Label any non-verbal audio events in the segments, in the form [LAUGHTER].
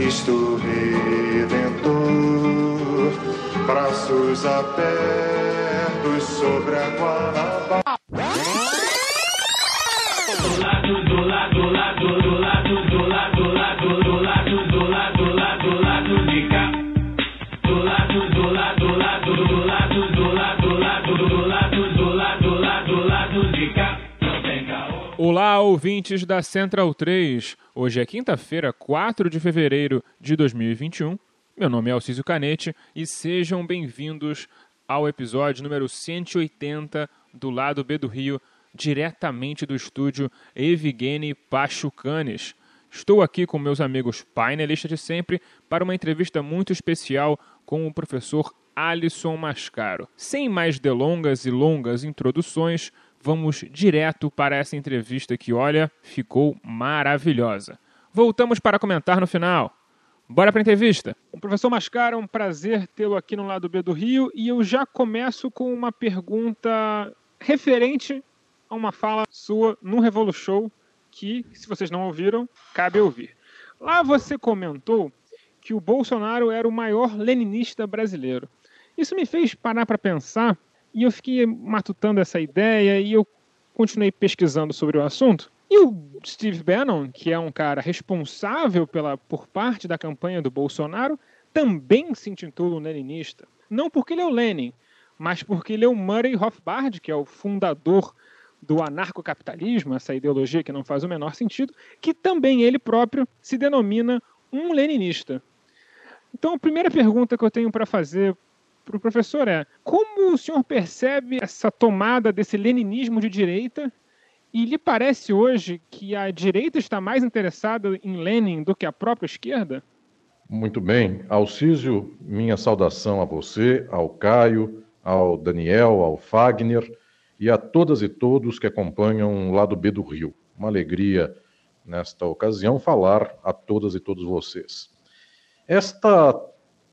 Cristo Redentor, braços abertos sobre a Guanabara. Do lado, do lado, do lado, do lado, do lado, do lado, do lado, do lado, do lado, do lado de cá. Do lado, do lado, do lado, do lado, do lado, do lado, do lado, do lado, do lado, do lado de cá. Olá, ouvintes da Central 3. Hoje é quinta-feira, 4 de fevereiro de 2021. Meu nome é Alcísio Canete e sejam bem-vindos ao episódio número 180 do lado B do Rio, diretamente do estúdio Evgeny Pachucanes. Estou aqui com meus amigos painelistas de sempre para uma entrevista muito especial com o professor Alisson Mascaro. Sem mais delongas e longas introduções, vamos direto para essa entrevista que, olha, ficou maravilhosa. Voltamos para comentar no final. Bora para a entrevista. O professor Mascaro, é um prazer tê-lo aqui no lado B do Rio e eu já começo com uma pergunta referente a uma fala sua no Revolu Show que, se vocês não ouviram, cabe ouvir. Lá você comentou que o Bolsonaro era o maior leninista brasileiro. Isso me fez parar para pensar e eu fiquei matutando essa ideia e eu continuei pesquisando sobre o assunto. E o Steve Bannon, que é um cara responsável pela, por parte da campanha do Bolsonaro, também se intitula um leninista. Não porque ele é o Lenin, mas porque ele é o Murray Rothbard, que é o fundador do anarcocapitalismo, essa ideologia que não faz o menor sentido, que também ele próprio se denomina um leninista. Então, a primeira pergunta que eu tenho para fazer para o professor é: como o senhor percebe essa tomada desse leninismo de direita? E lhe parece hoje que a direita está mais interessada em Lenin do que a própria esquerda? Muito bem. Alcísio, minha saudação a você, ao Caio, ao Daniel, ao Fagner e a todas e todos que acompanham o lado B do Rio. Uma alegria, nesta ocasião, falar a todas e todos vocês. Esta,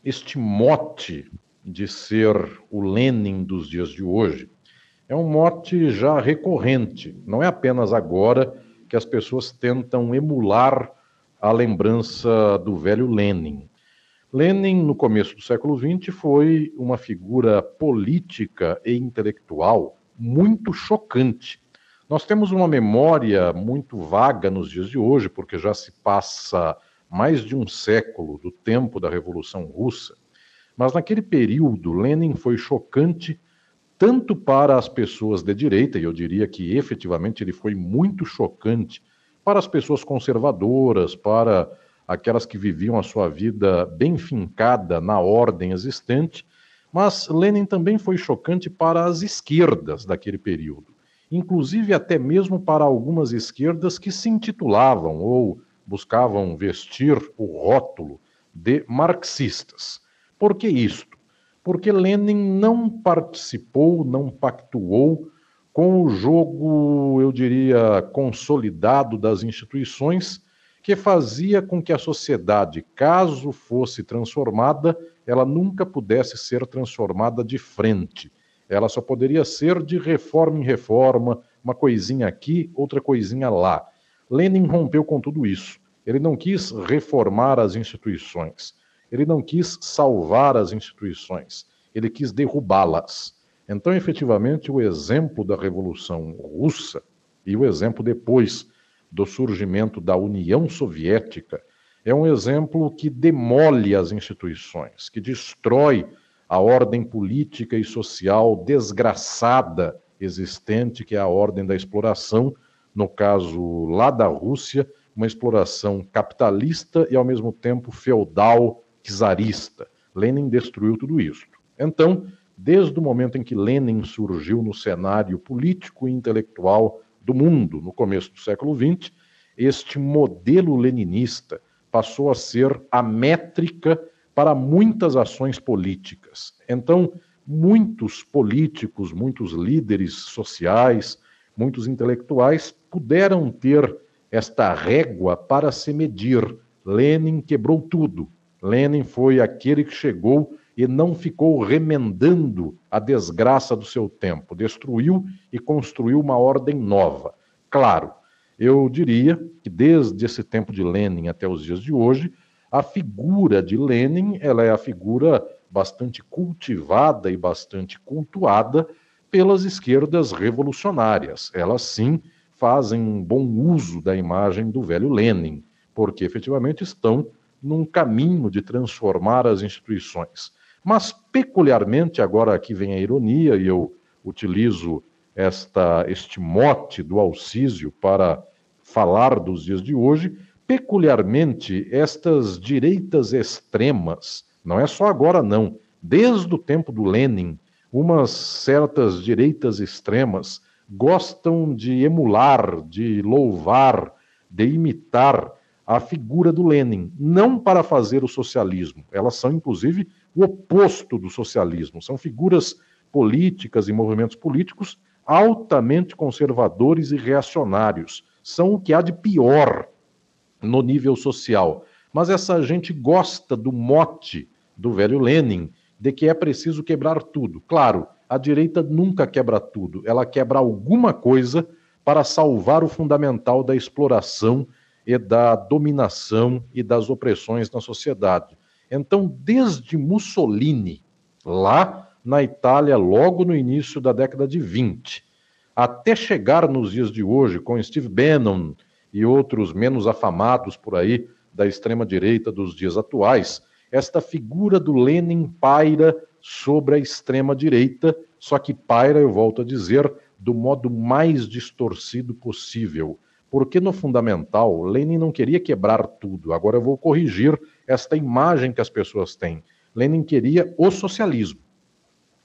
este mote de ser o Lenin dos dias de hoje é um mote já recorrente. Não é apenas agora que as pessoas tentam emular a lembrança do velho Lenin. Lenin, no começo do século XX, foi uma figura política e intelectual muito chocante. Nós temos uma memória muito vaga nos dias de hoje, porque já se passa mais de um século do tempo da Revolução Russa. Mas naquele período, Lenin foi chocante tanto para as pessoas de direita, e eu diria que efetivamente ele foi muito chocante para as pessoas conservadoras, para aquelas que viviam a sua vida bem fincada na ordem existente, mas Lenin também foi chocante para as esquerdas daquele período, inclusive até mesmo para algumas esquerdas que se intitulavam ou buscavam vestir o rótulo de marxistas. Por que isto? Porque Lenin não participou, não pactuou com o jogo, eu diria, consolidado das instituições que fazia com que a sociedade, caso fosse transformada, ela nunca pudesse ser transformada de frente. Ela só poderia ser de reforma em reforma, uma coisinha aqui, outra coisinha lá. Lenin rompeu com tudo isso. Ele não quis reformar as instituições. Ele não quis salvar as instituições. Ele quis derrubá-las. Então, efetivamente, o exemplo da Revolução Russa e o exemplo depois do surgimento da União Soviética é um exemplo que demole as instituições, que destrói a ordem política e social desgraçada existente, que é a ordem da exploração, no caso lá da Rússia, uma exploração capitalista e ao mesmo tempo feudal, czarista. Lenin destruiu tudo isso. Então, desde o momento em que Lenin surgiu no cenário político e intelectual do mundo, no começo do século XX, este modelo leninista passou a ser a métrica para muitas ações políticas. Então, muitos políticos, muitos líderes sociais, muitos intelectuais puderam ter esta régua para se medir. Lenin quebrou tudo. Lenin foi aquele que chegou e não ficou remendando a desgraça do seu tempo. Destruiu e construiu uma ordem nova. Claro, eu diria que desde esse tempo de Lenin até os dias de hoje, a figura de Lenin ela é a figura bastante cultivada e bastante cultuada pelas esquerdas revolucionárias. Elas sim fazem um bom uso da imagem do velho Lenin, porque efetivamente estão num caminho de transformar as instituições. Mas, peculiarmente, agora aqui vem a ironia, e eu utilizo esta, este mote do Alcísio para falar dos dias de hoje, peculiarmente estas direitas extremas, não é só agora não, desde o tempo do Lenin, umas certas direitas extremas gostam de emular, de louvar, de imitar a figura do Lenin, não para fazer o socialismo. Elas são, inclusive, o oposto do socialismo. São figuras políticas e movimentos políticos altamente conservadores e reacionários. São o que há de pior no nível social. Mas essa gente gosta do mote do velho Lenin de que é preciso quebrar tudo. Claro, a direita nunca quebra tudo, ela quebra alguma coisa para salvar o fundamental da exploração e da dominação e das opressões na sociedade. Então, desde Mussolini, lá na Itália, logo no início da década de 20, até chegar nos dias de hoje, com Steve Bannon e outros menos afamados por aí da extrema-direita dos dias atuais, esta figura do Lenin paira sobre a extrema-direita, só que paira, eu volto a dizer, do modo mais distorcido possível. Porque no fundamental, Lenin não queria quebrar tudo. Agora eu vou corrigir esta imagem que as pessoas têm. Lenin queria o socialismo.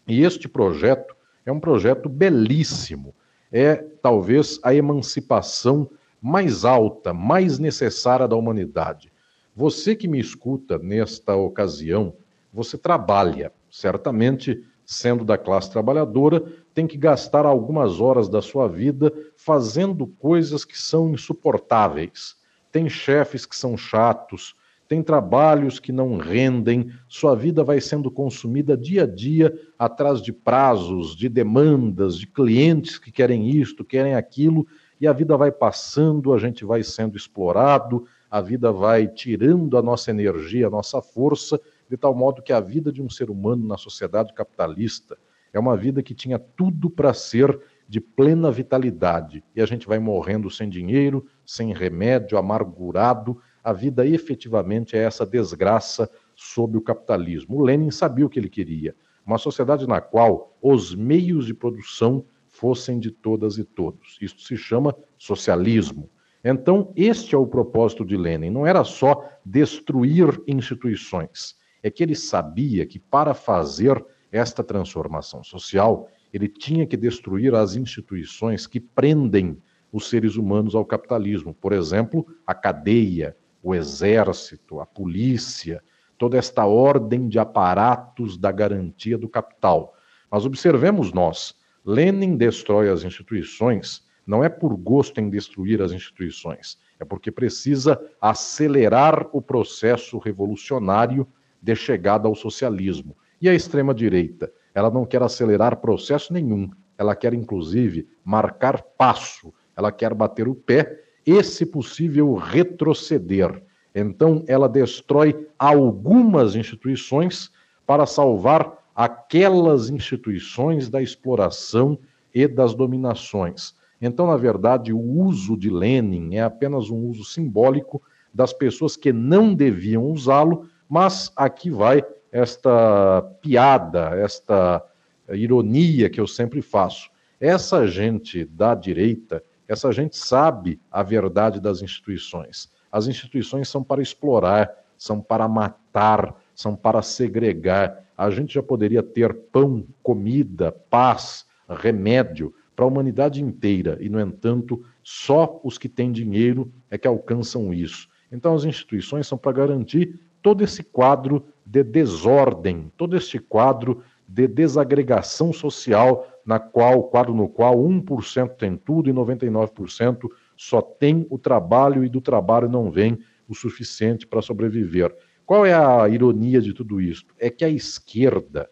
E este projeto é um projeto belíssimo. É talvez a emancipação mais alta, mais necessária da humanidade. Você que me escuta nesta ocasião, você trabalha, certamente sendo da classe trabalhadora, tem que gastar algumas horas da sua vida fazendo coisas que são insuportáveis. Tem chefes que são chatos, tem trabalhos que não rendem, sua vida vai sendo consumida dia a dia atrás de prazos, de demandas, de clientes que querem isto, querem aquilo, e a vida vai passando, a gente vai sendo explorado, a vida vai tirando a nossa energia, a nossa força, de tal modo que a vida de um ser humano na sociedade capitalista é uma vida que tinha tudo para ser de plena vitalidade. E a gente vai morrendo sem dinheiro, sem remédio, amargurado. A vida efetivamente é essa desgraça sob o capitalismo. O Lenin sabia o que ele queria. Uma sociedade na qual os meios de produção fossem de todas e todos. Isso se chama socialismo. Então, este é o propósito de Lenin. Não era só destruir instituições. É que ele sabia que para fazer esta transformação social, ele tinha que destruir as instituições que prendem os seres humanos ao capitalismo. Por exemplo, a cadeia, o exército, a polícia, toda esta ordem de aparatos da garantia do capital. Mas observemos nós, Lenin destrói as instituições não é por gosto em destruir as instituições, é porque precisa acelerar o processo revolucionário de chegada ao socialismo. E a extrema-direita? Ela não quer acelerar processo nenhum, ela quer, inclusive, marcar passo, ela quer bater o pé e, se possível, retroceder. Então, ela destrói algumas instituições para salvar aquelas instituições da exploração e das dominações. Então, na verdade, o uso de Lenin é apenas um uso simbólico das pessoas que não deviam usá-lo, mas aqui vai esta piada, esta ironia que eu sempre faço. Essa gente da direita, essa gente sabe a verdade das instituições. As instituições são para explorar, são para matar, são para segregar. A gente já poderia ter pão, comida, paz, remédio, para a humanidade inteira e, no entanto, só os que têm dinheiro é que alcançam isso. Então, as instituições são para garantir todo esse quadro de desordem, todo este quadro de desagregação social, na qual, quadro no qual 1% tem tudo e 99% só tem o trabalho e do trabalho não vem o suficiente para sobreviver. Qual é a ironia de tudo isso? É que a esquerda,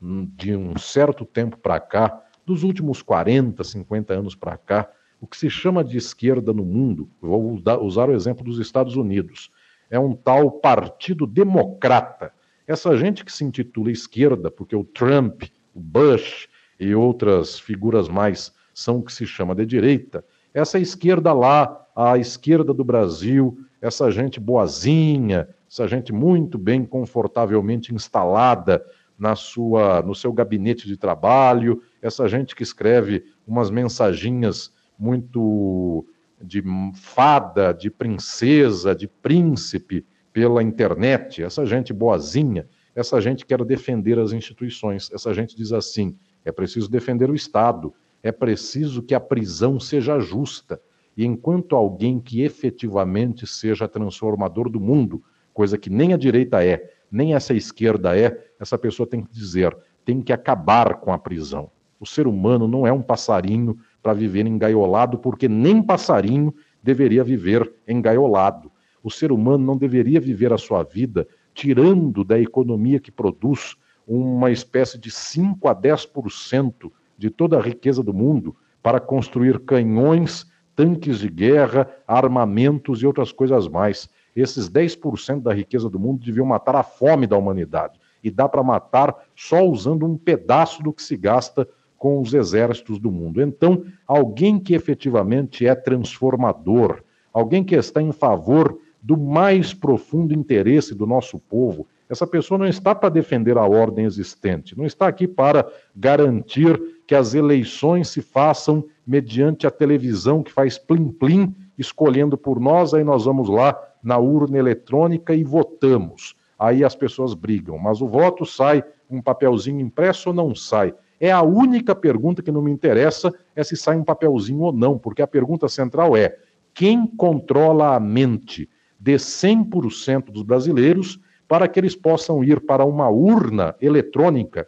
de um certo tempo para cá, dos últimos 40, 50 anos para cá, o que se chama de esquerda no mundo, vou usar o exemplo dos Estados Unidos, é um tal partido democrata. Essa gente que se intitula esquerda, porque o Trump, o Bush e outras figuras mais são o que se chama de direita, essa esquerda lá, a esquerda do Brasil, essa gente boazinha, essa gente muito bem, confortavelmente instalada na sua, no seu gabinete de trabalho, essa gente que escreve umas mensaginhas muito de fada, de princesa, de príncipe pela internet, essa gente boazinha, essa gente quer defender as instituições, essa gente diz assim: é preciso defender o Estado, é preciso que a prisão seja justa. E enquanto alguém que efetivamente seja transformador do mundo, coisa que nem a direita é, nem essa esquerda é, essa pessoa tem que dizer, tem que acabar com a prisão. O ser humano não é um passarinho para viver engaiolado, porque nem passarinho deveria viver engaiolado. O ser humano não deveria viver a sua vida tirando da economia que produz uma espécie de 5 a 10% de toda a riqueza do mundo para construir canhões, tanques de guerra, armamentos e outras coisas mais. Esses 10% da riqueza do mundo deviam matar a fome da humanidade. E dá para matar só usando um pedaço do que se gasta com os exércitos do mundo. Então, alguém que efetivamente é transformador, alguém que está em favor do mais profundo interesse do nosso povo, essa pessoa não está para defender a ordem existente, não está aqui para garantir que as eleições se façam mediante a televisão que faz plim-plim, escolhendo por nós, aí nós vamos lá na urna eletrônica e votamos. Aí as pessoas brigam, mas o voto sai um papelzinho impresso ou não sai? É a única pergunta que não me interessa é se sai um papelzinho ou não, porque a pergunta central é: quem controla a mente de 100% dos brasileiros para que eles possam ir para uma urna eletrônica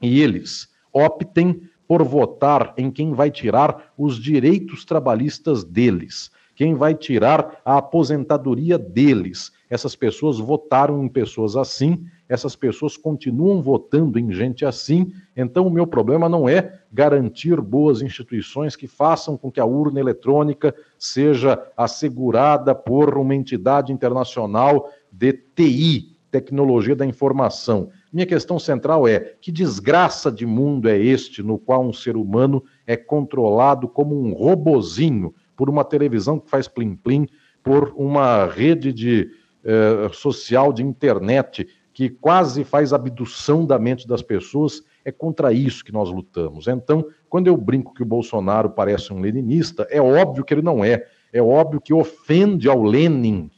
e eles optem por votar em quem vai tirar os direitos trabalhistas deles, quem vai tirar a aposentadoria deles. Essas pessoas votaram em pessoas assim, essas pessoas continuam votando em gente assim. Então, o meu problema não é garantir boas instituições que façam com que a urna eletrônica seja assegurada por uma entidade internacional de TI, tecnologia da informação. Minha questão central é: que desgraça de mundo é este no qual um ser humano é controlado como um robozinho por uma televisão que faz plim-plim, por uma rede de, eh, social de internet que quase faz abdução da mente das pessoas? É contra isso que nós lutamos. Então, quando eu brinco que o Bolsonaro parece um leninista, é óbvio que ele não é. É óbvio que ofende ao Lenin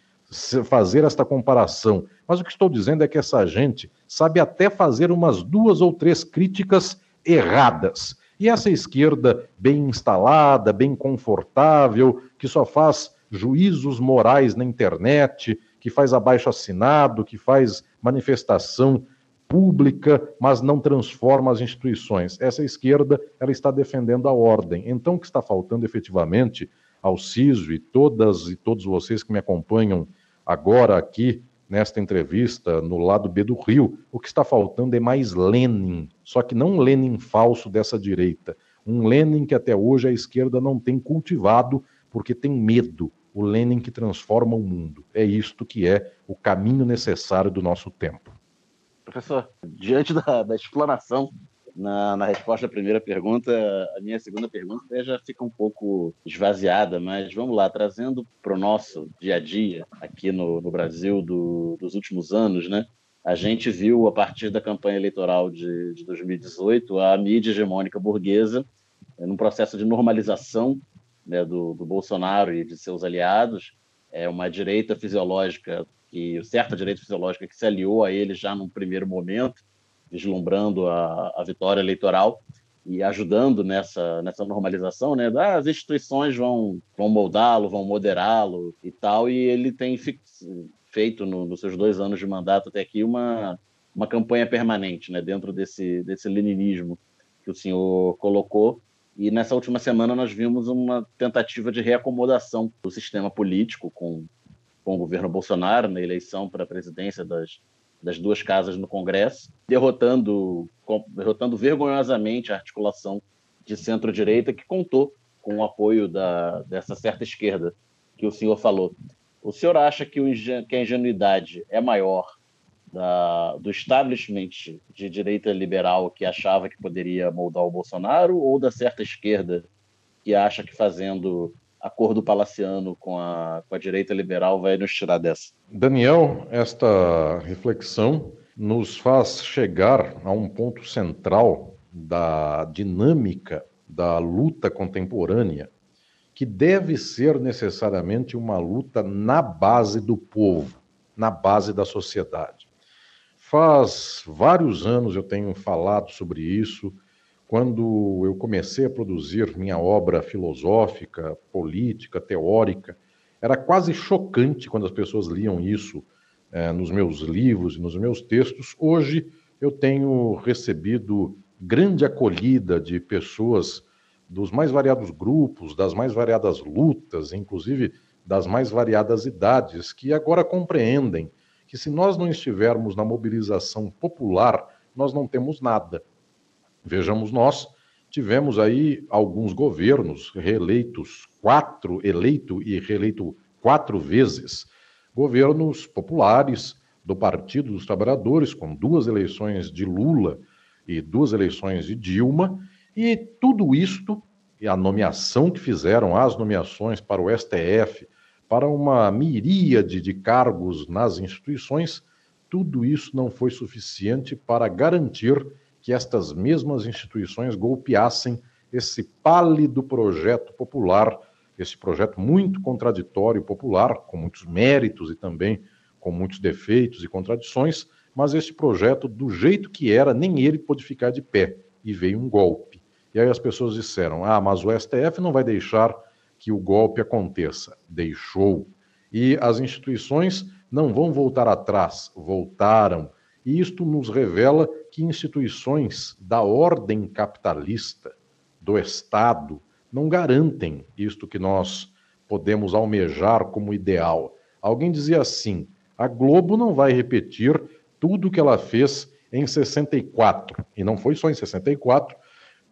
fazer esta comparação. Mas o que estou dizendo é que essa gente sabe até fazer umas duas ou três críticas erradas. E essa esquerda bem instalada, bem confortável, que só faz juízos morais na internet, que faz abaixo assinado, que faz manifestação pública, mas não transforma as instituições. Essa esquerda, ela está defendendo a ordem. Então, o que está faltando efetivamente ao CISO e todas e todos vocês que me acompanham agora aqui nesta entrevista no lado B do Rio, o que está faltando é mais Lenin, só que não um Lenin falso dessa direita, um Lenin que até hoje a esquerda não tem cultivado porque tem medo, o Lenin que transforma o mundo. É isto que é o caminho necessário do nosso tempo. Professor, diante da, da explanação na, na, resposta à primeira pergunta, a minha segunda pergunta já fica um pouco esvaziada, mas vamos lá, trazendo para o nosso dia a dia aqui no, no Brasil do, dos últimos anos, né? A gente viu, a partir da campanha eleitoral de, de 2018, a mídia hegemônica burguesa é, num processo de normalização né, do, do Bolsonaro e de seus aliados, é uma direita fisiológica, que certa direita fisiológica que se aliou a ele já num primeiro momento, vislumbrando a, a vitória eleitoral, e ajudando nessa, nessa normalização, né? As instituições vão, vão moldá-lo, vão moderá-lo e tal, e ele tem feito no, nos seus dois anos de mandato até aqui uma, uma campanha permanente, né? Dentro desse, desse leninismo que o senhor colocou. E nessa última semana nós vimos uma tentativa de reacomodação do sistema político com, com o governo Bolsonaro na eleição para a presidência das, das duas casas no Congresso, derrotando, derrotando vergonhosamente a articulação de centro-direita que contou com o apoio da, dessa certa esquerda que o senhor falou. O senhor acha que, o, que a ingenuidade é maior da, do establishment de direita liberal que achava que poderia moldar o Bolsonaro ou da certa esquerda que acha que fazendo acordo palaciano com a, com a direita liberal vai nos tirar dessa? Daniel, esta reflexão nos faz chegar a um ponto central da dinâmica da luta contemporânea, que deve ser necessariamente uma luta na base do povo, na base da sociedade. Faz vários anos eu tenho falado sobre isso, quando eu comecei a produzir minha obra filosófica, política, teórica, era quase chocante quando as pessoas liam isso é, nos meus livros e nos meus textos. Hoje eu tenho recebido grande acolhida de pessoas dos mais variados grupos, das mais variadas lutas, inclusive das mais variadas idades, que agora compreendem que se nós não estivermos na mobilização popular, nós não temos nada. Vejamos nós, tivemos aí alguns governos reeleitos quatro, eleito e reeleito quatro vezes, governos populares do Partido dos Trabalhadores, com duas eleições de Lula e duas eleições de Dilma, e tudo isto, e a nomeação que fizeram, as nomeações para o STF, para uma miríade de cargos nas instituições, tudo isso não foi suficiente para garantir que estas mesmas instituições golpeassem esse pálido projeto popular, esse projeto muito contraditório popular, com muitos méritos e também com muitos defeitos e contradições, mas este projeto, do jeito que era, nem ele pôde ficar de pé e veio um golpe. E aí as pessoas disseram: ah, mas o STF não vai deixar que o golpe aconteça. Deixou. E as instituições não vão voltar atrás, voltaram e isto nos revela que instituições da ordem capitalista, do Estado, não garantem isto que nós podemos almejar como ideal. Alguém dizia assim: a Globo não vai repetir tudo que ela fez em 64. E não foi só em 64,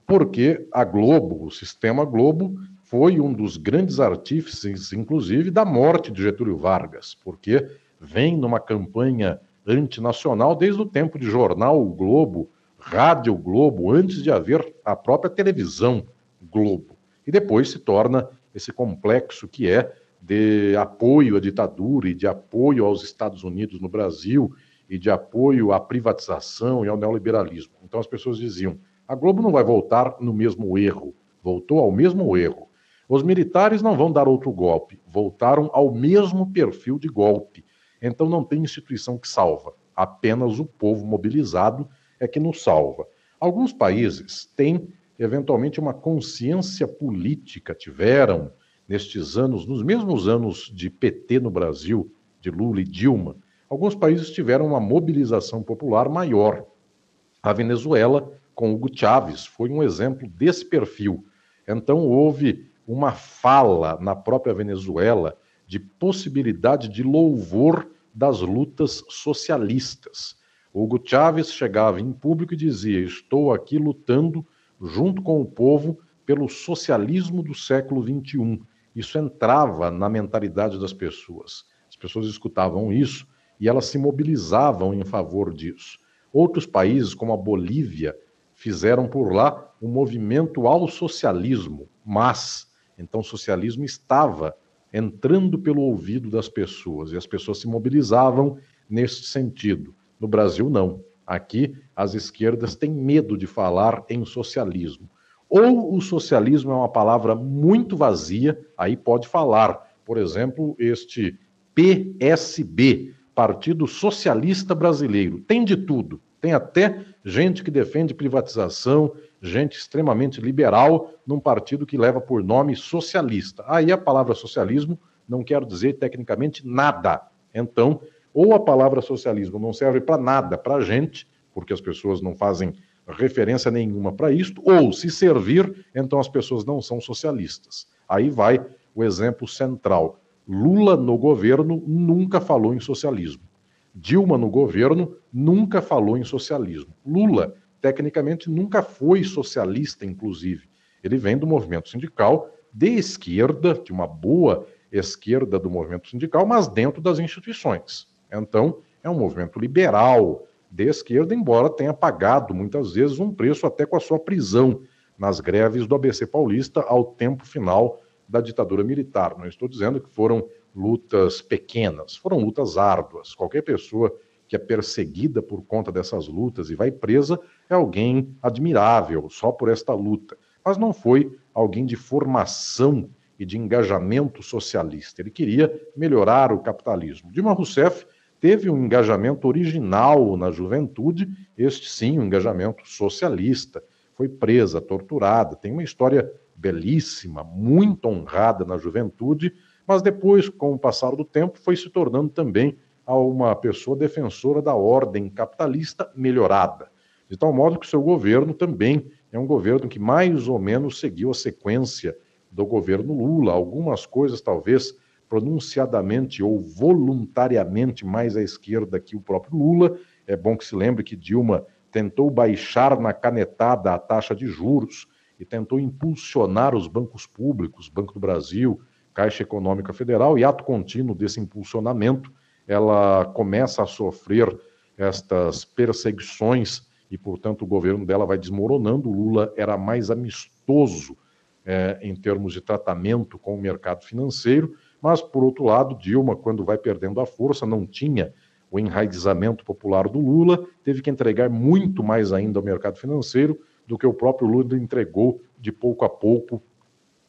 porque a Globo, o sistema Globo, foi um dos grandes artífices, inclusive, da morte de Getúlio Vargas, porque vem numa campanha antinacional desde o tempo de jornal o Globo, Rádio Globo, antes de haver a própria televisão Globo. E depois se torna esse complexo que é de apoio à ditadura e de apoio aos Estados Unidos no Brasil e de apoio à privatização e ao neoliberalismo. Então as pessoas diziam: a Globo não vai voltar no mesmo erro, voltou ao mesmo erro. Os militares não vão dar outro golpe, voltaram ao mesmo perfil de golpe. Então não tem instituição que salva, apenas o povo mobilizado é que nos salva. Alguns países têm, eventualmente, uma consciência política, tiveram nestes anos, nos mesmos anos de PT no Brasil, de Lula e Dilma, alguns países tiveram uma mobilização popular maior. A Venezuela, com Hugo Chávez, foi um exemplo desse perfil. Então houve uma fala na própria Venezuela de possibilidade de louvor das lutas socialistas. Hugo Chávez chegava em público e dizia: Estou aqui lutando junto com o povo pelo socialismo do século XXI. Isso entrava na mentalidade das pessoas. As pessoas escutavam isso e elas se mobilizavam em favor disso. Outros países, como a Bolívia, fizeram por lá um movimento ao socialismo, mas então o socialismo estava entrando pelo ouvido das pessoas e as pessoas se mobilizavam nesse sentido. No Brasil, não. Aqui, as esquerdas têm medo de falar em socialismo. Ou o socialismo é uma palavra muito vazia, aí pode falar. Por exemplo, este PSB, Partido Socialista Brasileiro, tem de tudo Tem até gente que defende privatização, gente extremamente liberal, num partido que leva por nome socialista. Aí a palavra socialismo não quer dizer tecnicamente nada. Então, ou a palavra socialismo não serve para nada para a gente, porque as pessoas não fazem referência nenhuma para isto, ou se servir, então as pessoas não são socialistas. Aí vai o exemplo central. Lula no governo nunca falou em socialismo. Dilma no governo nunca falou em socialismo. Lula, tecnicamente, nunca foi socialista, inclusive. Ele vem do movimento sindical de esquerda, de uma boa esquerda do movimento sindical, mas dentro das instituições. Então, é um movimento liberal de esquerda, embora tenha pagado muitas vezes um preço até com a sua prisão nas greves do ABC Paulista ao tempo final da ditadura militar. Não estou dizendo que foram lutas pequenas, foram lutas árduas. Qualquer pessoa que é perseguida por conta dessas lutas e vai presa é alguém admirável só por esta luta. Mas não foi alguém de formação e de engajamento socialista. Ele queria melhorar o capitalismo. Dilma Rousseff teve um engajamento original na juventude, este sim, um engajamento socialista. Foi presa, torturada, tem uma história belíssima, muito honrada na juventude, mas depois, com o passar do tempo, foi se tornando também uma pessoa defensora da ordem capitalista melhorada. De tal modo que o seu governo também é um governo que mais ou menos seguiu a sequência do governo Lula. Algumas coisas, talvez, pronunciadamente ou voluntariamente mais à esquerda que o próprio Lula. É bom que se lembre que Dilma tentou baixar na canetada a taxa de juros e tentou impulsionar os bancos públicos, Banco do Brasil, Caixa Econômica Federal, e ato contínuo desse impulsionamento, ela começa a sofrer estas perseguições e, portanto, o governo dela vai desmoronando. O Lula era mais amistoso é, em termos de tratamento com o mercado financeiro, mas, por outro lado, Dilma, quando vai perdendo a força, não tinha o enraizamento popular do Lula, teve que entregar muito mais ainda ao mercado financeiro do que o próprio Lula entregou de pouco a pouco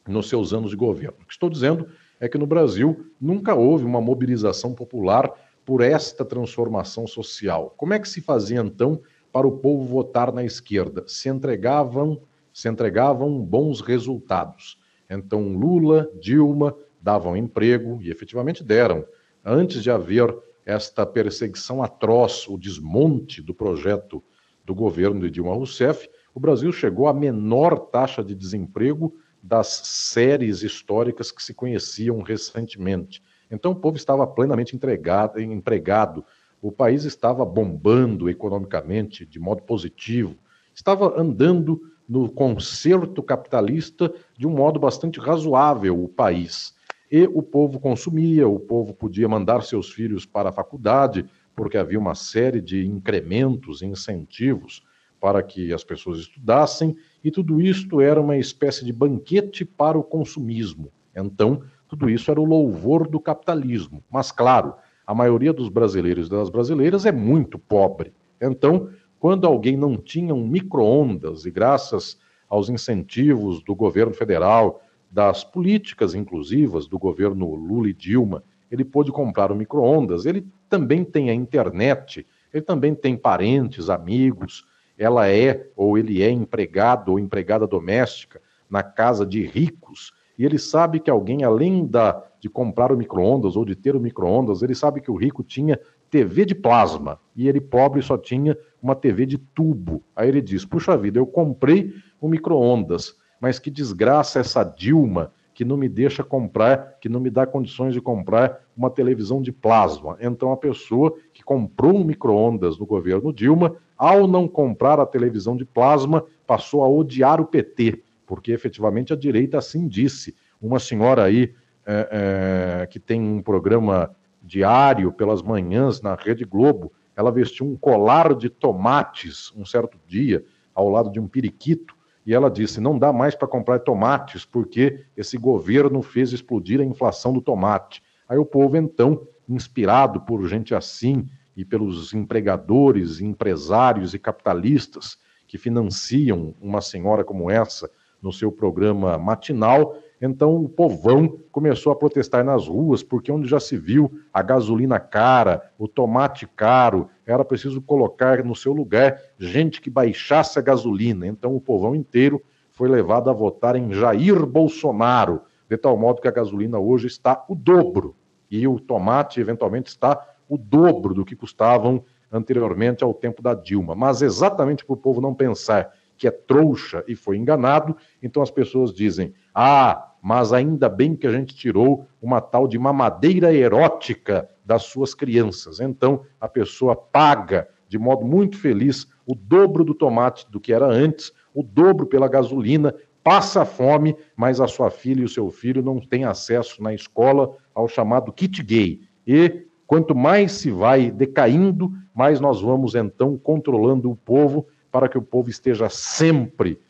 nos seus anos de governo. O que estou dizendo é que no Brasil nunca houve uma mobilização popular por esta transformação social. Como é que se fazia então para o povo votar na esquerda? Se entregavam se entregavam bons resultados. Então, Lula, Dilma davam emprego e efetivamente deram. Antes de haver esta perseguição atroz, o desmonte do projeto do governo de Dilma Rousseff, o Brasil chegou à menor taxa de desemprego das séries históricas que se conheciam recentemente. Então, o povo estava plenamente entregado, empregado, o país estava bombando economicamente de modo positivo, estava andando no concerto capitalista de um modo bastante razoável o país. E o povo consumia, o povo podia mandar seus filhos para a faculdade, porque havia uma série de incrementos, incentivos para que as pessoas estudassem, e tudo isto era uma espécie de banquete para o consumismo. Então, tudo isso era o louvor do capitalismo. Mas, claro, a maioria dos brasileiros e das brasileiras é muito pobre. Então, quando alguém não tinha um micro-ondas, e graças aos incentivos do governo federal, das políticas inclusivas do governo Lula e Dilma, ele pôde comprar um micro-ondas. Ele também tem a internet, ele também tem parentes, amigos, ela é ou ele é empregado ou empregada doméstica na casa de ricos, e ele sabe que alguém, além da, de comprar o micro-ondas ou de ter o micro-ondas, ele sabe que o rico tinha TV de plasma. E ele, pobre, só tinha uma TV de tubo. Aí ele diz: Puxa vida, eu comprei o micro-ondas, mas que desgraça essa Dilma que não me deixa comprar, que não me dá condições de comprar uma televisão de plasma. Então a pessoa que comprou um micro-ondas no governo Dilma, ao não comprar a televisão de plasma, passou a odiar o PT, porque efetivamente a direita assim disse. Uma senhora aí é, é, que tem um programa diário pelas manhãs na Rede Globo, ela vestiu um colar de tomates um certo dia, ao lado de um periquito, e ela disse: não dá mais para comprar tomates, porque esse governo fez explodir a inflação do tomate. Aí o povo, então, inspirado por gente assim e pelos empregadores, empresários e capitalistas que financiam uma senhora como essa no seu programa matinal, Então o povão começou a protestar nas ruas, porque onde já se viu a gasolina cara, o tomate caro, era preciso colocar no seu lugar gente que baixasse a gasolina. Então o povão inteiro foi levado a votar em Jair Bolsonaro, de tal modo que a gasolina hoje está o dobro e o tomate eventualmente está o dobro do que custavam anteriormente ao tempo da Dilma. Mas exatamente para o povo não pensar que é trouxa e foi enganado, então as pessoas dizem: ah, mas ainda bem que a gente tirou uma tal de mamadeira erótica das suas crianças. Então a pessoa paga de modo muito feliz o dobro do tomate do que era antes, o dobro pela gasolina, passa fome, mas a sua filha e o seu filho não têm acesso na escola ao chamado kit gay. E quanto mais se vai decaindo, mais nós vamos então controlando o povo para que o povo esteja sempre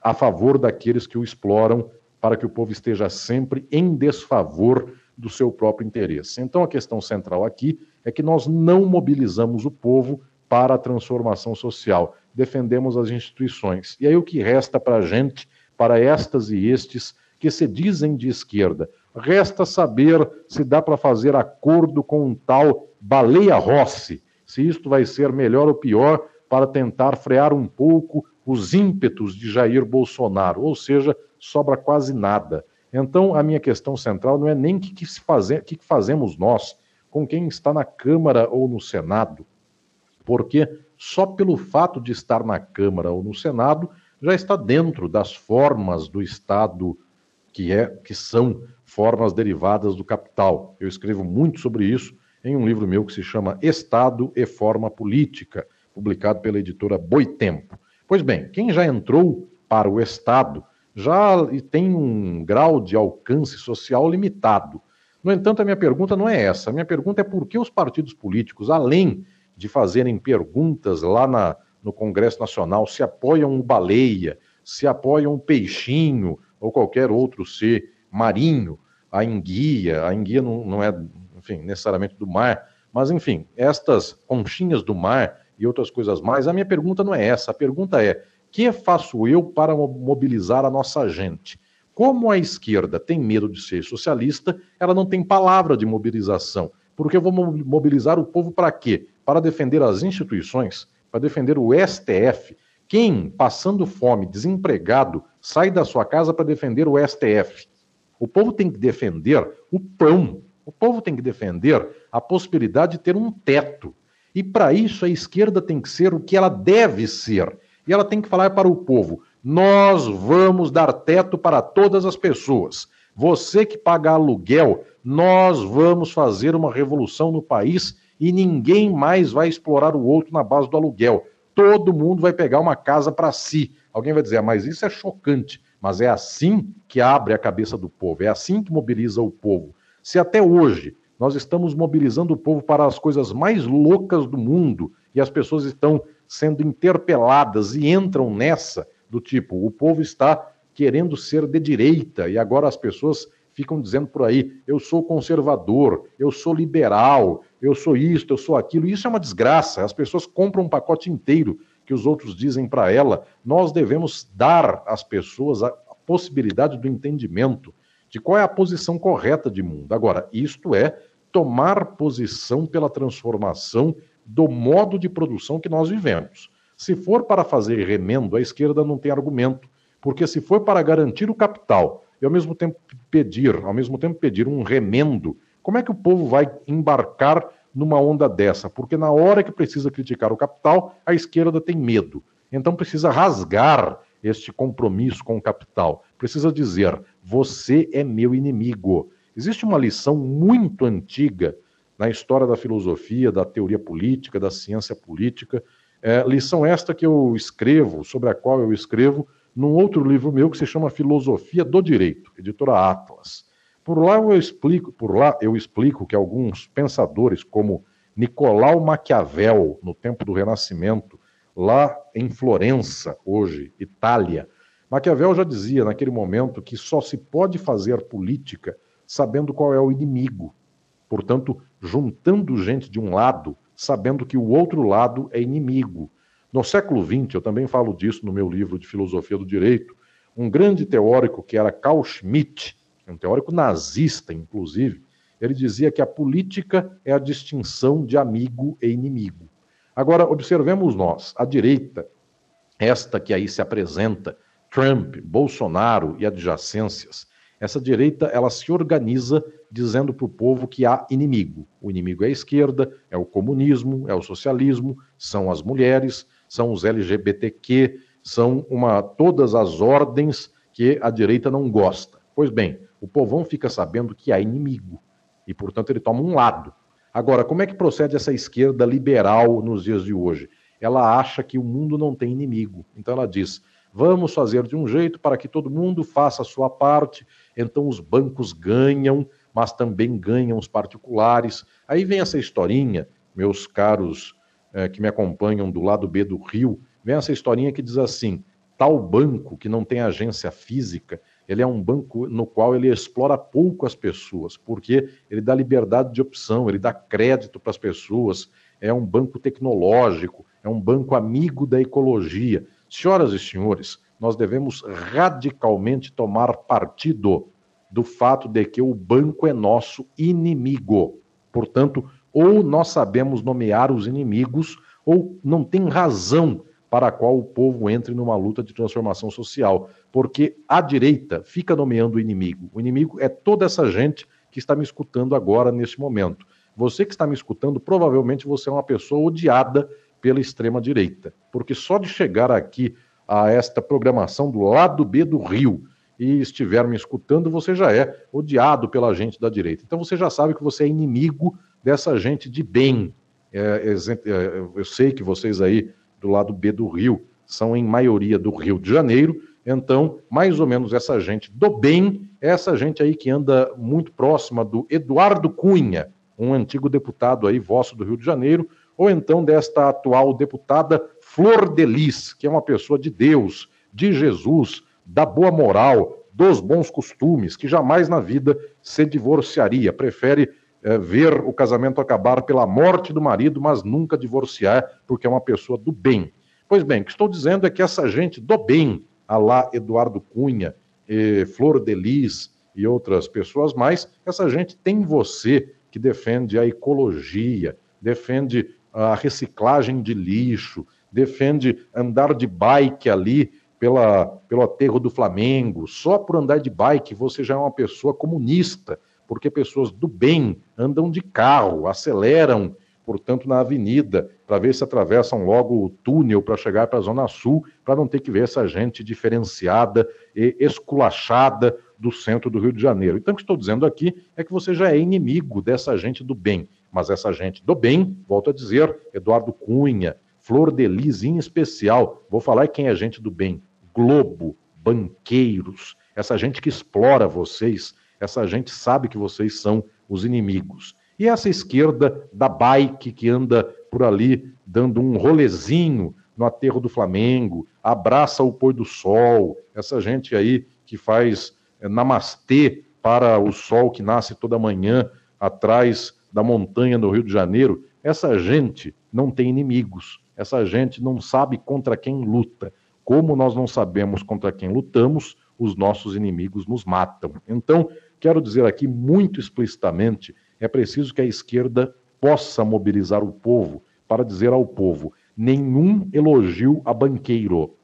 a favor daqueles que o exploram, para que o povo esteja sempre em desfavor do seu próprio interesse. Então a questão central aqui é que nós não mobilizamos o povo para a transformação social, defendemos as instituições. E aí o que resta para a gente, para estas e estes que se dizem de esquerda? Resta saber se dá para fazer acordo com um tal Baleia Rossi, se isto vai ser melhor ou pior para tentar frear um pouco os ímpetos de Jair Bolsonaro, ou seja, sobra quase nada. Então, a minha questão central não é nem o que, que, que, que fazemos nós com quem está na Câmara ou no Senado, porque só pelo fato de estar na Câmara ou no Senado já está dentro das formas do Estado que é que são formas derivadas do capital. Eu escrevo muito sobre isso em um livro meu que se chama Estado e Forma Política, publicado pela editora Boitempo. Pois bem, quem já entrou para o Estado já tem um grau de alcance social limitado. No entanto, a minha pergunta não é essa. A minha pergunta é por que os partidos políticos, além de fazerem perguntas lá na, no Congresso Nacional, se apoiam o baleia, se apoiam o peixinho ou qualquer outro ser marinho, a enguia, a enguia não, não é, enfim, necessariamente do mar, mas enfim, estas conchinhas do mar e outras coisas mais. A minha pergunta não é essa. A pergunta é: que faço eu para mobilizar a nossa gente? Como a esquerda tem medo de ser socialista, ela não tem palavra de mobilização. Porque eu vou mobilizar o povo para quê? Para defender as instituições, para defender o STF. Quem, passando fome, desempregado, sai da sua casa para defender o STF? O povo tem que defender o pão. O povo tem que defender a possibilidade de ter um teto. E para isso a esquerda tem que ser o que ela deve ser. E ela tem que falar para o povo: nós vamos dar teto para todas as pessoas. Você que paga aluguel, nós vamos fazer uma revolução no país e ninguém mais vai explorar o outro na base do aluguel. Todo mundo vai pegar uma casa para si. Alguém vai dizer, ah, mas isso é chocante. Mas é assim que abre a cabeça do povo, é assim que mobiliza o povo. Se até hoje nós estamos mobilizando o povo para as coisas mais loucas do mundo e as pessoas estão sendo interpeladas e entram nessa do tipo, o povo está querendo ser de direita e agora as pessoas ficam dizendo por aí, eu sou conservador, eu sou liberal, eu sou isto, eu sou aquilo. Isso é uma desgraça. As pessoas compram um pacote inteiro que os outros dizem para ela. Nós devemos dar às pessoas a possibilidade do entendimento de qual é a posição correta de mundo. Agora, isto é tomar posição pela transformação do modo de produção que nós vivemos. Se for para fazer remendo, a esquerda não tem argumento, porque se for para garantir o capital e ao mesmo tempo pedir, ao mesmo tempo pedir um remendo, como é que o povo vai embarcar numa onda dessa? Porque na hora que precisa criticar o capital, a esquerda tem medo. Então precisa rasgar este compromisso com o capital. Precisa dizer: você é meu inimigo. Existe uma lição muito antiga na história da filosofia, da teoria política, da ciência política. É, lição esta que eu escrevo, sobre a qual eu escrevo, num outro livro meu que se chama Filosofia do Direito, editora Atlas. Por lá eu explico, por lá eu explico que alguns pensadores como Nicolau Maquiavel, no tempo do Renascimento, lá em Florença, hoje, Itália, Maquiavel já dizia naquele momento que só se pode fazer política sabendo qual é o inimigo. Portanto, juntando gente de um lado, sabendo que o outro lado é inimigo. No século XX, eu também falo disso no meu livro de Filosofia do Direito, um grande teórico que era Carl Schmitt, um teórico nazista, inclusive, ele dizia que a política é a distinção de amigo e inimigo. Agora, observemos nós, a direita, esta que aí se apresenta, Trump, Bolsonaro e adjacências, essa direita ela se organiza dizendo para o povo que há inimigo. O inimigo é a esquerda, é o comunismo, é o socialismo, são as mulheres, são os LGBTQ, são uma todas as ordens que a direita não gosta. Pois bem, o povão fica sabendo que há inimigo e, portanto, ele toma um lado. Agora, como é que procede essa esquerda liberal nos dias de hoje? Ela acha que o mundo não tem inimigo. Então ela diz: vamos fazer de um jeito para que todo mundo faça a sua parte. Então os bancos ganham, mas também ganham os particulares. Aí vem essa historinha, meus caros eh, que me acompanham do lado B do Rio, vem essa historinha que diz assim: tal banco que não tem agência física, ele é um banco no qual ele explora pouco as pessoas, porque ele dá liberdade de opção, ele dá crédito para as pessoas, é um banco tecnológico, é um banco amigo da ecologia. Senhoras e senhores, nós devemos radicalmente tomar partido do fato de que o banco é nosso inimigo. Portanto, ou nós sabemos nomear os inimigos, ou não tem razão para a qual o povo entre numa luta de transformação social, porque a direita fica nomeando o inimigo. O inimigo é toda essa gente que está me escutando agora neste momento. Você que está me escutando, provavelmente você é uma pessoa odiada pela extrema direita, porque só de chegar aqui a esta programação do lado B do Rio e estiver me escutando, você já é odiado pela gente da direita. Então você já sabe que você é inimigo dessa gente de bem. É, é, eu sei que vocês aí do lado B do Rio, são em maioria do Rio de Janeiro. Então, mais ou menos essa gente do bem, essa gente aí que anda muito próxima do Eduardo Cunha, um antigo deputado aí, vosso do Rio de Janeiro, ou então desta atual deputada Flor Delis, que é uma pessoa de Deus, de Jesus, da boa moral, dos bons costumes, que jamais na vida se divorciaria, prefere é, ver o casamento acabar pela morte do marido, mas nunca divorciar, porque é uma pessoa do bem. Pois bem, o que estou dizendo é que essa gente do bem, a lá Eduardo Cunha, Flor Delis e outras pessoas mais, essa gente tem você que defende a ecologia, defende a reciclagem de lixo, defende andar de bike ali pela, pelo aterro do Flamengo. Só por andar de bike você já é uma pessoa comunista porque pessoas do bem andam de carro, aceleram, portanto, na avenida, para ver se atravessam logo o túnel para chegar para a Zona Sul, para não ter que ver essa gente diferenciada e esculachada do centro do Rio de Janeiro. Então, o que estou dizendo aqui é que você já é inimigo dessa gente do bem, mas essa gente do bem, volto a dizer, Eduardo Cunha, Flor de Lis em especial, vou falar quem é gente do bem, Globo, banqueiros, essa gente que explora vocês, essa gente sabe que vocês são os inimigos. E essa esquerda da bike que anda por ali dando um rolezinho no aterro do Flamengo, abraça o pôr do sol, essa gente aí que faz é, namastê para o sol que nasce toda manhã atrás da montanha no Rio de Janeiro, essa gente não tem inimigos, essa gente não sabe contra quem luta. Como nós não sabemos contra quem lutamos, os nossos inimigos nos matam. Então, Quero dizer aqui muito explicitamente: é preciso que a esquerda possa mobilizar o povo para dizer ao povo: nenhum elogio a banqueiro,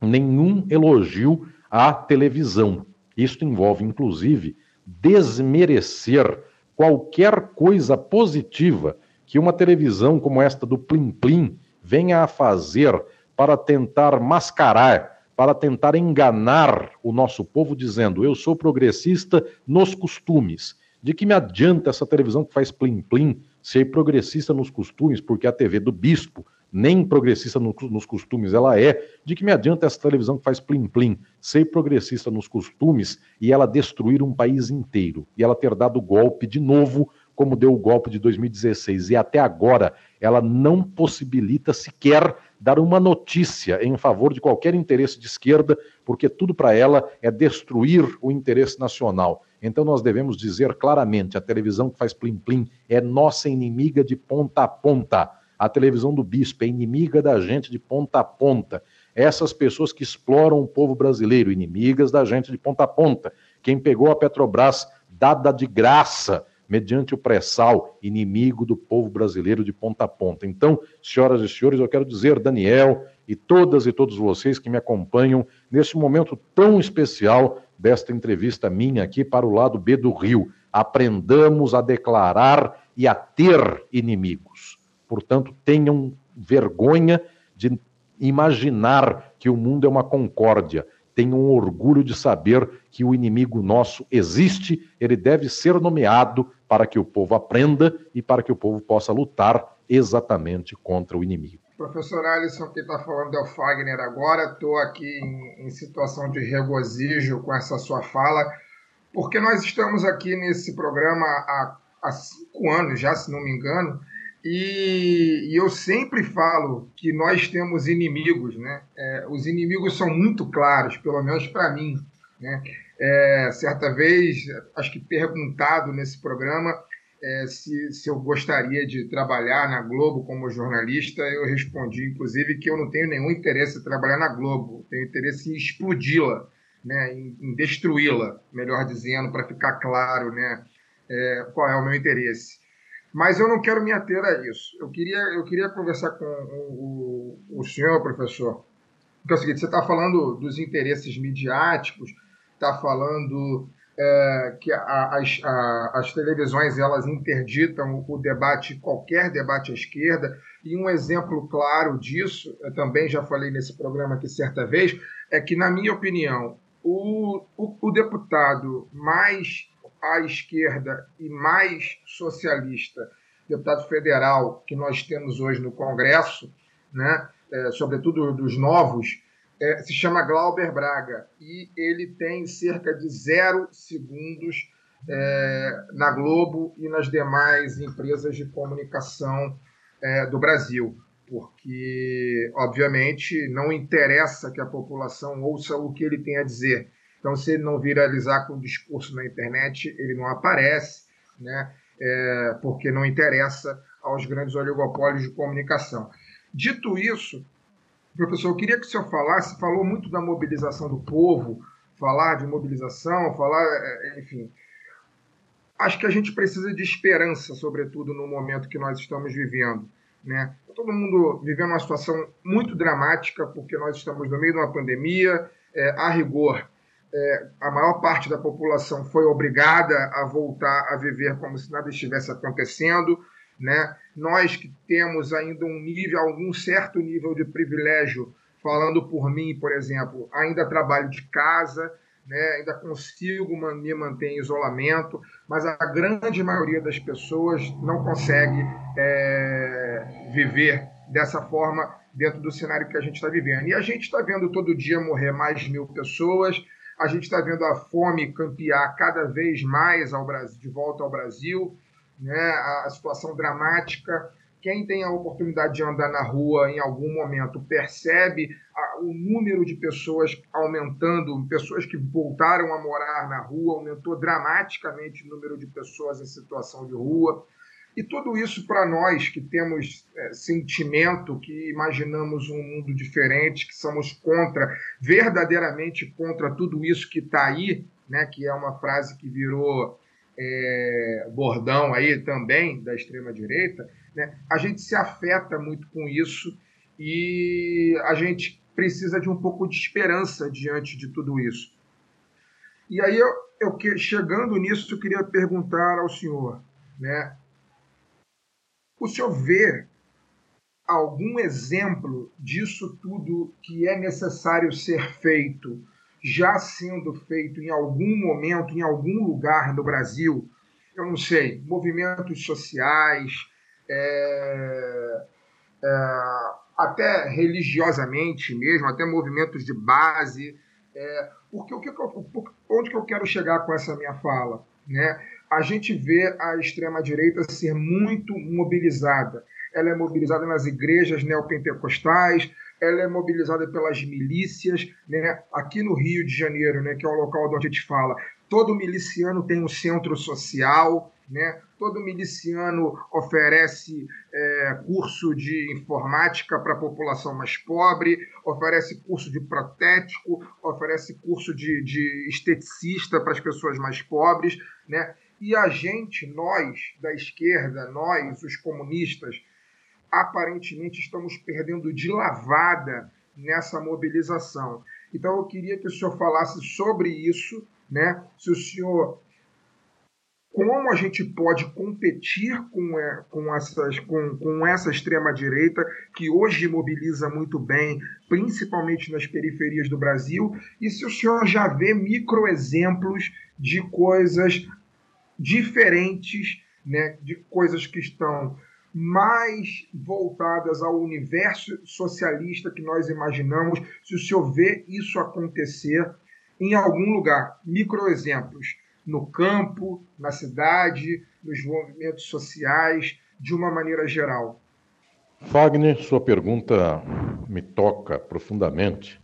nenhum elogio à televisão. Isto envolve, inclusive, desmerecer qualquer coisa positiva que uma televisão como esta do Plim Plim venha a fazer para tentar mascarar para tentar enganar o nosso povo, dizendo: eu sou progressista nos costumes. De que me adianta essa televisão que faz plim-plim ser progressista nos costumes, porque a TV do bispo nem progressista no, nos costumes ela é. De que me adianta essa televisão que faz plim-plim ser progressista nos costumes e ela destruir um país inteiro e ela ter dado golpe de novo, como deu o golpe de 2016 e até agora ela não possibilita sequer dar uma notícia em favor de qualquer interesse de esquerda, porque tudo para ela é destruir o interesse nacional. Então nós devemos dizer claramente: a televisão que faz plim-plim é nossa inimiga de ponta a ponta. A televisão do bispo é inimiga da gente de ponta a ponta. essas pessoas que exploram o povo brasileiro, inimigas da gente de ponta a ponta. Quem pegou a Petrobras dada de graça mediante o pré-sal, inimigo do povo brasileiro de ponta a ponta. Então, senhoras e senhores, eu quero dizer, Daniel e todas e todos vocês que me acompanham nesse momento tão especial desta entrevista minha aqui para o lado B do Rio. Aprendamos a declarar e a ter inimigos. Portanto, tenham vergonha de imaginar que o mundo é uma concórdia. Tenham orgulho de saber que o inimigo nosso existe, ele deve ser nomeado para que o povo aprenda e para que o povo possa lutar exatamente contra o inimigo. Professor Alisson, quem está falando é o Fagner agora. Estou aqui em, em, situação de regozijo com essa sua fala, porque nós estamos aqui nesse programa há, há cinco anos já, se não me engano, e, e eu sempre falo que nós temos inimigos, né? É, os inimigos são muito claros, pelo menos para mim, né? É, certa vez, acho que perguntado nesse programa, é, se, se eu gostaria de trabalhar na Globo como jornalista, eu respondi, inclusive, que eu não tenho nenhum interesse em trabalhar na Globo, tenho interesse em explodi-la, né, em, em destruí-la, melhor dizendo, para ficar claro né, é, qual é o meu interesse. Mas eu não quero me ater a isso. Eu queria, eu queria conversar com o, o, o senhor, professor, porque é o seguinte, você está falando dos interesses midiáticos, está falando é, que a, as, a, as televisões elas interditam o debate, qualquer debate à esquerda, e um exemplo claro disso, eu também já falei nesse programa aqui certa vez, é que, na minha opinião, o, o, o deputado mais à esquerda e mais socialista, deputado federal que nós temos hoje no Congresso, né, é, sobretudo dos novos, é, se chama Glauber Braga e ele tem cerca de zero segundos é, na Globo e nas demais empresas de comunicação é, do Brasil, porque, obviamente, não interessa que a população ouça o que ele tem a dizer. Então, se ele não viralizar com discurso na internet, ele não aparece, né? É, porque não interessa aos grandes oligopólios de comunicação. Dito isso, Professor, eu queria que o senhor falasse, falou muito da mobilização do povo, falar de mobilização, falar, é, é, enfim. Acho que a gente precisa de esperança, sobretudo no momento que nós estamos vivendo. Né? Todo mundo vivendo uma situação muito dramática, porque nós estamos no meio de uma pandemia, é, a rigor. É, a maior parte da população foi obrigada a voltar a viver como se nada estivesse acontecendo. Né? Nós que temos ainda um nível, algum certo nível de privilégio, falando por mim, por exemplo, ainda trabalho de casa, né? ainda consigo me manter em isolamento, mas a grande maioria das pessoas não consegue é, viver dessa forma dentro do cenário que a gente está vivendo. E a gente está vendo todo dia morrer mais de mil pessoas, a gente está vendo a fome campear cada vez mais ao Brasil, de volta ao Brasil né, a situação dramática. Quem tem a oportunidade de andar na rua em algum momento percebe a, o número de pessoas aumentando, pessoas que voltaram a morar na rua, aumentou dramaticamente o número de pessoas em situação de rua. E tudo isso para nós que temos é, sentimento, que imaginamos um mundo diferente, que somos contra, verdadeiramente contra tudo isso que está aí, né, que é uma frase que virou é, bordão aí também da extrema-direita, né, a gente se afeta muito com isso e a gente precisa de um pouco de esperança diante de tudo isso. E aí, eu, eu chegando nisso, eu queria perguntar ao senhor, né, o senhor vê algum exemplo disso tudo que é necessário ser feito já sendo feito em algum momento, em algum lugar no Brasil, eu não sei, movimentos sociais, é, é, até religiosamente mesmo, até movimentos de base. É, porque o que onde que eu quero chegar com essa minha fala? Né? A gente vê a extrema-direita ser muito mobilizada. Ela é mobilizada nas igrejas neopentecostais, ela é mobilizada pelas milícias, né? Aqui no Rio de Janeiro, né, que é o local onde a gente fala, todo miliciano tem um centro social, né? Todo miliciano oferece é, curso de informática para a população mais pobre, oferece curso de protético, oferece curso de, de esteticista para as pessoas mais pobres, né? E a gente, nós da esquerda, nós, os comunistas, aparentemente estamos perdendo de lavada nessa mobilização. Então eu queria que o senhor falasse sobre isso, né? Se o senhor como a gente pode competir com, é, com, essas, com, com essa extrema-direita, que hoje mobiliza muito bem, principalmente nas periferias do Brasil, e se o senhor já vê microexemplos de coisas diferentes, né, de coisas que estão mais voltadas ao universo socialista que nós imaginamos, se o senhor vê isso acontecer em algum lugar. Microexemplos no campo, na cidade, nos movimentos sociais, de uma maneira geral. Fagner, sua pergunta me toca profundamente.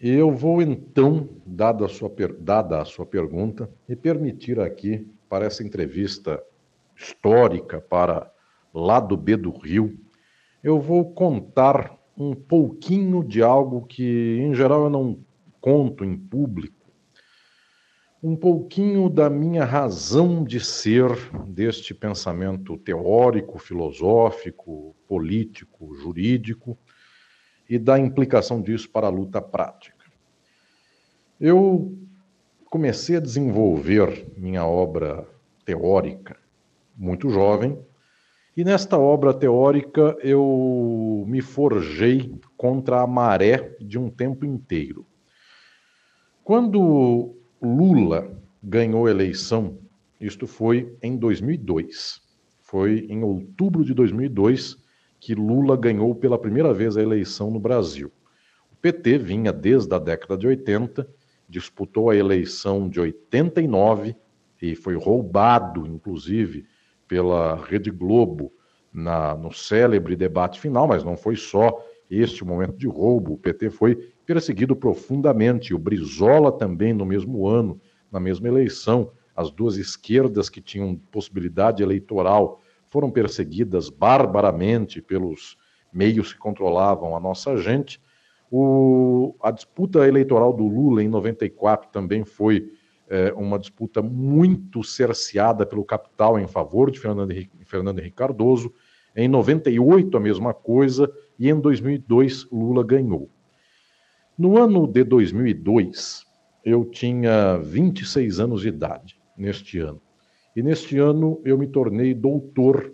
Eu vou então, dada a sua, dada a sua pergunta, me permitir aqui, para essa entrevista histórica para lado B do Rio, eu vou contar um pouquinho de algo que, em geral, eu não conto em público, um pouquinho da minha razão de ser deste pensamento teórico, filosófico, político, jurídico e da implicação disso para a luta prática. Eu comecei a desenvolver minha obra teórica muito jovem, e nesta obra teórica eu me forjei contra a maré de um tempo inteiro. Quando Lula ganhou a eleição, isto foi em 2002. Foi em outubro de 2002 que Lula ganhou pela primeira vez a eleição no Brasil. O PT vinha desde a década de 80, disputou a eleição de 89 e foi roubado, inclusive, pela Rede Globo na, no célebre debate final, mas não foi só este momento de roubo. O PT foi perseguido profundamente. O Brizola também, no mesmo ano, na mesma eleição, as duas esquerdas que tinham possibilidade eleitoral foram perseguidas barbaramente pelos meios que controlavam a nossa gente. O, a disputa eleitoral do Lula em 94 também foi é, uma disputa muito cerceada pelo capital em favor de Fernando Henrique, Fernando Henrique Cardoso. Em 98, a mesma coisa, e em 2002, Lula ganhou. No ano de 2002, eu tinha 26 anos de idade, neste ano. E neste ano eu me tornei doutor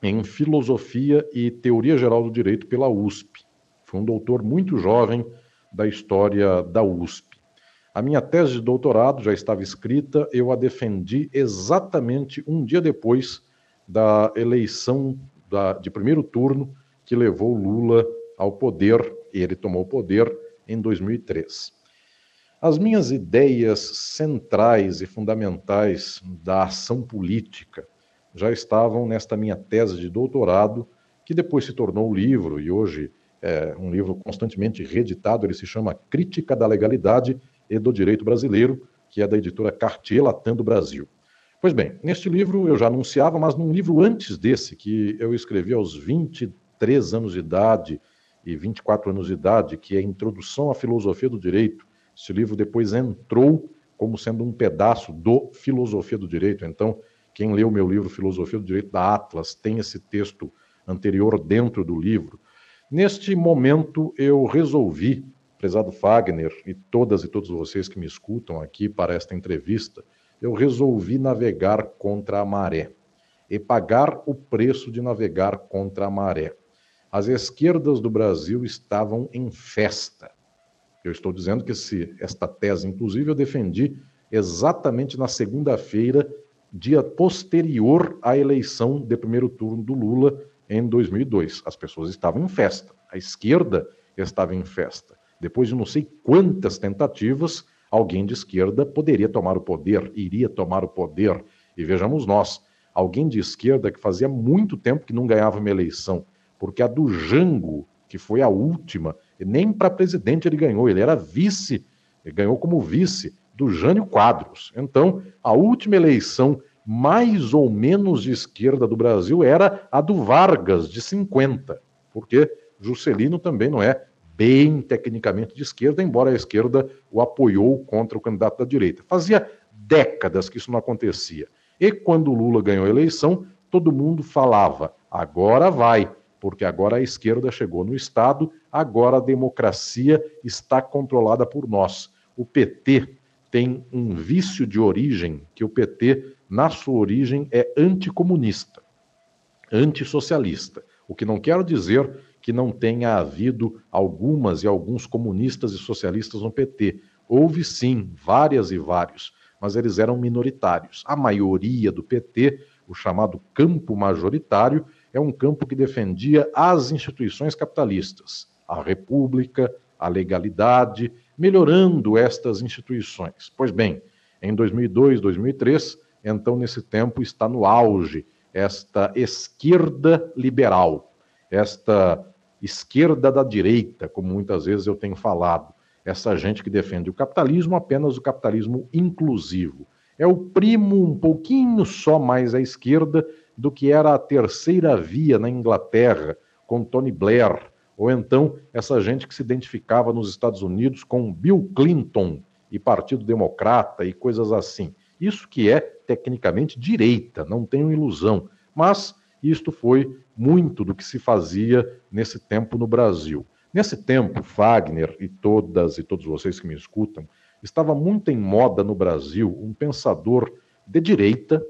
em Filosofia e Teoria Geral do Direito pela USP. Fui um doutor muito jovem da história da USP. A minha tese de doutorado já estava escrita, eu a defendi exatamente um dia depois da eleição da, de primeiro turno que levou Lula ao poder, e ele tomou o poder em 2003. As minhas ideias centrais e fundamentais da ação política já estavam nesta minha tese de doutorado, que depois se tornou um livro e hoje é um livro constantemente reeditado. Ele se chama Crítica da Legalidade e do Direito Brasileiro, que é da editora Cartier Latam do Brasil. Pois bem, neste livro eu já anunciava, mas num livro antes desse, que eu escrevi aos 23 anos de idade, e 24 anos de idade, que é Introdução à Filosofia do Direito. Esse livro depois entrou como sendo um pedaço do Filosofia do Direito. Então, quem leu meu livro Filosofia do Direito da Atlas tem esse texto anterior dentro do livro. Neste momento, eu resolvi, prezado Fagner e todas e todos vocês que me escutam aqui para esta entrevista, eu resolvi navegar contra a maré e pagar o preço de navegar contra a maré. As esquerdas do Brasil estavam em festa. Eu estou dizendo que se, esta tese, inclusive, eu defendi exatamente na segunda-feira, dia posterior à eleição de primeiro turno do Lula em 2002. As pessoas estavam em festa, a esquerda estava em festa. Depois de não sei quantas tentativas, alguém de esquerda poderia tomar o poder, iria tomar o poder. E vejamos nós, alguém de esquerda que fazia muito tempo que não ganhava uma eleição, porque a do Jango, que foi a última, nem para presidente ele ganhou, ele era vice, ele ganhou como vice do Jânio Quadros. Então, a última eleição mais ou menos de esquerda do Brasil era a do Vargas, de 50, porque Juscelino também não é bem tecnicamente de esquerda, embora a esquerda o apoiou contra o candidato da direita. Fazia décadas que isso não acontecia. E quando Lula ganhou a eleição, todo mundo falava: agora vai, porque agora a esquerda chegou no Estado, agora a democracia está controlada por nós. O PT tem um vício de origem, que o PT, na sua origem, é anticomunista, antissocialista. O que não quer dizer que não tenha havido algumas e alguns comunistas e socialistas no PT. Houve sim, várias e vários, mas eles eram minoritários. A maioria do PT, o chamado campo majoritário, é um campo que defendia as instituições capitalistas, a república, a legalidade, melhorando estas instituições. Pois bem, em 2002, 2003, então nesse tempo está no auge esta esquerda liberal, esta esquerda da direita, como muitas vezes eu tenho falado, essa gente que defende o capitalismo, apenas o capitalismo inclusivo. É o primo um pouquinho só mais à esquerda do que era a terceira via na Inglaterra, com Tony Blair, ou então essa gente que se identificava nos Estados Unidos com Bill Clinton e Partido Democrata e coisas assim. Isso que é tecnicamente direita, não tenho ilusão, mas isto foi muito do que se fazia nesse tempo no Brasil. Nesse tempo, Wagner e todas e todos vocês que me escutam, estava muito em moda no Brasil um pensador de direita,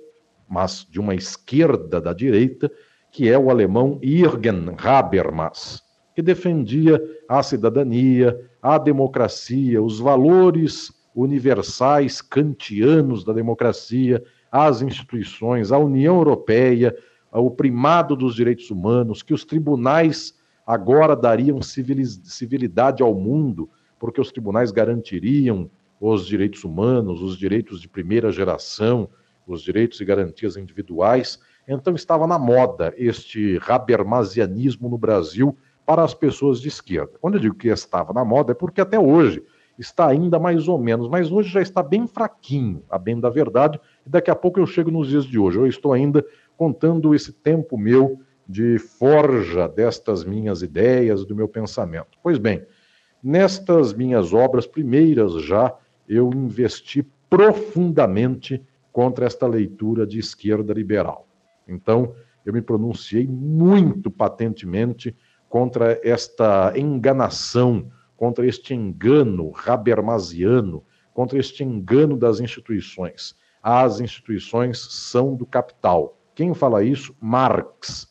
mas de uma esquerda da direita, que é o alemão Jürgen Habermas, que defendia a cidadania, a democracia, os valores universais kantianos da democracia, as instituições, a União Europeia, o primado dos direitos humanos, que os tribunais agora dariam civilidade ao mundo, porque os tribunais garantiriam os direitos humanos, os direitos de primeira geração, os direitos e garantias individuais. Então estava na moda este habermasianismo no Brasil para as pessoas de esquerda. Quando eu digo que estava na moda é porque até hoje está ainda mais ou menos, mas hoje já está bem fraquinho, a bem da verdade, e daqui a pouco eu chego nos dias de hoje. Eu estou ainda contando esse tempo meu de forja destas minhas ideias, do meu pensamento. Pois bem, nestas minhas obras primeiras já eu investi profundamente contra esta leitura de esquerda liberal. Então, eu me pronunciei muito patentemente contra esta enganação, contra este engano habermasiano, contra este engano das instituições. As instituições são do capital. Quem fala isso? Marx.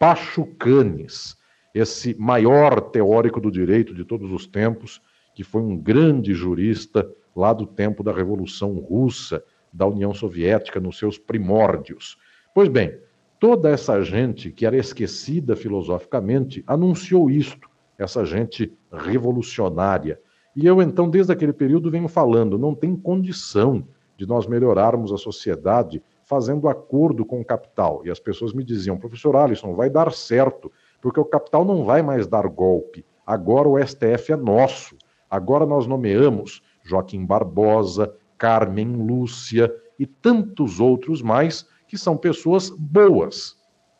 Pachucanes, esse maior teórico do direito de todos os tempos, que foi um grande jurista lá do tempo da Revolução Russa, da União Soviética nos seus primórdios. Pois bem, toda essa gente que era esquecida filosoficamente anunciou isto, essa gente revolucionária. E eu, então, desde aquele período, venho falando: não tem condição de nós melhorarmos a sociedade fazendo acordo com o capital. E as pessoas me diziam, professor Alisson, vai dar certo, porque o capital não vai mais dar golpe. Agora o STF é nosso. Agora nós nomeamos Joaquim Barbosa, Carmen Lúcia e tantos outros mais que são pessoas boas.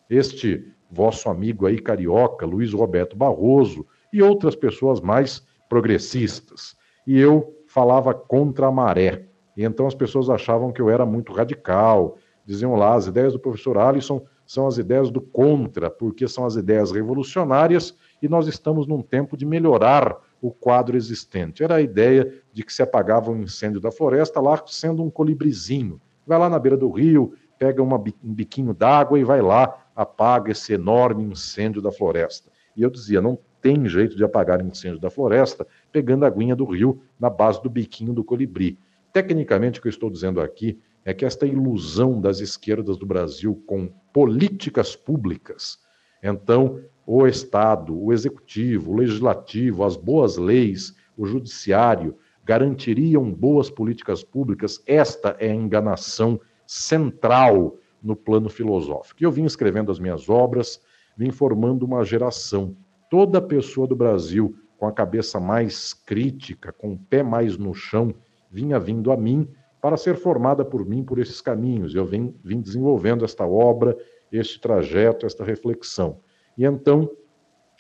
Este vosso amigo aí carioca, Luiz Roberto Barroso, e outras pessoas mais progressistas. E eu falava contra a maré. E então as pessoas achavam que eu era muito radical. Diziam lá, as ideias do professor Alisson são as ideias do contra, porque são as ideias revolucionárias e nós estamos num tempo de melhorar o quadro existente. Era a ideia de que se apagava um incêndio da floresta lá sendo um colibrizinho. Vai lá na beira do rio, pega uma, um biquinho d'água e vai lá, apaga esse enorme incêndio da floresta. E eu dizia, não tem jeito de apagar incêndio da floresta pegando a aguinha do rio na base do biquinho do colibri. Tecnicamente, o que eu estou dizendo aqui é que esta ilusão das esquerdas do Brasil com políticas públicas, então o Estado, o Executivo, o Legislativo, as boas leis, o Judiciário garantiriam boas políticas públicas, esta é a enganação central no plano filosófico. Eu vim escrevendo as minhas obras, vim formando uma geração. Toda pessoa do Brasil com a cabeça mais crítica, com o pé mais no chão, vinha vindo a mim para ser formada por mim por esses caminhos. Eu vim, vim desenvolvendo esta obra, este trajeto, esta reflexão. E então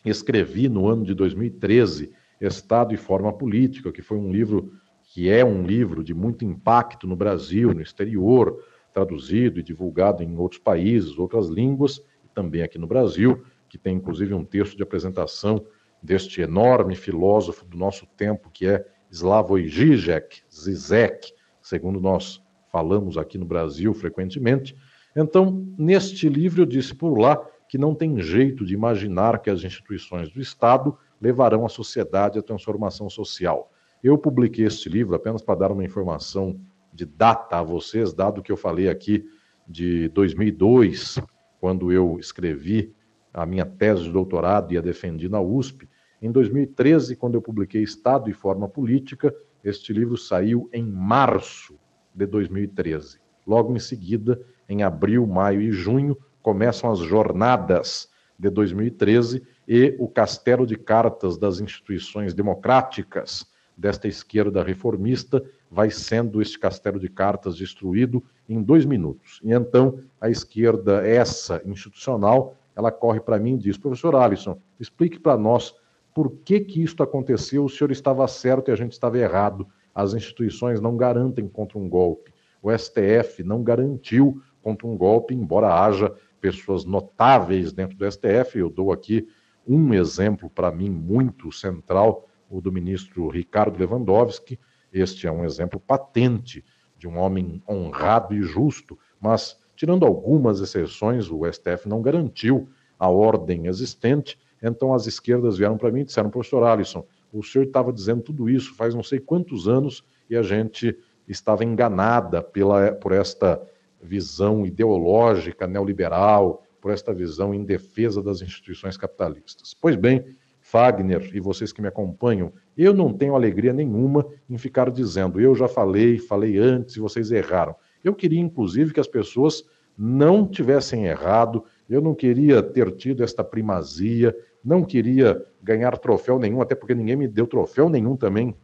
escrevi no ano de 2013 Estado e Forma Política, que foi um livro que é um livro de muito impacto no Brasil, no exterior, traduzido e divulgado em outros países, outras línguas, e também aqui no Brasil, que tem inclusive um texto de apresentação deste enorme filósofo do nosso tempo, que é Slavoj Žižek, Zizek, segundo nós falamos aqui no Brasil frequentemente. Então, neste livro eu disse por lá que não tem jeito de imaginar que as instituições do Estado levarão a sociedade à transformação social. Eu publiquei este livro apenas para dar uma informação de data a vocês, dado que eu falei aqui de 2002, quando eu escrevi a minha tese de doutorado e a defendi na USP. Em 2013, quando eu publiquei Estado e Forma Política, este livro saiu em março de 2013. Logo em seguida, em abril, maio e junho, começam as jornadas de 2013 e o castelo de cartas das instituições democráticas desta esquerda reformista vai sendo este castelo de cartas destruído em dois minutos. E então a esquerda, essa institucional, ela corre para mim e diz: professor Alisson, explique para nós por que que isto aconteceu, o senhor estava certo e a gente estava errado. As instituições não garantem contra um golpe. O STF não garantiu contra um golpe, embora haja pessoas notáveis dentro do STF. Eu dou aqui um exemplo para mim muito central, o do ministro Ricardo Lewandowski. Este é um exemplo patente de um homem honrado e justo, mas, tirando algumas exceções, o STF não garantiu a ordem existente. Então, as esquerdas vieram para mim e disseram: professor Alisson, o senhor estava dizendo tudo isso faz não sei quantos anos e a gente estava enganada pela, por esta visão ideológica neoliberal, por esta visão em defesa das instituições capitalistas. Pois bem, Fagner e vocês que me acompanham, eu não tenho alegria nenhuma em ficar dizendo eu já falei, falei antes e vocês erraram. Eu queria, inclusive, que as pessoas não tivessem errado, eu não queria ter tido esta primazia, não queria ganhar troféu nenhum, até porque ninguém me deu troféu nenhum também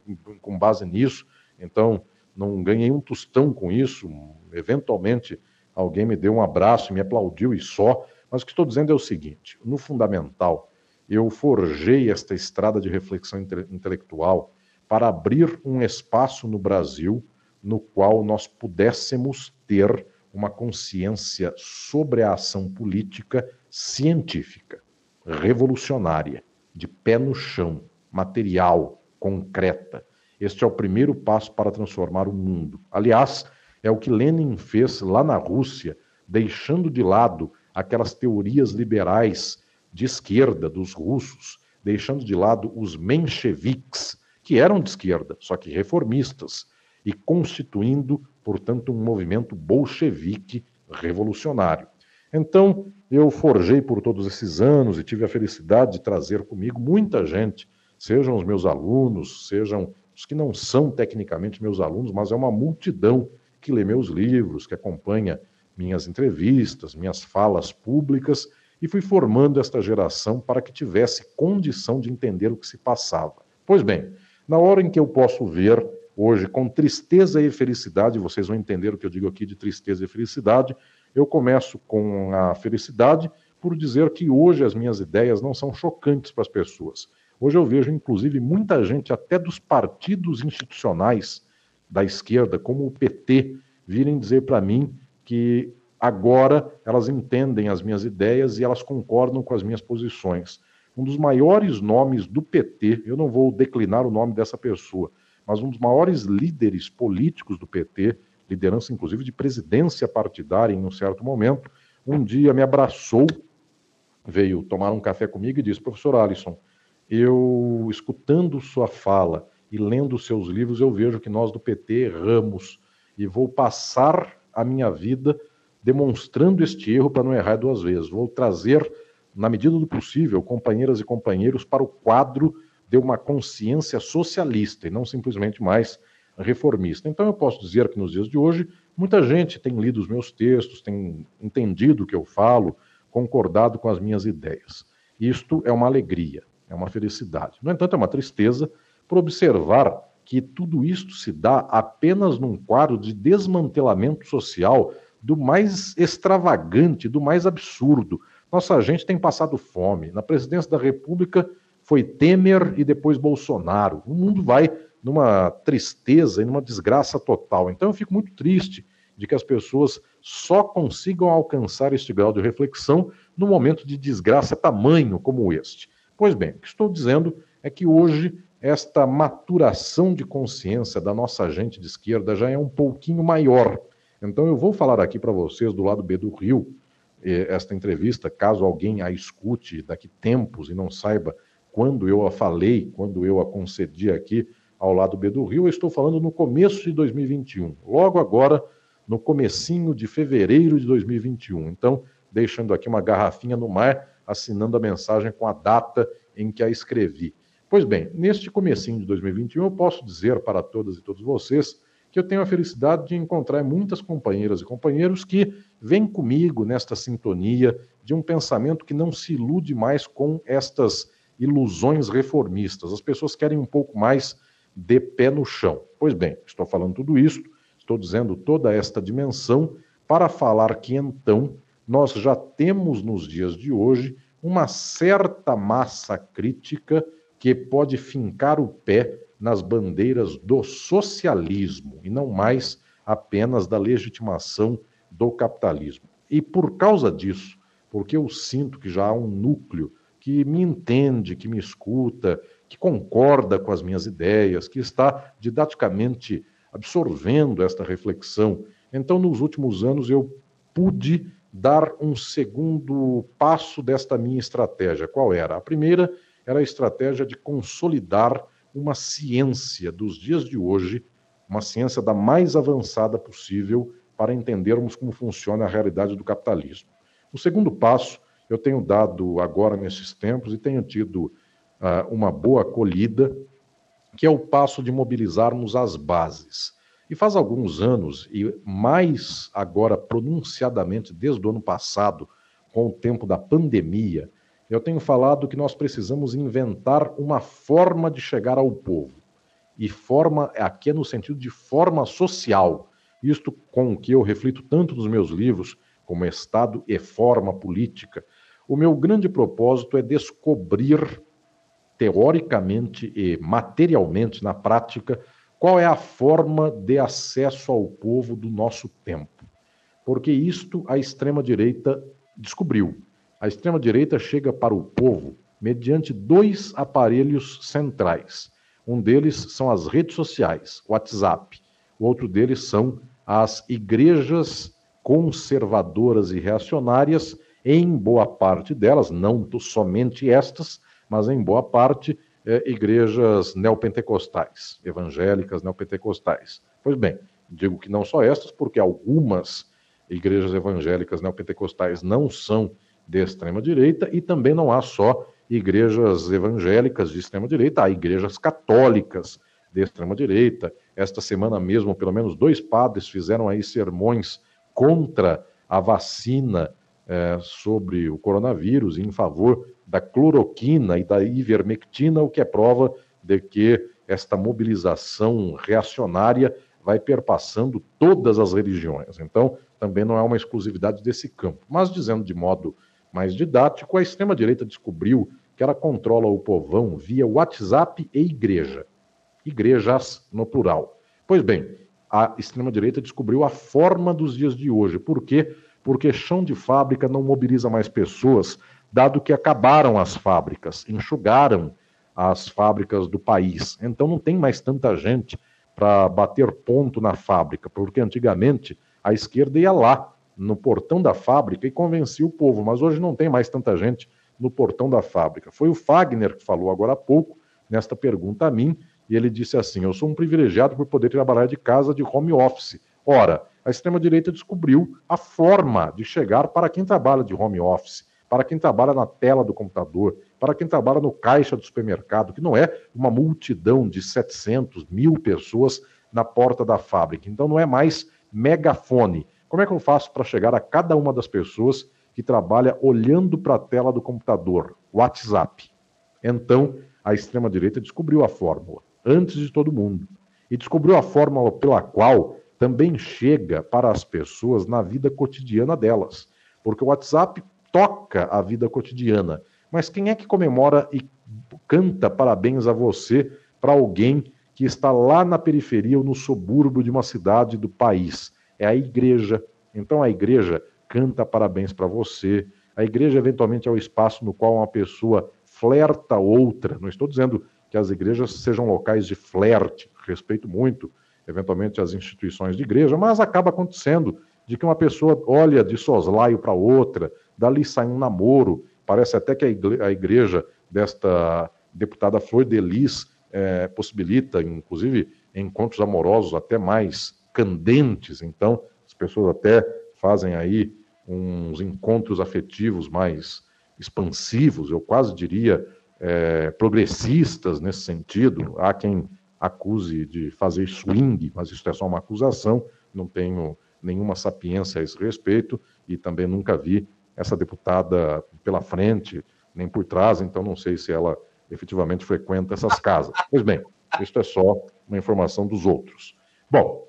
com base nisso. Então, não ganhei um tostão com isso. Eventualmente, alguém me deu um abraço, me aplaudiu e só. Mas o que estou dizendo é o seguinte: no fundamental, eu forjei esta estrada de reflexão inte intelectual para abrir um espaço no Brasil no qual nós pudéssemos ter uma consciência sobre a ação política científica, revolucionária, de pé no chão, material, concreta, este é o primeiro passo para transformar o mundo. Aliás, é o que Lenin fez lá na Rússia, deixando de lado aquelas teorias liberais de esquerda dos russos, deixando de lado os mencheviques, que eram de esquerda, só que reformistas, e constituindo, portanto, um movimento bolchevique revolucionário. Então, eu forjei por todos esses anos e tive a felicidade de trazer comigo muita gente, sejam os meus alunos, sejam os que não são tecnicamente meus alunos, mas é uma multidão que lê meus livros, que acompanha minhas entrevistas, minhas falas públicas, e fui formando esta geração para que tivesse condição de entender o que se passava. Pois bem, na hora em que eu posso ver hoje com tristeza e felicidade, vocês vão entender o que eu digo aqui de tristeza e felicidade, eu começo com a felicidade por dizer que hoje as minhas ideias não são chocantes para as pessoas. Hoje eu vejo, inclusive, muita gente, até dos partidos institucionais da esquerda, como o PT, virem dizer para mim que agora elas entendem as minhas ideias e elas concordam com as minhas posições. Um dos maiores nomes do PT, eu não vou declinar o nome dessa pessoa, mas um dos maiores líderes políticos do PT, liderança inclusive de presidência partidária em um certo momento, um dia me abraçou, veio tomar um café comigo e disse: Professor Alisson, eu, escutando sua fala e lendo seus livros, eu vejo que nós do PT erramos e vou passar a minha vida demonstrando este erro para não errar duas vezes. Vou trazer, na medida do possível, companheiras e companheiros para o quadro de uma consciência socialista e não simplesmente mais reformista. Então eu posso dizer que nos dias de hoje, muita gente tem lido os meus textos, tem entendido o que eu falo, concordado com as minhas ideias. Isto é uma alegria é uma felicidade. No entanto, é uma tristeza por observar que tudo isto se dá apenas num quadro de desmantelamento social do mais extravagante, do mais absurdo. Nossa gente tem passado fome. Na presidência da República foi Temer e depois Bolsonaro. O mundo vai numa tristeza e numa desgraça total. Então eu fico muito triste de que as pessoas só consigam alcançar este grau de reflexão no momento de desgraça tamanho como este. Pois bem, o que estou dizendo é que hoje esta maturação de consciência da nossa gente de esquerda já é um pouquinho maior. Então eu vou falar aqui para vocês do lado B do Rio, eh, esta entrevista, caso alguém a escute daqui tempos e não saiba quando eu a falei, quando eu a concedi aqui ao lado B do Rio, eu estou falando no começo de 2021, logo agora no comecinho de fevereiro de 2021. Então, deixando aqui uma garrafinha no mar, assinando a mensagem com a data em que a escrevi. Pois bem, neste comecinho de 2021, eu posso dizer para todas e todos vocês que eu tenho a felicidade de encontrar muitas companheiras e companheiros que vêm comigo nesta sintonia de um pensamento que não se ilude mais com estas ilusões reformistas. As pessoas querem um pouco mais de pé no chão. Pois bem, estou falando tudo isso, estou dizendo toda esta dimensão para falar que então nós já temos nos dias de hoje uma certa massa crítica que pode fincar o pé nas bandeiras do socialismo e não mais apenas da legitimação do capitalismo. E por causa disso, porque eu sinto que já há um núcleo que me entende, que me escuta, que concorda com as minhas ideias, que está didaticamente absorvendo esta reflexão. Então, nos últimos anos, eu pude dar um segundo passo desta minha estratégia. Qual era? A primeira era a estratégia de consolidar uma ciência dos dias de hoje, uma ciência da mais avançada possível para entendermos como funciona a realidade do capitalismo. O segundo passo eu tenho dado agora nesses tempos e tenho tido uh, uma boa acolhida, que é o passo de mobilizarmos as bases. E faz alguns anos, e mais agora pronunciadamente desde o ano passado, com o tempo da pandemia, eu tenho falado que nós precisamos inventar uma forma de chegar ao povo. E forma aqui é no sentido de forma social. Isto com o que eu reflito tanto nos meus livros, como Estado e Forma Política. O meu grande propósito é descobrir, teoricamente e materialmente, na prática, qual é a forma de acesso ao povo do nosso tempo. Porque isto a extrema-direita descobriu a extrema-direita chega para o povo mediante dois aparelhos centrais. Um deles são as redes sociais, WhatsApp. O outro deles são as igrejas conservadoras e reacionárias, em boa parte delas, não somente estas, mas em boa parte, é, igrejas neopentecostais, evangélicas neopentecostais. Pois bem, digo que não só estas, porque algumas igrejas evangélicas neopentecostais não são de extrema-direita e também não há só igrejas evangélicas de extrema-direita, há igrejas católicas de extrema-direita. Esta semana mesmo, pelo menos dois padres fizeram aí sermões contra a vacina é, sobre o coronavírus e em favor da cloroquina e da ivermectina, o que é prova de que esta mobilização reacionária vai perpassando todas as religiões. Então, também não é uma exclusividade desse campo. Mas, dizendo de modo mais didático, a extrema-direita descobriu que ela controla o povão via WhatsApp e igreja. Igrejas no plural. Pois bem, a extrema-direita descobriu a forma dos dias de hoje. Por quê? Porque chão de fábrica não mobiliza mais pessoas, dado que acabaram as fábricas, enxugaram as fábricas do país. Então não tem mais tanta gente para bater ponto na fábrica, porque antigamente a esquerda ia lá no portão da fábrica e convencia o povo, mas hoje não tem mais tanta gente no portão da fábrica. Foi o Fagner que falou agora há pouco, nesta pergunta a mim, e ele disse assim: Eu sou um privilegiado por poder trabalhar de casa de home office. Ora, a extrema-direita descobriu a forma de chegar para quem trabalha de home office, para quem trabalha na tela do computador, para quem trabalha no caixa do supermercado, que não é uma multidão de 700 mil pessoas na porta da fábrica. Então não é mais megafone, como é que eu faço para chegar a cada uma das pessoas que trabalha olhando para a tela do computador? WhatsApp. Então, a extrema-direita descobriu a fórmula, antes de todo mundo. e descobriu a fórmula pela qual também chega para as pessoas na vida cotidiana delas. Porque o WhatsApp toca a vida cotidiana. Mas quem é que comemora e canta parabéns a você para alguém que está lá na periferia ou no subúrbio de uma cidade do país? É a igreja. Então a igreja canta parabéns para você. A igreja, eventualmente, é o espaço no qual uma pessoa flerta outra. Não estou dizendo que as igrejas sejam locais de flerte, respeito muito, eventualmente, as instituições de igreja, mas acaba acontecendo de que uma pessoa olha de soslaio para outra, dali sai um namoro. Parece até que a igreja desta deputada Flor de Lis é, possibilita, inclusive, encontros amorosos até mais candentes. Então, as pessoas até fazem aí uns encontros afetivos mais expansivos, eu quase diria é, progressistas nesse sentido. Há quem acuse de fazer swing, mas isso é só uma acusação, não tenho nenhuma sapiência a esse respeito e também nunca vi essa deputada pela frente, nem por trás, então não sei se ela efetivamente frequenta essas casas. Pois bem, isso é só uma informação dos outros. Bom,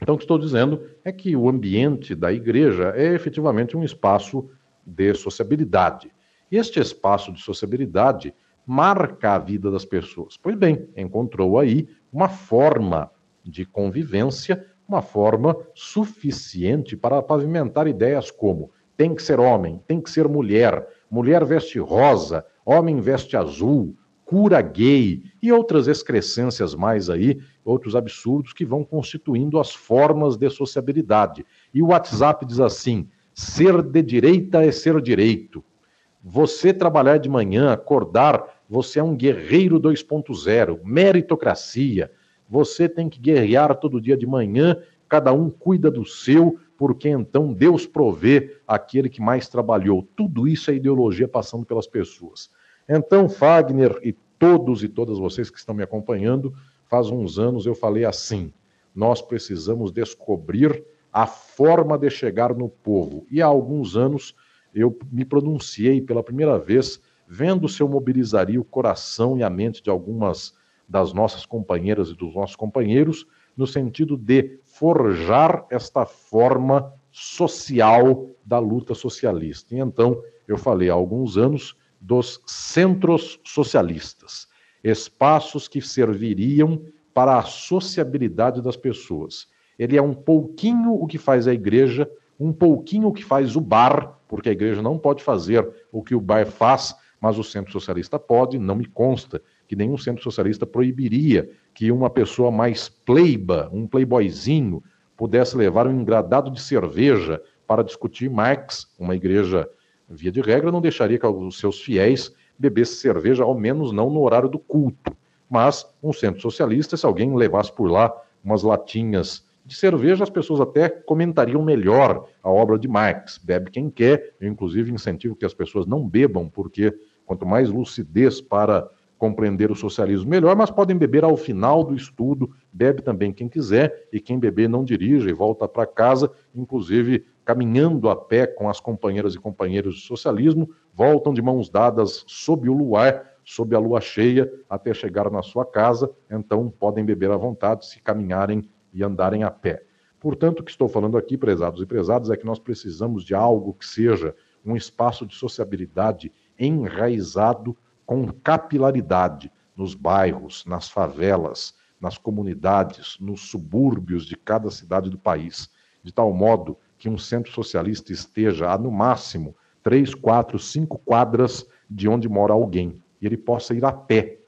então o que estou dizendo é que o ambiente da igreja é efetivamente um espaço de sociabilidade. E este espaço de sociabilidade marca a vida das pessoas. Pois bem, encontrou aí uma forma de convivência, uma forma suficiente para pavimentar ideias como tem que ser homem, tem que ser mulher, mulher veste rosa, homem veste azul, cura gay e outras excrescências mais aí, outros absurdos que vão constituindo as formas de sociabilidade. E o WhatsApp diz assim: ser de direita é ser direito. Você trabalhar de manhã, acordar, você é um guerreiro 2.0, meritocracia. Você tem que guerrear todo dia de manhã, cada um cuida do seu, porque então Deus provê aquele que mais trabalhou. Tudo isso é ideologia passando pelas pessoas. Então, Fagner e todos e todas vocês que estão me acompanhando, faz uns anos eu falei assim: nós precisamos descobrir a forma de chegar no povo. E há alguns anos eu me pronunciei pela primeira vez, vendo se eu mobilizaria o coração e a mente de algumas das nossas companheiras e dos nossos companheiros, no sentido de forjar esta forma social da luta socialista. E então eu falei há alguns anos dos centros socialistas, espaços que serviriam para a sociabilidade das pessoas. Ele é um pouquinho o que faz a igreja, um pouquinho o que faz o bar, porque a igreja não pode fazer o que o bar faz, mas o centro socialista pode, não me consta que nenhum centro socialista proibiria que uma pessoa mais pleiba, um playboyzinho, pudesse levar um engradado de cerveja para discutir Marx, uma igreja via de regra, não deixaria que os seus fiéis bebessem cerveja, ao menos não no horário do culto. Mas um centro socialista, se alguém levasse por lá umas latinhas de cerveja, as pessoas até comentariam melhor a obra de Marx. Bebe quem quer, eu inclusive incentivo que as pessoas não bebam, porque quanto mais lucidez para compreender o socialismo, melhor, mas podem beber ao final do estudo, bebe também quem quiser, e quem beber não dirija e volta para casa, inclusive caminhando a pé com as companheiras e companheiros do socialismo, voltam de mãos dadas sob o luar, sob a lua cheia, até chegar na sua casa, então podem beber à vontade se caminharem e andarem a pé. Portanto, o que estou falando aqui, prezados e prezadas, é que nós precisamos de algo que seja um espaço de sociabilidade enraizado com capilaridade nos bairros, nas favelas, nas comunidades, nos subúrbios de cada cidade do país, de tal modo que um centro socialista esteja a, no máximo, três, quatro, cinco quadras de onde mora alguém, e ele possa ir a pé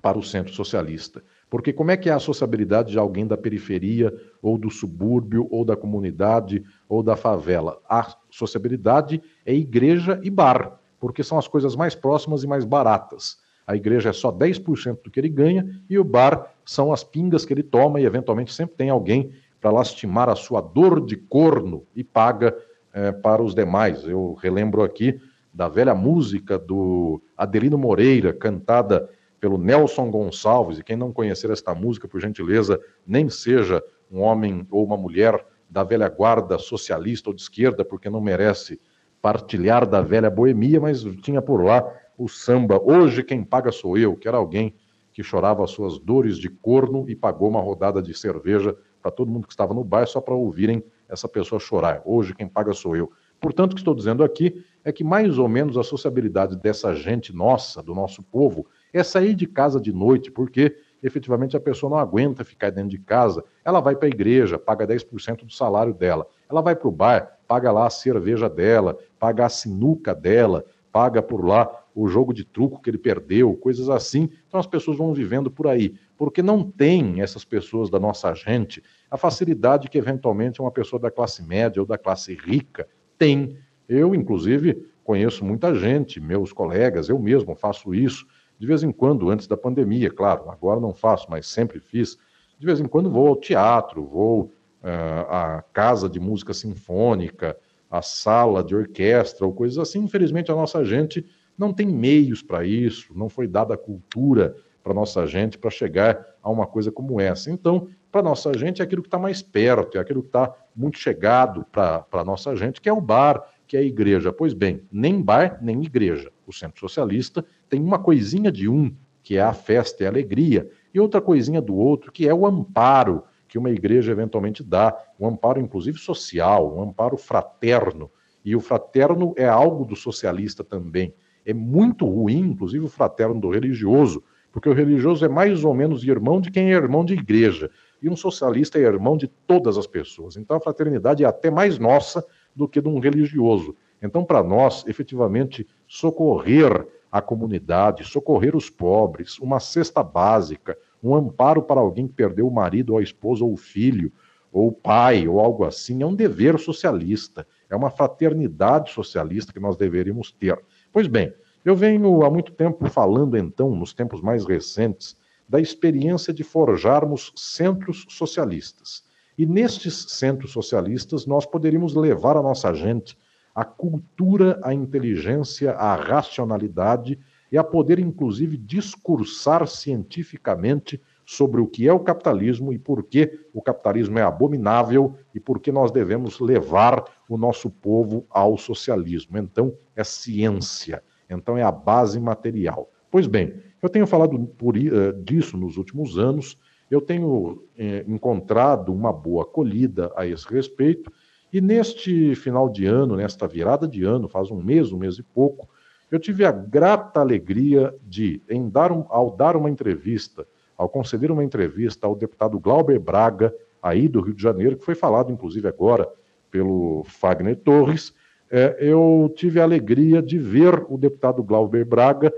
para o centro socialista. Porque como é que é a sociabilidade de alguém da periferia, ou do subúrbio, ou da comunidade, ou da favela? A sociabilidade é igreja e bar, porque são as coisas mais próximas e mais baratas. A igreja é só 10% do que ele ganha, e o bar são as pingas que ele toma, e eventualmente sempre tem alguém para lastimar a sua dor de corno e paga é, para os demais. Eu relembro aqui da velha música do Adelino Moreira, cantada pelo Nelson Gonçalves, e quem não conhecer esta música, por gentileza, nem seja um homem ou uma mulher da velha guarda socialista ou de esquerda, porque não merece partilhar da velha boemia, mas tinha por lá o samba Hoje quem paga sou eu, que era alguém que chorava as suas dores de corno e pagou uma rodada de cerveja para todo mundo que estava no bar só para ouvirem essa pessoa chorar. Hoje quem paga sou eu. Portanto, o que estou dizendo aqui é que mais ou menos a sociabilidade dessa gente nossa, do nosso povo, é sair de casa de noite, porque efetivamente a pessoa não aguenta ficar dentro de casa. Ela vai para a igreja, paga 10% do salário dela. Ela vai para o bar, paga lá a cerveja dela, paga a sinuca dela, paga por lá o jogo de truco que ele perdeu, coisas assim. Então as pessoas vão vivendo por aí, porque não tem essas pessoas da nossa gente a facilidade que eventualmente uma pessoa da classe média ou da classe rica tem. Eu, inclusive, conheço muita gente, meus colegas, eu mesmo faço isso de vez em quando, antes da pandemia, claro, agora não faço, mas sempre fiz. De vez em quando vou ao teatro, vou uh, à casa de música sinfônica, à sala de orquestra ou coisas assim. Infelizmente, a nossa gente não tem meios para isso, não foi dada a cultura para nossa gente para chegar a uma coisa como essa. Então, para nossa gente é aquilo que está mais perto, é aquilo que está muito chegado para a nossa gente, que é o bar, que é a igreja. Pois bem, nem bar, nem igreja. O Centro Socialista tem uma coisinha de um, que é a festa e a alegria, e outra coisinha do outro, que é o amparo que uma igreja eventualmente dá, um amparo inclusive social, um amparo fraterno. E o fraterno é algo do socialista também. É muito ruim, inclusive, o fraterno do religioso, porque o religioso é mais ou menos irmão de quem é irmão de igreja. E um socialista é irmão de todas as pessoas. Então a fraternidade é até mais nossa do que de um religioso. Então, para nós, efetivamente, socorrer a comunidade, socorrer os pobres, uma cesta básica, um amparo para alguém que perdeu o marido, ou a esposa, ou o filho, ou o pai, ou algo assim, é um dever socialista, é uma fraternidade socialista que nós deveríamos ter. Pois bem, eu venho há muito tempo falando, então, nos tempos mais recentes, da experiência de forjarmos centros socialistas. E nestes centros socialistas, nós poderíamos levar a nossa gente a cultura, a inteligência, a racionalidade e a poder, inclusive, discursar cientificamente sobre o que é o capitalismo e por que o capitalismo é abominável e por que nós devemos levar o nosso povo ao socialismo. Então, é ciência, então é a base material. Pois bem, eu tenho falado por, uh, disso nos últimos anos, eu tenho eh, encontrado uma boa acolhida a esse respeito e neste final de ano, nesta virada de ano, faz um mês, um mês e pouco, eu tive a grata alegria de, em dar um, ao dar uma entrevista, ao conceder uma entrevista ao deputado Glauber Braga, aí do Rio de Janeiro, que foi falado inclusive agora pelo Fagner Torres, é, eu tive a alegria de ver o deputado Glauber Braga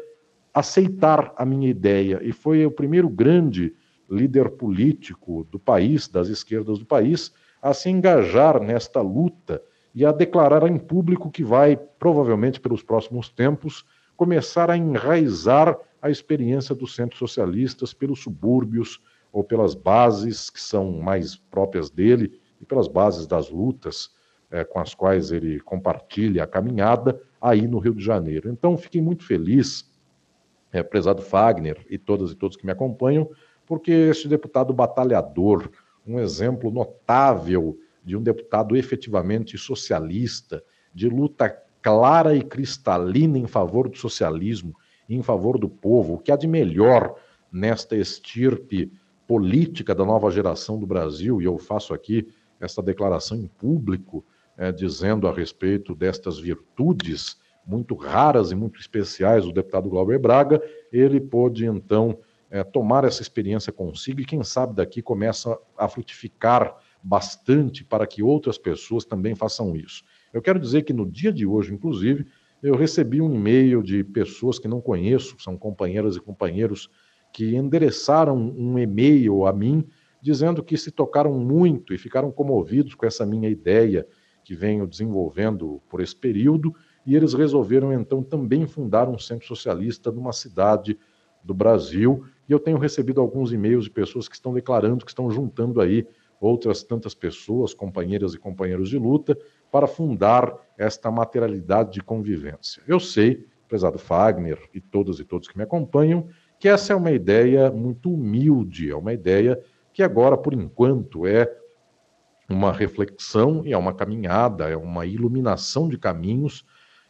aceitar a minha ideia, e foi o primeiro grande líder político do país, das esquerdas do país, a se engajar nesta luta e a declarar em público que vai, provavelmente pelos próximos tempos, começar a enraizar a experiência dos centros socialistas pelos subúrbios ou pelas bases que são mais próprias dele e pelas bases das lutas é, com as quais ele compartilha a caminhada aí no Rio de Janeiro. Então, fiquei muito feliz, é, prezado Fagner e todas e todos que me acompanham, porque este deputado batalhador, um exemplo notável de um deputado efetivamente socialista, de luta clara e cristalina em favor do socialismo, em favor do povo, o que há de melhor nesta estirpe política da nova geração do Brasil, e eu faço aqui esta declaração em público, é, dizendo a respeito destas virtudes muito raras e muito especiais do deputado Glauber Braga, ele pôde então é, tomar essa experiência consigo e, quem sabe, daqui começa a frutificar bastante para que outras pessoas também façam isso. Eu quero dizer que no dia de hoje, inclusive, eu recebi um e-mail de pessoas que não conheço, são companheiras e companheiros, que endereçaram um e-mail a mim dizendo que se tocaram muito e ficaram comovidos com essa minha ideia que venho desenvolvendo por esse período, e eles resolveram então também fundar um centro socialista numa cidade do Brasil e eu tenho recebido alguns e-mails de pessoas que estão declarando que estão juntando aí outras tantas pessoas, companheiras e companheiros de luta, para fundar esta materialidade de convivência. Eu sei, prezado Fagner e todas e todos que me acompanham, que essa é uma ideia muito humilde, é uma ideia que agora, por enquanto, é uma reflexão e é uma caminhada, é uma iluminação de caminhos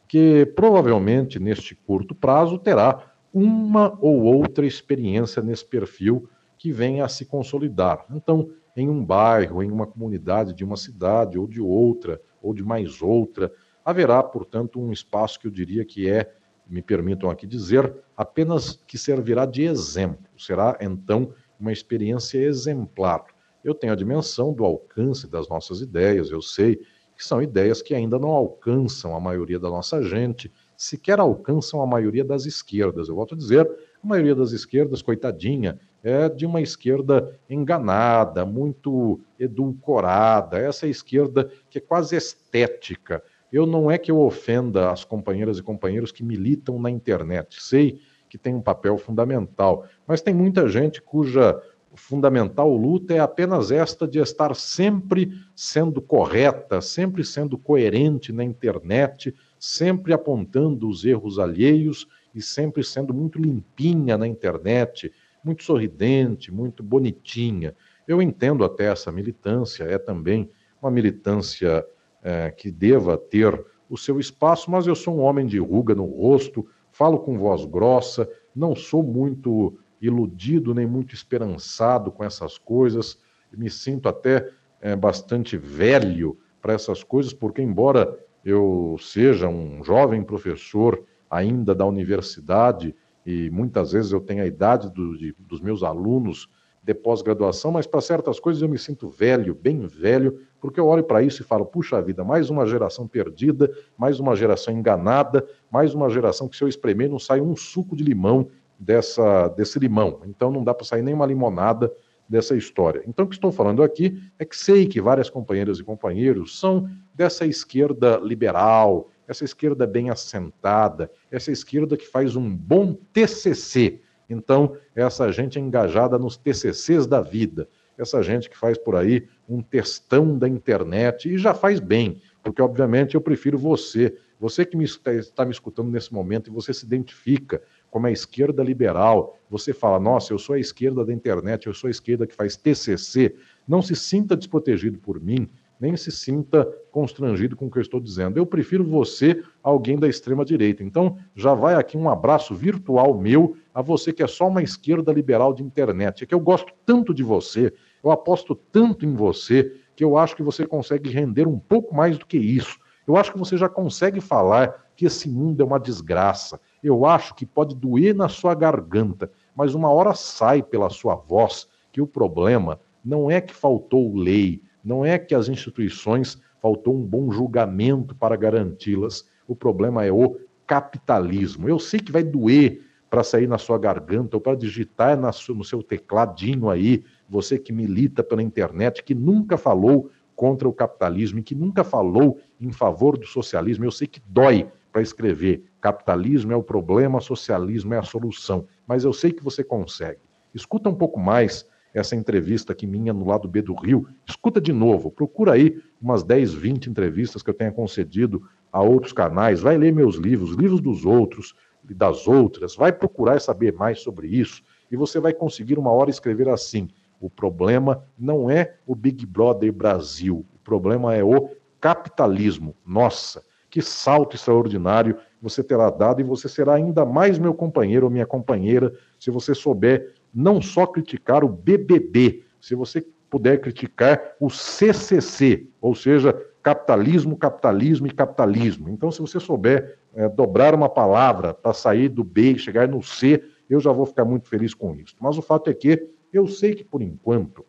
que provavelmente neste curto prazo terá uma ou outra experiência nesse perfil que venha a se consolidar. Então, em um bairro, em uma comunidade de uma cidade ou de outra, ou de mais outra, haverá, portanto, um espaço que eu diria que é, me permitam aqui dizer, apenas que servirá de exemplo. Será, então, uma experiência exemplar. Eu tenho a dimensão do alcance das nossas ideias, eu sei que são ideias que ainda não alcançam a maioria da nossa gente, sequer alcançam a maioria das esquerdas. Eu volto a dizer, a maioria das esquerdas, coitadinha, é de uma esquerda enganada, muito edulcorada, essa esquerda que é quase estética. Eu não é que eu ofenda as companheiras e companheiros que militam na internet, sei que tem um papel fundamental, mas tem muita gente cuja fundamental luta é apenas esta de estar sempre sendo correta, sempre sendo coerente na internet, sempre apontando os erros alheios e sempre sendo muito limpinha na internet, muito sorridente, muito bonitinha. Eu entendo até essa militância, é também uma militância é, que deva ter o seu espaço, mas eu sou um homem de ruga no rosto, falo com voz grossa, não sou muito iludido nem muito esperançado com essas coisas, me sinto até é, bastante velho para essas coisas, porque, embora eu seja um jovem professor ainda da universidade, e muitas vezes eu tenho a idade do, de, dos meus alunos de pós-graduação, mas para certas coisas eu me sinto velho, bem velho, porque eu olho para isso e falo: puxa vida, mais uma geração perdida, mais uma geração enganada, mais uma geração que se eu espremer não sai um suco de limão dessa, desse limão. Então não dá para sair nem uma limonada dessa história. Então o que estou falando aqui é que sei que várias companheiras e companheiros são dessa esquerda liberal, essa esquerda bem assentada, essa esquerda que faz um bom TCC. Então, essa gente é engajada nos TCCs da vida, essa gente que faz por aí um textão da internet e já faz bem, porque obviamente eu prefiro você, você que me está, está me escutando nesse momento e você se identifica como a esquerda liberal, você fala, nossa, eu sou a esquerda da internet, eu sou a esquerda que faz TCC, não se sinta desprotegido por mim, nem se sinta constrangido com o que eu estou dizendo. Eu prefiro você alguém da extrema direita. Então, já vai aqui um abraço virtual meu a você que é só uma esquerda liberal de internet. É que eu gosto tanto de você, eu aposto tanto em você, que eu acho que você consegue render um pouco mais do que isso. Eu acho que você já consegue falar que esse mundo é uma desgraça. Eu acho que pode doer na sua garganta, mas uma hora sai pela sua voz que o problema não é que faltou lei, não é que as instituições faltou um bom julgamento para garanti-las. O problema é o capitalismo. Eu sei que vai doer para sair na sua garganta ou para digitar no seu tecladinho aí, você que milita pela internet, que nunca falou contra o capitalismo e que nunca falou em favor do socialismo. Eu sei que dói para escrever capitalismo é o problema, socialismo é a solução, mas eu sei que você consegue. Escuta um pouco mais essa entrevista aqui minha no lado B do Rio, escuta de novo, procura aí umas 10, 20 entrevistas que eu tenha concedido a outros canais, vai ler meus livros, livros dos outros e das outras, vai procurar saber mais sobre isso e você vai conseguir uma hora escrever assim: o problema não é o Big Brother Brasil, o problema é o capitalismo. Nossa, que salto extraordinário você terá dado e você será ainda mais meu companheiro ou minha companheira se você souber não só criticar o BBB, se você puder criticar o CCC, ou seja, capitalismo, capitalismo e capitalismo. Então, se você souber é, dobrar uma palavra para sair do B e chegar no C, eu já vou ficar muito feliz com isso. Mas o fato é que eu sei que, por enquanto,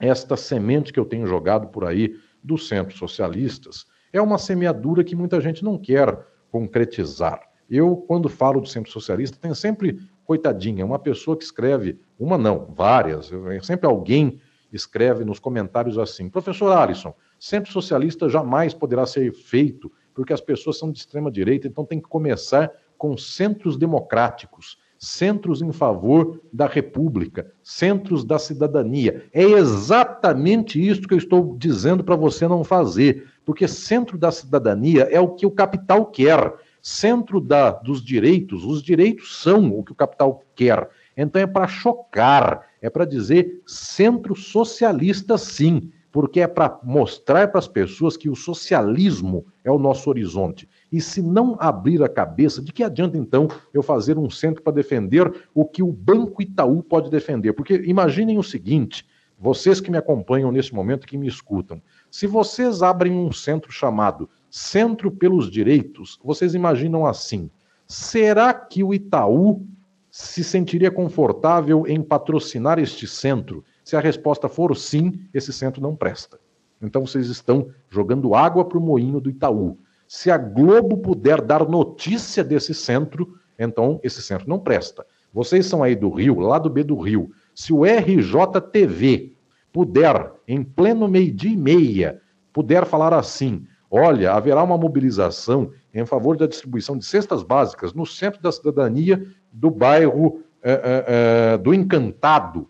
esta semente que eu tenho jogado por aí dos centros socialistas é uma semeadura que muita gente não quer concretizar. Eu, quando falo do centro socialista, tenho sempre coitadinha, uma pessoa que escreve, uma não, várias, sempre alguém escreve nos comentários assim: professor Alisson, centro socialista jamais poderá ser feito porque as pessoas são de extrema direita, então tem que começar com centros democráticos, centros em favor da república, centros da cidadania. É exatamente isso que eu estou dizendo para você não fazer, porque centro da cidadania é o que o capital quer centro da, dos direitos, os direitos são o que o capital quer. Então é para chocar, é para dizer centro socialista sim, porque é para mostrar para as pessoas que o socialismo é o nosso horizonte. E se não abrir a cabeça, de que adianta então eu fazer um centro para defender o que o Banco Itaú pode defender? Porque imaginem o seguinte, vocês que me acompanham nesse momento, que me escutam, se vocês abrem um centro chamado Centro pelos Direitos, vocês imaginam assim: será que o Itaú se sentiria confortável em patrocinar este centro? Se a resposta for sim, esse centro não presta. Então vocês estão jogando água para o moinho do Itaú. Se a Globo puder dar notícia desse centro, então esse centro não presta. Vocês são aí do Rio, lá do B do Rio. Se o RJTV puder, em pleno meio-dia e meia, puder falar assim: olha, haverá uma mobilização em favor da distribuição de cestas básicas no centro da cidadania do bairro é, é, do Encantado,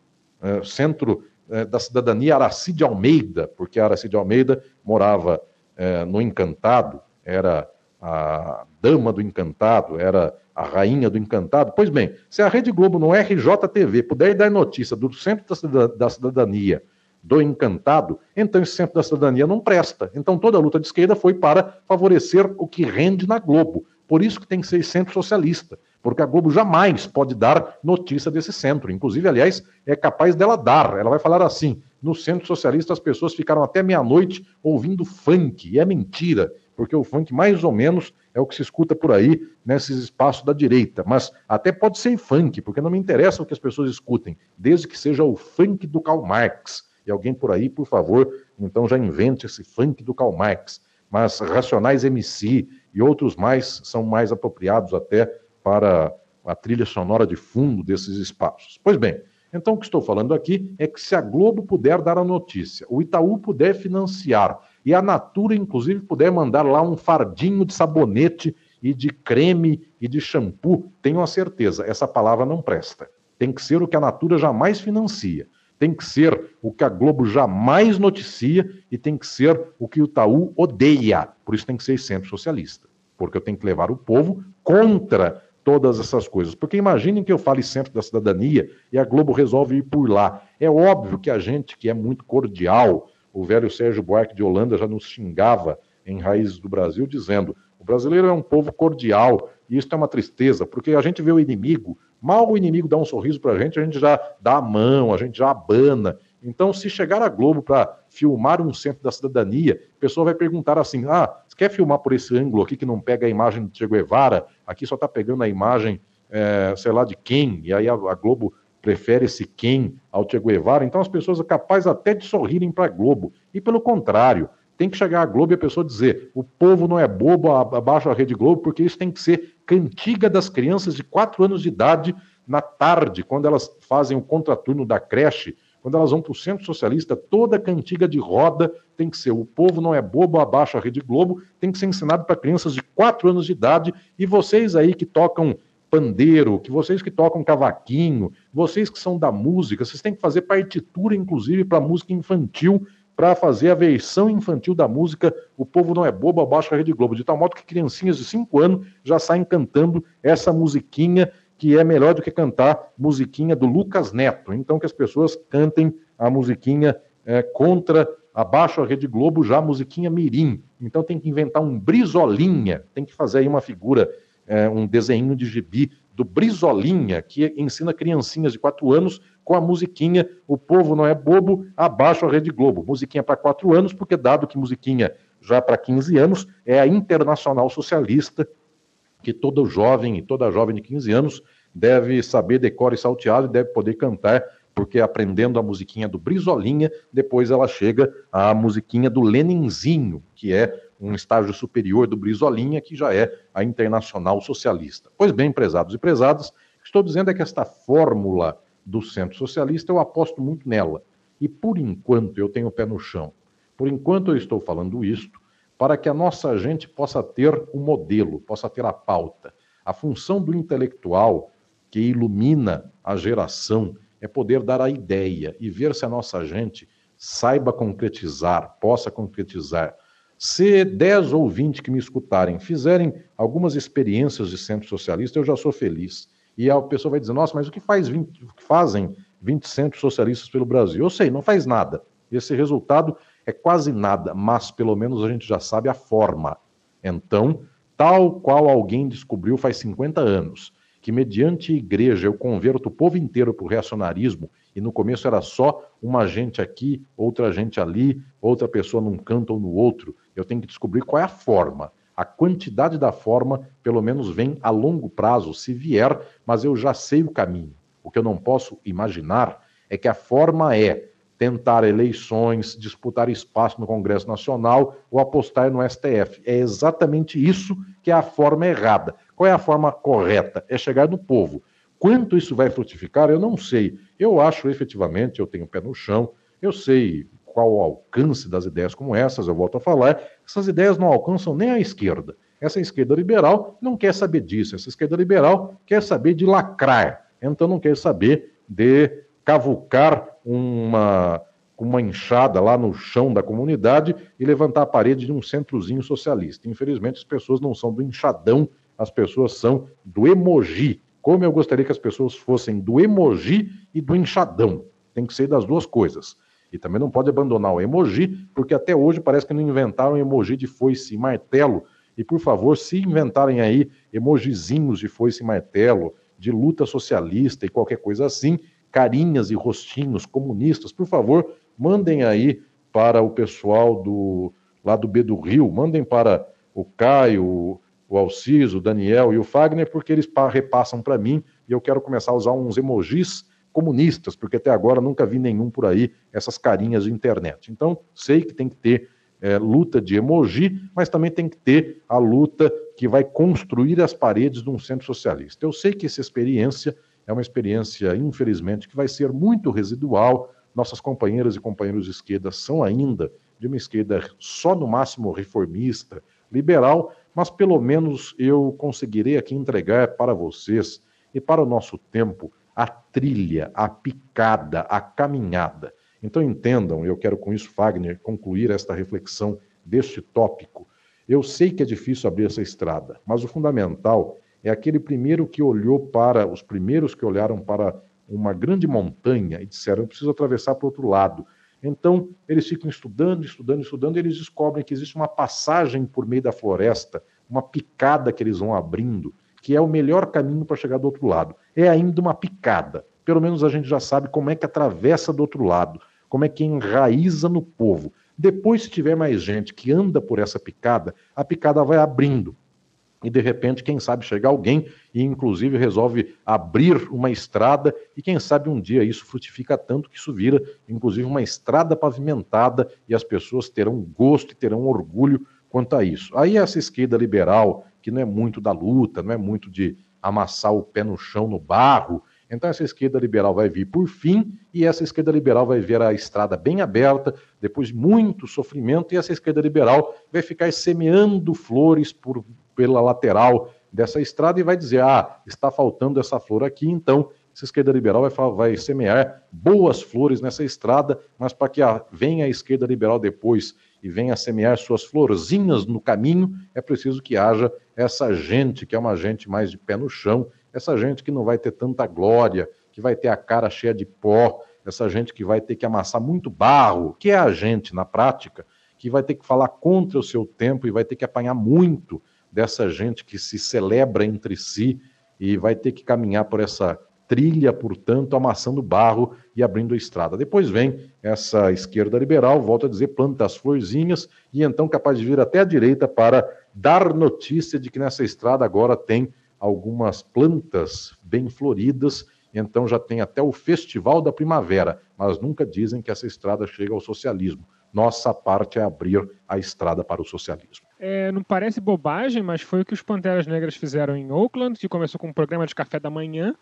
centro da cidadania Aracide Almeida, porque Aracide Almeida morava no Encantado, era a dama do Encantado, era a rainha do Encantado. Pois bem, se a Rede Globo no RJTV puder dar notícia do centro da cidadania do encantado, então esse centro da cidadania não presta. Então toda a luta de esquerda foi para favorecer o que rende na Globo. Por isso que tem que ser centro socialista, porque a Globo jamais pode dar notícia desse centro. Inclusive, aliás, é capaz dela dar. Ela vai falar assim: no centro socialista as pessoas ficaram até meia-noite ouvindo funk. E é mentira, porque o funk mais ou menos é o que se escuta por aí nesses espaços da direita. Mas até pode ser funk, porque não me interessa o que as pessoas escutem, desde que seja o funk do Karl Marx e alguém por aí, por favor, então já invente esse funk do Karl Marx. Mas Racionais MC e outros mais são mais apropriados até para a trilha sonora de fundo desses espaços. Pois bem, então o que estou falando aqui é que se a Globo puder dar a notícia, o Itaú puder financiar e a Natura, inclusive, puder mandar lá um fardinho de sabonete e de creme e de shampoo, tenho a certeza, essa palavra não presta. Tem que ser o que a Natura jamais financia tem que ser o que a Globo jamais noticia e tem que ser o que o Itaú odeia. Por isso tem que ser centro socialista. Porque eu tenho que levar o povo contra todas essas coisas. Porque imaginem que eu fale centro da cidadania e a Globo resolve ir por lá. É óbvio que a gente que é muito cordial, o velho Sérgio Buarque de Holanda já nos xingava em Raízes do Brasil, dizendo: o brasileiro é um povo cordial, e isso é uma tristeza, porque a gente vê o inimigo Mal o inimigo dá um sorriso para a gente, a gente já dá a mão, a gente já abana. Então, se chegar a Globo para filmar um centro da cidadania, a pessoa vai perguntar assim: ah, você quer filmar por esse ângulo aqui que não pega a imagem do Che Guevara? Aqui só está pegando a imagem, é, sei lá, de quem? E aí a, a Globo prefere esse quem ao Che Guevara. Então, as pessoas são capazes até de sorrirem para a Globo. E pelo contrário, tem que chegar a Globo e a pessoa dizer: o povo não é bobo, abaixo a Rede Globo, porque isso tem que ser cantiga das crianças de 4 anos de idade na tarde, quando elas fazem o contraturno da creche, quando elas vão para o centro socialista, toda cantiga de roda tem que ser: o povo não é bobo, abaixo a Rede Globo, tem que ser ensinado para crianças de 4 anos de idade. E vocês aí que tocam pandeiro, que vocês que tocam cavaquinho, vocês que são da música, vocês têm que fazer partitura, inclusive, para música infantil para fazer a versão infantil da música O Povo Não É Bobo, abaixo da Rede Globo, de tal modo que criancinhas de 5 anos já saem cantando essa musiquinha que é melhor do que cantar musiquinha do Lucas Neto. Então que as pessoas cantem a musiquinha é, contra abaixo a Rede Globo, já a musiquinha mirim. Então tem que inventar um brisolinha, tem que fazer aí uma figura, é, um desenho de gibi do Brizolinha, que ensina criancinhas de 4 anos com a musiquinha O Povo Não É Bobo, abaixo a Rede Globo. Musiquinha para 4 anos, porque dado que musiquinha já para 15 anos é a Internacional Socialista, que todo jovem e toda jovem de 15 anos deve saber decor e salteado e deve poder cantar, porque aprendendo a musiquinha do Brizolinha, depois ela chega à musiquinha do Leninzinho, que é um estágio superior do Brizolinha, que já é a Internacional Socialista. Pois bem, prezados e prezadas, estou dizendo é que esta fórmula do Centro Socialista, eu aposto muito nela. E por enquanto eu tenho o pé no chão. Por enquanto eu estou falando isto para que a nossa gente possa ter um modelo, possa ter a pauta. A função do intelectual que ilumina a geração é poder dar a ideia e ver se a nossa gente saiba concretizar, possa concretizar. Se 10 ou 20 que me escutarem fizerem algumas experiências de centro socialista, eu já sou feliz. E a pessoa vai dizer, nossa, mas o que, faz 20, o que fazem 20 centros socialistas pelo Brasil? Eu sei, não faz nada. Esse resultado é quase nada, mas pelo menos a gente já sabe a forma. Então, tal qual alguém descobriu faz 50 anos, que mediante igreja eu converto o povo inteiro para o reacionarismo, e no começo era só uma gente aqui, outra gente ali, outra pessoa num canto ou no outro, eu tenho que descobrir qual é a forma. A quantidade da forma, pelo menos, vem a longo prazo, se vier, mas eu já sei o caminho. O que eu não posso imaginar é que a forma é tentar eleições, disputar espaço no Congresso Nacional ou apostar no STF. É exatamente isso que é a forma errada. Qual é a forma correta? É chegar no povo. Quanto isso vai frutificar, eu não sei. Eu acho efetivamente, eu tenho pé no chão, eu sei qual o alcance das ideias como essas, eu volto a falar, essas ideias não alcançam nem a esquerda. Essa esquerda liberal não quer saber disso, essa esquerda liberal quer saber de lacrar, então não quer saber de cavucar uma, uma enxada lá no chão da comunidade e levantar a parede de um centrozinho socialista. Infelizmente, as pessoas não são do enxadão, as pessoas são do emoji. Como eu gostaria que as pessoas fossem do emoji e do enxadão. Tem que ser das duas coisas. E também não pode abandonar o emoji, porque até hoje parece que não inventaram emoji de foice e martelo. E por favor, se inventarem aí emojizinhos de foice e martelo, de luta socialista e qualquer coisa assim, carinhas e rostinhos comunistas, por favor, mandem aí para o pessoal do lá do B do Rio, mandem para o Caio, o Alciso, o Daniel e o Fagner, porque eles repassam para mim e eu quero começar a usar uns emojis comunistas, porque até agora nunca vi nenhum por aí, essas carinhas de internet. Então, sei que tem que ter é, luta de emoji, mas também tem que ter a luta que vai construir as paredes de um centro socialista. Eu sei que essa experiência é uma experiência, infelizmente, que vai ser muito residual. Nossas companheiras e companheiros de esquerda são ainda de uma esquerda só no máximo reformista, liberal, mas pelo menos eu conseguirei aqui entregar para vocês e para o nosso tempo a trilha, a picada, a caminhada. Então entendam, eu quero com isso, Fagner, concluir esta reflexão deste tópico. Eu sei que é difícil abrir essa estrada, mas o fundamental é aquele primeiro que olhou para, os primeiros que olharam para uma grande montanha e disseram: eu preciso atravessar para o outro lado. Então, eles ficam estudando, estudando, estudando, e eles descobrem que existe uma passagem por meio da floresta, uma picada que eles vão abrindo, que é o melhor caminho para chegar do outro lado. É ainda uma picada. Pelo menos a gente já sabe como é que atravessa do outro lado, como é que enraiza no povo. Depois, se tiver mais gente que anda por essa picada, a picada vai abrindo e de repente, quem sabe, chega alguém e inclusive resolve abrir uma estrada e quem sabe um dia isso frutifica tanto que isso vira inclusive uma estrada pavimentada e as pessoas terão gosto e terão orgulho quanto a isso. Aí essa esquerda liberal, que não é muito da luta, não é muito de amassar o pé no chão no barro, então essa esquerda liberal vai vir por fim e essa esquerda liberal vai ver a estrada bem aberta, depois de muito sofrimento, e essa esquerda liberal vai ficar semeando flores por pela lateral dessa estrada e vai dizer: ah, está faltando essa flor aqui, então essa esquerda liberal vai, vai semear boas flores nessa estrada, mas para que a, venha a esquerda liberal depois e venha semear suas florzinhas no caminho, é preciso que haja essa gente, que é uma gente mais de pé no chão, essa gente que não vai ter tanta glória, que vai ter a cara cheia de pó, essa gente que vai ter que amassar muito barro, que é a gente na prática, que vai ter que falar contra o seu tempo e vai ter que apanhar muito dessa gente que se celebra entre si e vai ter que caminhar por essa trilha, portanto, amassando barro e abrindo a estrada. Depois vem essa esquerda liberal, volta a dizer, planta as florzinhas e então capaz de vir até a direita para dar notícia de que nessa estrada agora tem algumas plantas bem floridas, então já tem até o festival da primavera, mas nunca dizem que essa estrada chega ao socialismo. Nossa parte é abrir a estrada para o socialismo. É, não parece bobagem, mas foi o que os Panteras Negras fizeram em Oakland, que começou com um programa de café da manhã.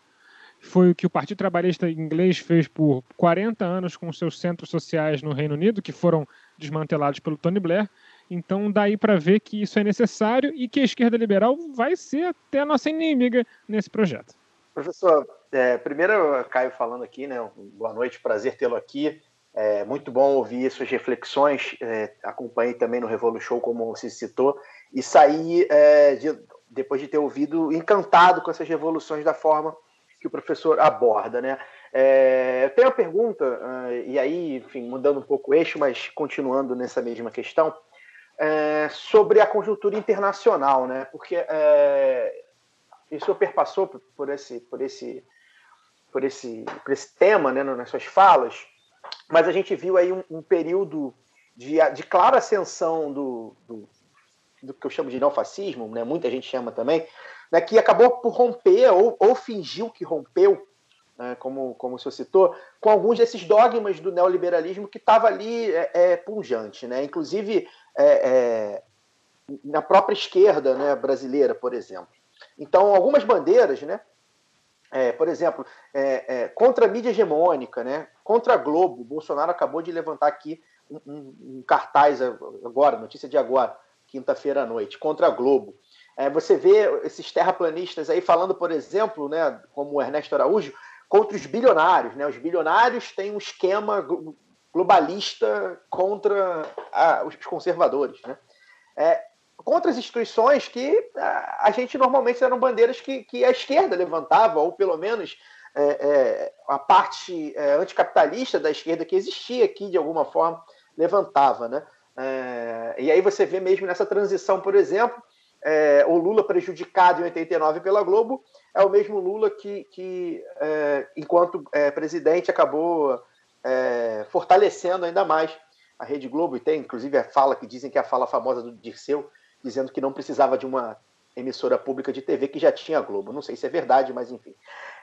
Foi o que o Partido Trabalhista Inglês fez por 40 anos com seus centros sociais no Reino Unido, que foram desmantelados pelo Tony Blair. Então, daí para ver que isso é necessário e que a esquerda liberal vai ser até a nossa inimiga nesse projeto. Professor, é, primeiro, Caio falando aqui, né? Boa noite, prazer tê-lo aqui. É muito bom ouvir suas reflexões. É, acompanhei também no Revolu Show, como você citou, e saí, é, de, depois de ter ouvido, encantado com essas revoluções da forma que o professor aborda. Né? É, eu tenho uma pergunta, uh, e aí, enfim, mudando um pouco o eixo, mas continuando nessa mesma questão, é, sobre a conjuntura internacional, né? Porque é, o senhor perpassou por esse, por esse, por esse, por esse tema, né, nas suas falas, mas a gente viu aí um, um período de, de clara ascensão do, do, do, que eu chamo de neofascismo, né? Muita gente chama também, né? Que acabou por romper ou, ou fingiu que rompeu né, como, como o senhor citou, com alguns desses dogmas do neoliberalismo que estava ali é, é, punjante. Né? Inclusive, é, é, na própria esquerda né, brasileira, por exemplo. Então, algumas bandeiras, né, é, por exemplo, é, contra a mídia hegemônica, né, contra a Globo, Bolsonaro acabou de levantar aqui um, um, um cartaz agora, notícia de agora, quinta-feira à noite, contra a Globo. você vê esses terraplanistas aí falando, por exemplo, né, como o Ernesto Araújo, contra os bilionários. Né? Os bilionários têm um esquema globalista contra a, os conservadores. Né? É, contra as instituições que a, a, gente normalmente eram bandeiras que, que a esquerda levantava, ou pelo menos é, é, a parte é, anticapitalista da esquerda que existia aqui de alguma forma levantava. Né? É, e aí você vê mesmo nessa transição, por exemplo, o Lula prejudicado em 89 pela Globo é o mesmo Lula que, que enquanto presidente, acabou fortalecendo ainda mais a Rede Globo. E tem, inclusive, a fala que dizem que é a fala famosa do Dirceu, dizendo que não precisava de uma emissora pública de TV que já tinha Globo. Não sei se é verdade, mas enfim,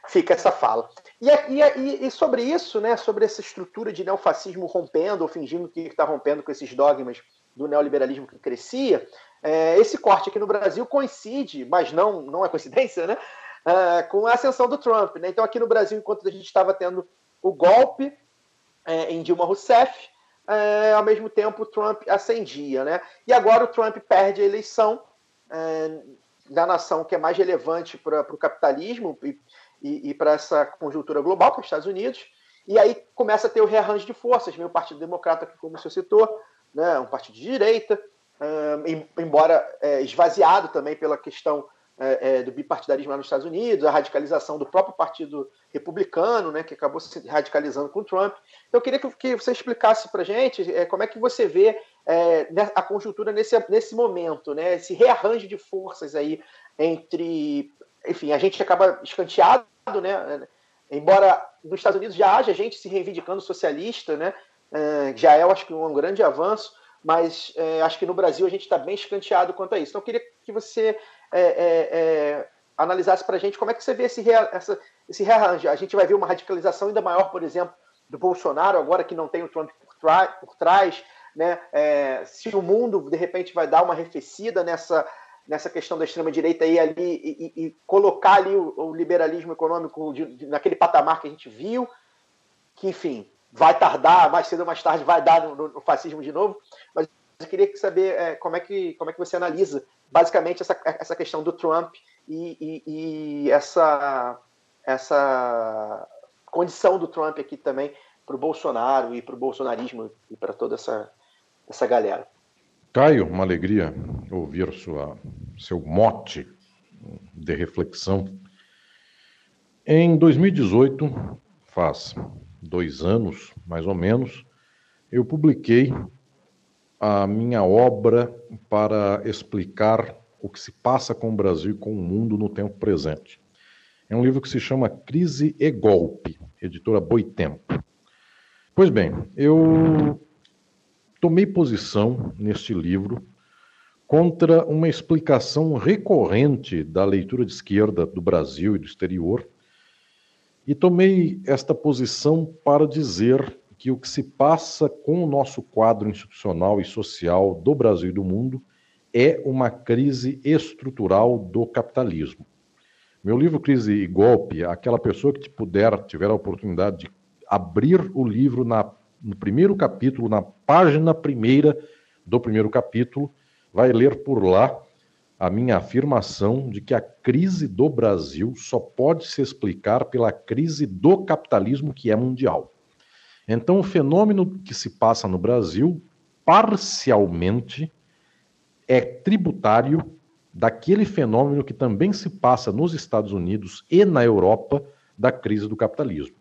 fica essa fala. E, e, e sobre isso, né, sobre essa estrutura de neofascismo rompendo ou fingindo que está rompendo com esses dogmas do neoliberalismo que crescia, é, esse corte aqui no Brasil coincide, mas não, não é coincidência, né? uh, com a ascensão do Trump. Né? Então, aqui no Brasil, enquanto a gente estava tendo o golpe é, em Dilma Rousseff, é, ao mesmo tempo o Trump ascendia. Né? E agora o Trump perde a eleição é, da nação que é mais relevante para o capitalismo e, e, e para essa conjuntura global, que é os Estados Unidos. E aí começa a ter o rearranjo de forças. O Partido Democrata, como senhor citou, né, um partido de direita, embora é, esvaziado também pela questão é, é, do bipartidarismo lá nos Estados Unidos, a radicalização do próprio Partido Republicano, né, que acabou se radicalizando com o Trump. Então, eu queria que, que você explicasse para a gente é, como é que você vê é, a conjuntura nesse, nesse momento, né, esse rearranjo de forças aí entre. Enfim, a gente acaba escanteado, né, embora nos Estados Unidos já haja gente se reivindicando socialista, né, é, já é, eu acho que, um grande avanço mas é, acho que no Brasil a gente está bem escanteado quanto a isso. Então eu queria que você é, é, é, analisasse para a gente como é que você vê esse, rea, essa, esse rearranjo. A gente vai ver uma radicalização ainda maior, por exemplo, do Bolsonaro, agora que não tem o Trump por, por trás, né? É, se o mundo, de repente, vai dar uma arrefecida nessa, nessa questão da extrema-direita e, ali, e, e, colocar ali o, o liberalismo econômico de, de, naquele patamar que a gente viu, que, enfim, vai tardar, mais cedo ou mais tarde vai dar no, no fascismo de novo, mas eu queria saber é, como, é que, como é que você analisa basicamente essa, essa questão do Trump e, e, e essa, essa condição do Trump aqui também para o Bolsonaro e para o bolsonarismo e para toda essa, essa galera. Caio, uma alegria ouvir sua, seu mote de reflexão. Em 2018, faz dois anos mais ou menos, eu publiquei a minha obra para explicar o que se passa com o Brasil e com o mundo no tempo presente. É um livro que se chama Crise e Golpe, editora Boitempo. Pois bem, eu tomei posição neste livro contra uma explicação recorrente da leitura de esquerda do Brasil e do exterior, e tomei esta posição para dizer que o que se passa com o nosso quadro institucional e social do Brasil e do mundo é uma crise estrutural do capitalismo. Meu livro Crise e Golpe, aquela pessoa que puder, tiver a oportunidade de abrir o livro na, no primeiro capítulo, na página primeira do primeiro capítulo, vai ler por lá a minha afirmação de que a crise do Brasil só pode se explicar pela crise do capitalismo que é mundial. Então, o fenômeno que se passa no Brasil, parcialmente, é tributário daquele fenômeno que também se passa nos Estados Unidos e na Europa da crise do capitalismo.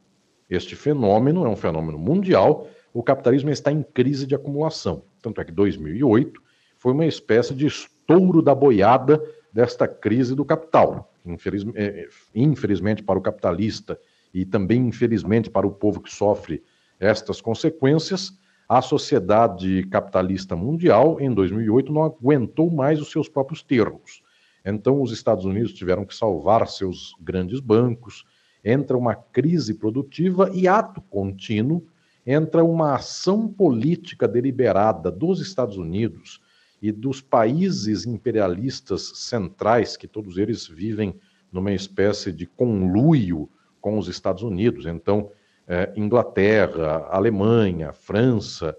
Este fenômeno é um fenômeno mundial. O capitalismo está em crise de acumulação. Tanto é que 2008 foi uma espécie de estouro da boiada desta crise do capital. Infeliz, é, infelizmente para o capitalista e também infelizmente para o povo que sofre estas consequências, a sociedade capitalista mundial em 2008 não aguentou mais os seus próprios termos. Então os Estados Unidos tiveram que salvar seus grandes bancos, entra uma crise produtiva e ato contínuo entra uma ação política deliberada dos Estados Unidos e dos países imperialistas centrais, que todos eles vivem numa espécie de conluio com os Estados Unidos. Então, é, Inglaterra, Alemanha, França,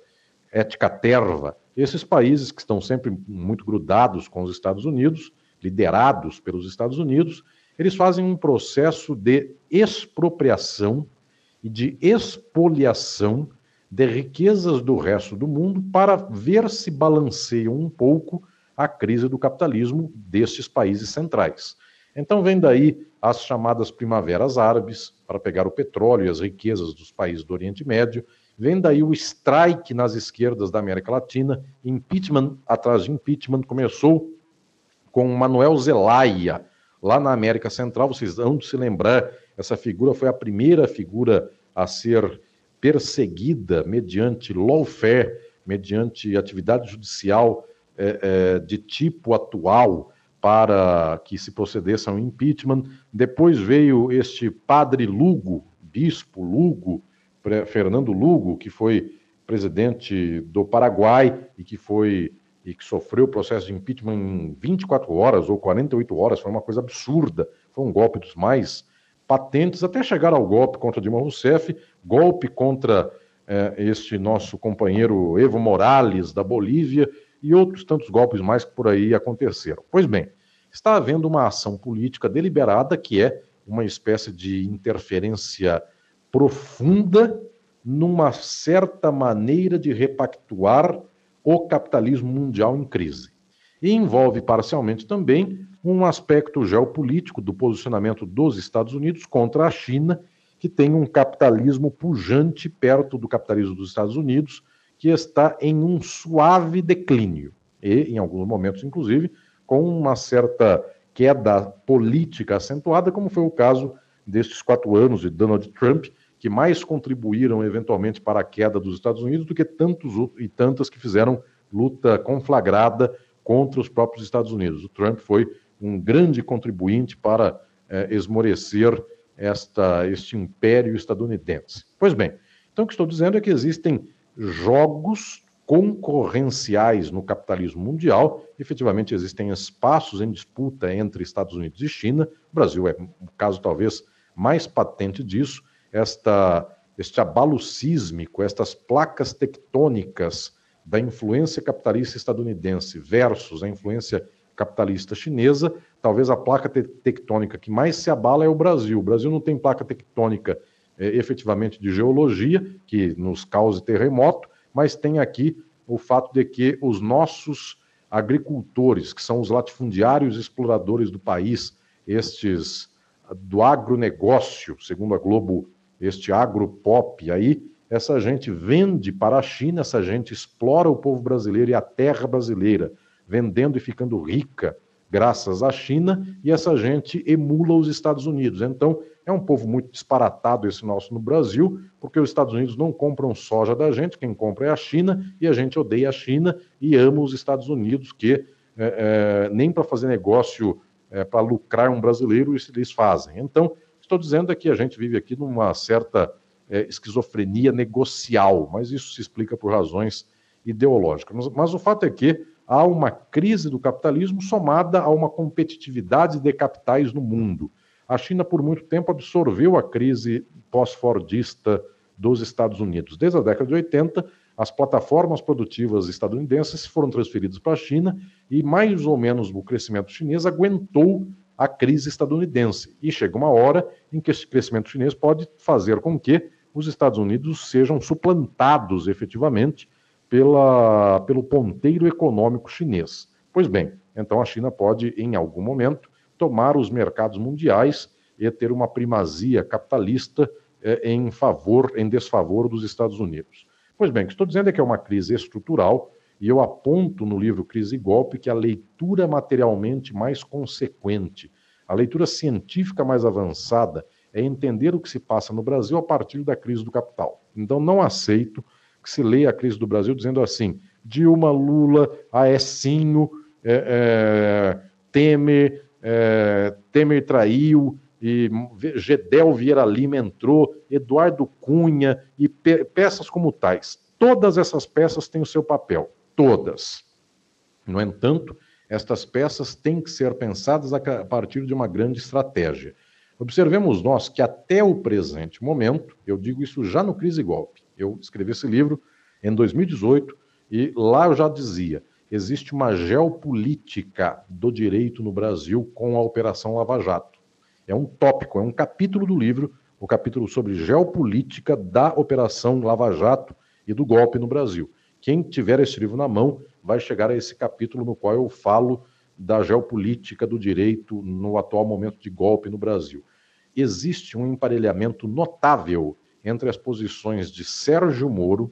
ética terva, esses países que estão sempre muito grudados com os Estados Unidos, liderados pelos Estados Unidos, eles fazem um processo de expropriação e de expoliação de riquezas do resto do mundo para ver se balanceiam um pouco a crise do capitalismo destes países centrais. Então vem daí as chamadas primaveras árabes para pegar o petróleo e as riquezas dos países do Oriente Médio, vem daí o strike nas esquerdas da América Latina, impeachment atrás de impeachment começou com Manuel Zelaya, lá na América Central, vocês vão se lembrar, essa figura foi a primeira figura a ser perseguida mediante lawfare, mediante atividade judicial é, é, de tipo atual para que se procedesse a um impeachment. Depois veio este padre Lugo, bispo Lugo, Fernando Lugo, que foi presidente do Paraguai e que foi e que sofreu o processo de impeachment em 24 horas ou 48 horas, foi uma coisa absurda, foi um golpe dos mais patentes até chegar ao golpe contra Dilma Rousseff, golpe contra é, este nosso companheiro Evo Morales, da Bolívia, e outros tantos golpes mais que por aí aconteceram. Pois bem, está havendo uma ação política deliberada que é uma espécie de interferência profunda numa certa maneira de repactuar o capitalismo mundial em crise. E envolve parcialmente também um aspecto geopolítico do posicionamento dos Estados Unidos contra a China, que tem um capitalismo pujante perto do capitalismo dos Estados Unidos, que está em um suave declínio. E, em alguns momentos, inclusive, com uma certa queda política acentuada, como foi o caso destes quatro anos de Donald Trump, que mais contribuíram eventualmente para a queda dos Estados Unidos do que tantos e tantas que fizeram luta conflagrada contra os próprios Estados Unidos. O Trump foi um grande contribuinte para é, esmorecer esta, este império estadunidense. Pois bem, então o que estou dizendo é que existem jogos concorrenciais no capitalismo mundial, efetivamente existem espaços em disputa entre Estados Unidos e China. O Brasil é o caso talvez mais patente disso, esta, este abalo sísmico, estas placas tectônicas da influência capitalista estadunidense versus a influência capitalista chinesa, talvez a placa tectônica que mais se abala é o Brasil. O Brasil não tem placa tectônica é, efetivamente de geologia, que nos cause terremoto, mas tem aqui o fato de que os nossos agricultores, que são os latifundiários exploradores do país, estes do agronegócio, segundo a Globo, este agropop aí, essa gente vende para a China, essa gente explora o povo brasileiro e a terra brasileira vendendo e ficando rica graças à China, e essa gente emula os Estados Unidos. Então, é um povo muito disparatado esse nosso no Brasil, porque os Estados Unidos não compram soja da gente, quem compra é a China, e a gente odeia a China e ama os Estados Unidos, que é, é, nem para fazer negócio, é, para lucrar um brasileiro, eles fazem. Então, estou dizendo é que a gente vive aqui numa certa é, esquizofrenia negocial, mas isso se explica por razões ideológicas. Mas, mas o fato é que há uma crise do capitalismo somada a uma competitividade de capitais no mundo. A China, por muito tempo, absorveu a crise pós-fordista dos Estados Unidos. Desde a década de 80, as plataformas produtivas estadunidenses foram transferidas para a China e, mais ou menos, o crescimento chinês aguentou a crise estadunidense. E chega uma hora em que esse crescimento chinês pode fazer com que os Estados Unidos sejam suplantados efetivamente pela, pelo ponteiro econômico chinês. Pois bem, então a China pode, em algum momento, tomar os mercados mundiais e ter uma primazia capitalista é, em favor, em desfavor dos Estados Unidos. Pois bem, o que estou dizendo é que é uma crise estrutural e eu aponto no livro Crise e Golpe que a leitura materialmente mais consequente, a leitura científica mais avançada, é entender o que se passa no Brasil a partir da crise do capital. Então, não aceito que se leia a crise do Brasil dizendo assim: Dilma, Lula, Aecinho, é, é, Temer, é, Temer traiu, e Gedel Vieira Lima entrou, Eduardo Cunha e pe peças como tais. Todas essas peças têm o seu papel todas. No entanto, estas peças têm que ser pensadas a partir de uma grande estratégia. Observemos nós que até o presente momento, eu digo isso já no Crise Golpe, eu escrevi esse livro em 2018 e lá eu já dizia: existe uma geopolítica do direito no Brasil com a Operação Lava Jato. É um tópico, é um capítulo do livro, o capítulo sobre geopolítica da Operação Lava Jato e do golpe no Brasil. Quem tiver esse livro na mão vai chegar a esse capítulo no qual eu falo da geopolítica do direito no atual momento de golpe no Brasil. Existe um emparelhamento notável entre as posições de Sérgio Moro,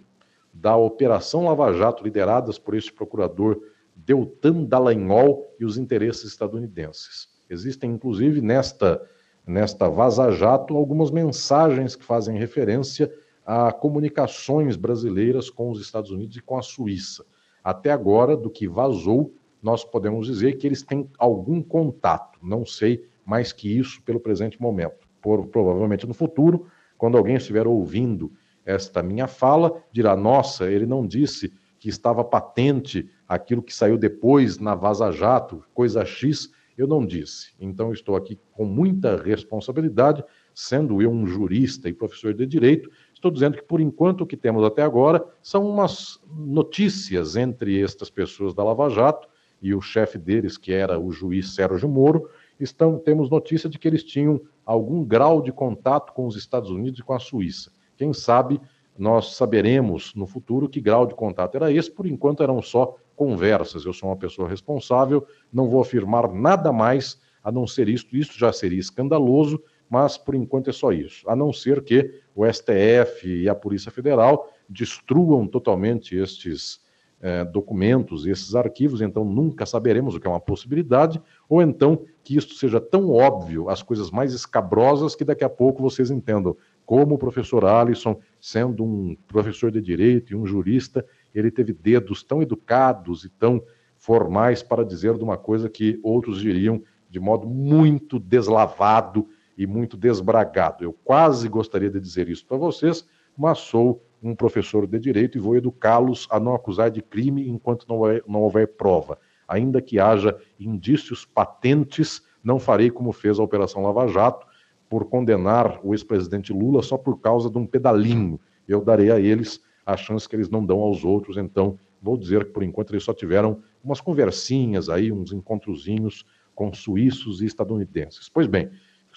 da Operação Lava Jato, lideradas por este procurador Deltan Dallagnol, e os interesses estadunidenses. Existem, inclusive, nesta, nesta Vaza Jato, algumas mensagens que fazem referência a comunicações brasileiras com os Estados Unidos e com a Suíça. Até agora, do que vazou, nós podemos dizer que eles têm algum contato, não sei mais que isso pelo presente momento. Por, provavelmente no futuro, quando alguém estiver ouvindo esta minha fala, dirá: nossa, ele não disse que estava patente aquilo que saiu depois na Vaza Jato, coisa X, eu não disse. Então estou aqui com muita responsabilidade, sendo eu um jurista e professor de direito, Estou dizendo que, por enquanto, o que temos até agora são umas notícias entre estas pessoas da Lava Jato e o chefe deles, que era o juiz Sérgio Moro. Estão, temos notícia de que eles tinham algum grau de contato com os Estados Unidos e com a Suíça. Quem sabe nós saberemos no futuro que grau de contato era esse. Por enquanto eram só conversas. Eu sou uma pessoa responsável, não vou afirmar nada mais a não ser isto. Isso já seria escandaloso mas por enquanto é só isso. A não ser que o STF e a Polícia Federal destruam totalmente estes eh, documentos, esses arquivos, então nunca saberemos o que é uma possibilidade, ou então que isto seja tão óbvio, as coisas mais escabrosas, que daqui a pouco vocês entendam. Como o professor Alisson, sendo um professor de direito e um jurista, ele teve dedos tão educados e tão formais para dizer de uma coisa que outros diriam de modo muito deslavado e muito desbragado. Eu quase gostaria de dizer isso para vocês, mas sou um professor de direito e vou educá-los a não acusar de crime enquanto não houver, não houver prova. Ainda que haja indícios patentes, não farei como fez a Operação Lava Jato, por condenar o ex-presidente Lula só por causa de um pedalinho. Eu darei a eles a chance que eles não dão aos outros, então vou dizer que por enquanto eles só tiveram umas conversinhas aí, uns encontrozinhos com suíços e estadunidenses. Pois bem,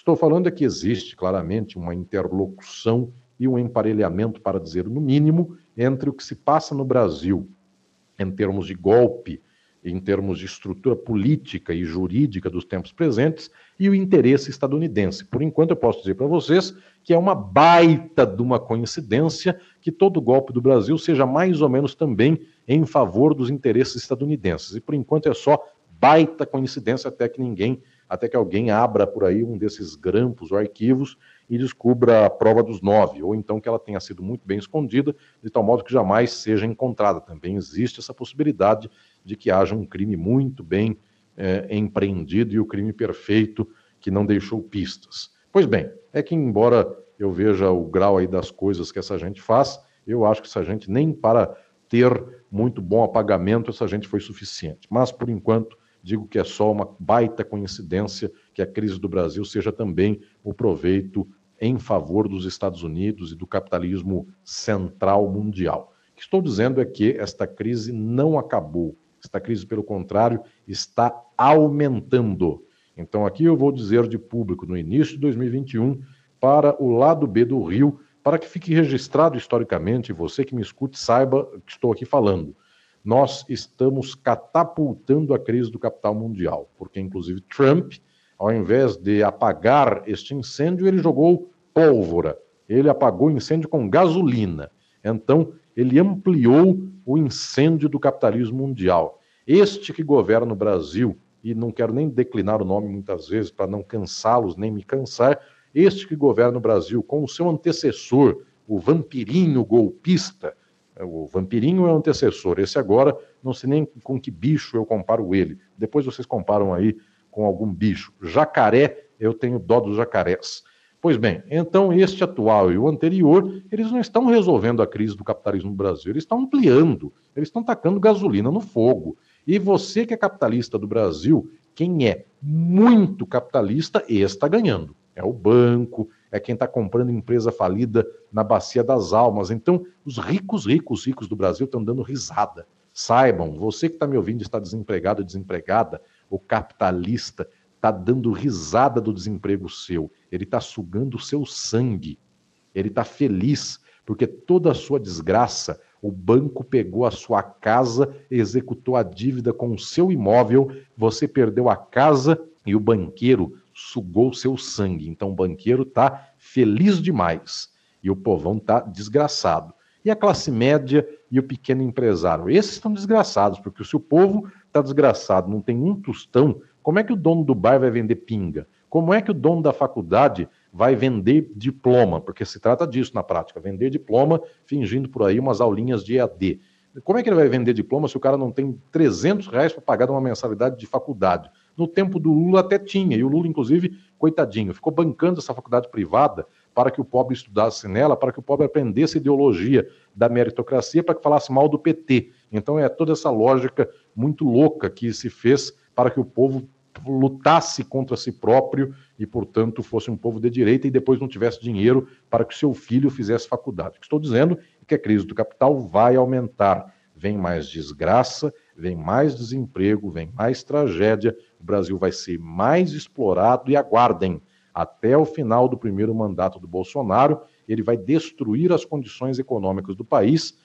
Estou falando é que existe claramente uma interlocução e um emparelhamento, para dizer no mínimo, entre o que se passa no Brasil em termos de golpe, em termos de estrutura política e jurídica dos tempos presentes e o interesse estadunidense. Por enquanto, eu posso dizer para vocês que é uma baita de uma coincidência que todo golpe do Brasil seja mais ou menos também em favor dos interesses estadunidenses. E por enquanto é só baita coincidência até que ninguém até que alguém abra por aí um desses grampos ou arquivos e descubra a prova dos nove, ou então que ela tenha sido muito bem escondida, de tal modo que jamais seja encontrada. Também existe essa possibilidade de que haja um crime muito bem é, empreendido e o crime perfeito que não deixou pistas. Pois bem, é que embora eu veja o grau aí das coisas que essa gente faz, eu acho que essa gente nem para ter muito bom apagamento essa gente foi suficiente. Mas por enquanto digo que é só uma baita coincidência que a crise do Brasil seja também o proveito em favor dos Estados Unidos e do capitalismo central mundial. O que estou dizendo é que esta crise não acabou. Esta crise, pelo contrário, está aumentando. Então, aqui eu vou dizer de público, no início de 2021, para o lado B do Rio, para que fique registrado historicamente, você que me escute saiba que estou aqui falando nós estamos catapultando a crise do capital mundial, porque inclusive Trump, ao invés de apagar este incêndio, ele jogou pólvora ele apagou o incêndio com gasolina. Então, ele ampliou o incêndio do capitalismo mundial. Este que governa o Brasil, e não quero nem declinar o nome muitas vezes para não cansá-los nem me cansar, este que governa o Brasil com o seu antecessor, o vampirinho golpista, o vampirinho é o antecessor, esse agora não sei nem com que bicho eu comparo ele. Depois vocês comparam aí com algum bicho. Jacaré, eu tenho dó dos jacarés. Pois bem, então este atual e o anterior, eles não estão resolvendo a crise do capitalismo no Brasil, eles estão ampliando, eles estão tacando gasolina no fogo. E você que é capitalista do Brasil, quem é muito capitalista, está ganhando. É o banco, é quem está comprando empresa falida na bacia das almas. Então, os ricos, ricos, ricos do Brasil estão dando risada. Saibam, você que está me ouvindo está desempregado desempregada, o capitalista está dando risada do desemprego seu. Ele está sugando o seu sangue. Ele está feliz porque toda a sua desgraça, o banco pegou a sua casa, executou a dívida com o seu imóvel, você perdeu a casa e o banqueiro sugou seu sangue. Então o banqueiro está feliz demais e o povão está desgraçado. E a classe média e o pequeno empresário? Esses estão desgraçados, porque se o povo está desgraçado, não tem um tostão, como é que o dono do bar vai vender pinga? Como é que o dono da faculdade vai vender diploma? Porque se trata disso na prática, vender diploma fingindo por aí umas aulinhas de EAD. Como é que ele vai vender diploma se o cara não tem 300 reais para pagar uma mensalidade de faculdade? No tempo do Lula até tinha, e o Lula, inclusive, coitadinho, ficou bancando essa faculdade privada para que o pobre estudasse nela, para que o pobre aprendesse ideologia da meritocracia, para que falasse mal do PT. Então é toda essa lógica muito louca que se fez para que o povo lutasse contra si próprio e, portanto, fosse um povo de direita e depois não tivesse dinheiro para que seu filho fizesse faculdade. O que estou dizendo é que a crise do capital vai aumentar. Vem mais desgraça, vem mais desemprego, vem mais tragédia, o Brasil vai ser mais explorado e aguardem. Até o final do primeiro mandato do Bolsonaro, ele vai destruir as condições econômicas do país,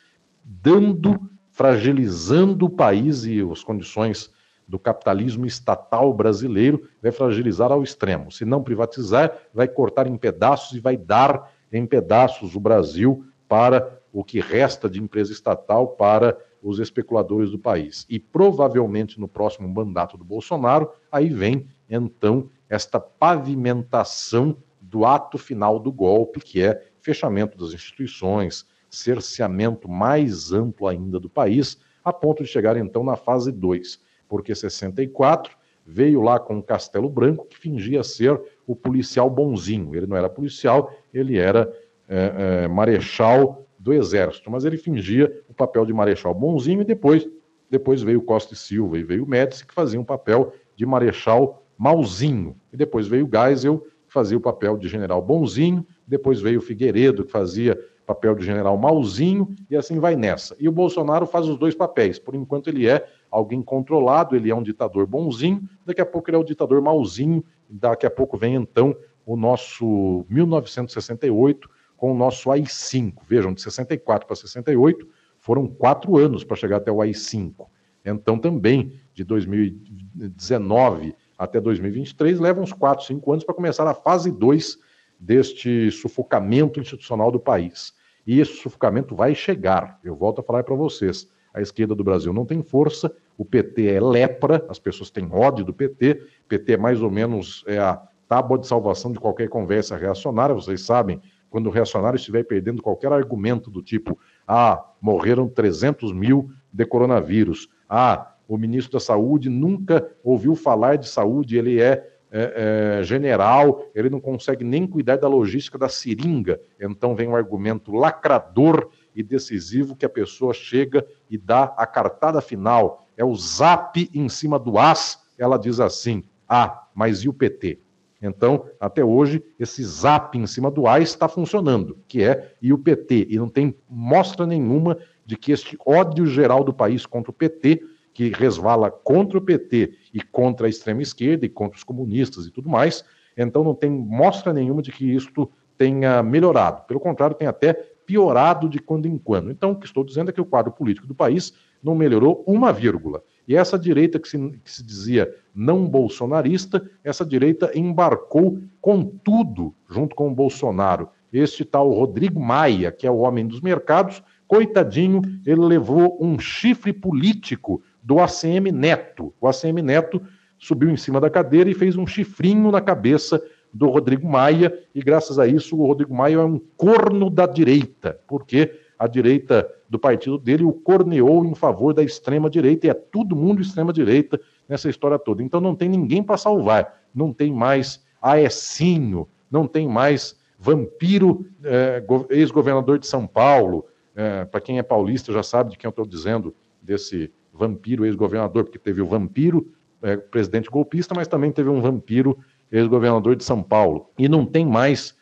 dando, fragilizando o país e as condições do capitalismo estatal brasileiro, vai fragilizar ao extremo. Se não privatizar, vai cortar em pedaços e vai dar em pedaços o Brasil para o que resta de empresa estatal para os especuladores do país. E provavelmente no próximo mandato do Bolsonaro, aí vem então esta pavimentação do ato final do golpe, que é fechamento das instituições, cerceamento mais amplo ainda do país, a ponto de chegar então na fase 2. Porque 64 veio lá com o Castelo Branco, que fingia ser o policial bonzinho. Ele não era policial, ele era é, é, marechal do Exército, mas ele fingia papel de marechal bonzinho e depois, depois veio Costa e Silva e veio Médici, que fazia um papel de marechal malzinho. E depois veio Geisel, que fazia o papel de general bonzinho, depois veio Figueiredo, que fazia papel de general malzinho, e assim vai nessa. E o Bolsonaro faz os dois papéis. Por enquanto ele é alguém controlado, ele é um ditador bonzinho, daqui a pouco ele é o ditador malzinho, daqui a pouco vem então o nosso 1968, com o nosso AI-5. Vejam, de 64 para 68 foram quatro anos para chegar até o AI-5. Então, também, de 2019 até 2023, leva uns 4, 5 anos para começar a fase 2 deste sufocamento institucional do país. E esse sufocamento vai chegar. Eu volto a falar para vocês. A esquerda do Brasil não tem força, o PT é lepra, as pessoas têm ódio do PT, PT é mais ou menos é a tábua de salvação de qualquer conversa reacionária, vocês sabem, quando o reacionário estiver perdendo qualquer argumento do tipo: ah, morreram 300 mil de coronavírus, ah, o ministro da Saúde nunca ouviu falar de saúde, ele é, é, é, general, ele não consegue nem cuidar da logística da seringa. Então vem um argumento lacrador e decisivo que a pessoa chega e dá a cartada final. É o zap em cima do as. Ela diz assim: ah, mas e o PT? Então, até hoje, esse zap em cima do AI está funcionando, que é e o PT. E não tem mostra nenhuma de que este ódio geral do país contra o PT, que resvala contra o PT e contra a extrema esquerda e contra os comunistas e tudo mais, então não tem mostra nenhuma de que isto tenha melhorado. Pelo contrário, tem até piorado de quando em quando. Então, o que estou dizendo é que o quadro político do país não melhorou uma vírgula. E essa direita que se, que se dizia não bolsonarista, essa direita embarcou com tudo junto com o Bolsonaro. este tal Rodrigo Maia, que é o homem dos mercados, coitadinho, ele levou um chifre político do ACM Neto. O ACM Neto subiu em cima da cadeira e fez um chifrinho na cabeça do Rodrigo Maia, e graças a isso o Rodrigo Maia é um corno da direita, porque a direita do partido dele o corneou em favor da extrema-direita, e é todo mundo extrema-direita nessa história toda. Então não tem ninguém para salvar, não tem mais Aecinho, não tem mais vampiro é, ex-governador de São Paulo. É, para quem é paulista já sabe de quem eu estou dizendo, desse vampiro ex-governador, porque teve o vampiro é, presidente golpista, mas também teve um vampiro ex-governador de São Paulo. E não tem mais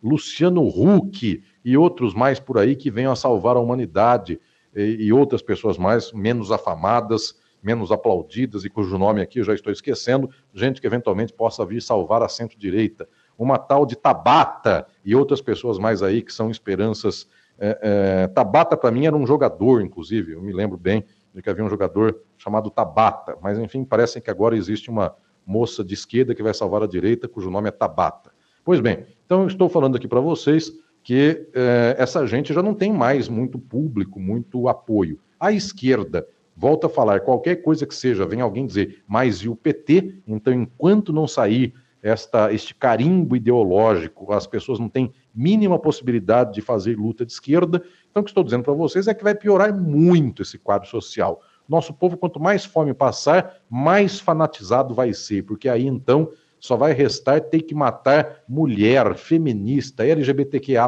Luciano Huck e outros mais por aí que venham a salvar a humanidade e, e, outras pessoas mais menos afamadas, menos aplaudidas e cujo nome aqui eu já estou esquecendo, gente que eventualmente possa vir salvar a centro-direita. Uma tal de Tabata e outras pessoas mais aí que são esperanças. É, é Tabata, para mim, era um jogador, inclusive, eu me lembro bem de que havia um jogador chamado Tabata, mas enfim, parece que agora existe uma moça de esquerda que vai salvar a direita, cujo nome é Tabata. Pois bem, então eu estou falando aqui para vocês que eh, essa gente já não tem mais muito público, muito apoio. A esquerda volta a falar qualquer coisa que seja, vem alguém dizer, mas e o PT? Então, enquanto não sair esta, este carimbo ideológico, as pessoas não têm mínima possibilidade de fazer luta de esquerda. Então, o que estou dizendo para vocês é que vai piorar muito esse quadro social. Nosso povo, quanto mais fome passar, mais fanatizado vai ser, porque aí então só vai restar ter que matar mulher, feminista, LGBTQA,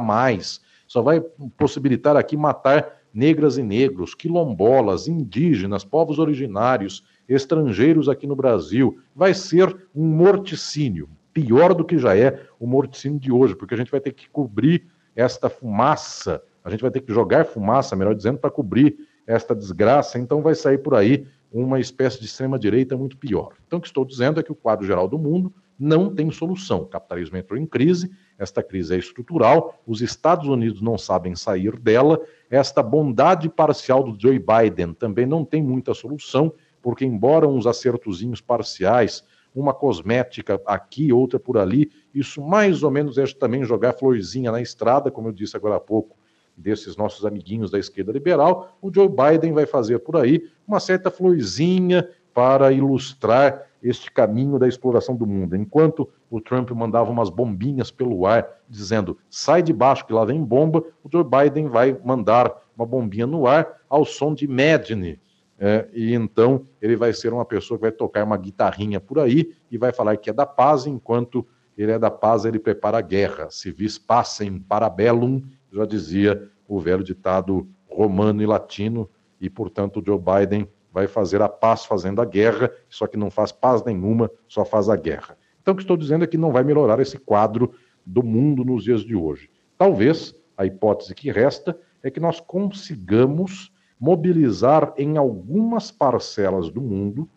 só vai possibilitar aqui matar negras e negros, quilombolas, indígenas, povos originários, estrangeiros aqui no Brasil. Vai ser um morticínio, pior do que já é o morticínio de hoje, porque a gente vai ter que cobrir esta fumaça, a gente vai ter que jogar fumaça, melhor dizendo, para cobrir esta desgraça, então vai sair por aí uma espécie de extrema-direita muito pior. Então, o que estou dizendo é que o quadro geral do mundo não tem solução. O capitalismo entrou em crise, esta crise é estrutural, os Estados Unidos não sabem sair dela, esta bondade parcial do Joe Biden também não tem muita solução, porque, embora uns acertozinhos parciais, uma cosmética aqui, outra por ali, isso mais ou menos é também jogar florzinha na estrada, como eu disse agora há pouco, desses nossos amiguinhos da esquerda liberal, o Joe Biden vai fazer por aí uma certa florzinha para ilustrar este caminho da exploração do mundo. Enquanto o Trump mandava umas bombinhas pelo ar, dizendo sai de baixo que lá vem bomba, o Joe Biden vai mandar uma bombinha no ar ao som de Imagine. É, e então ele vai ser uma pessoa que vai tocar uma guitarrinha por aí e vai falar que é da paz, enquanto ele é da paz, ele prepara a guerra. Se vis passem parabellum, já dizia o velho ditado romano e latino, e portanto Joe Biden vai fazer a paz fazendo a guerra, só que não faz paz nenhuma, só faz a guerra. Então o que estou dizendo é que não vai melhorar esse quadro do mundo nos dias de hoje. Talvez a hipótese que resta é que nós consigamos mobilizar em algumas parcelas do mundo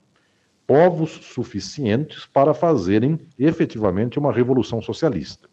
povos suficientes para fazerem efetivamente uma revolução socialista.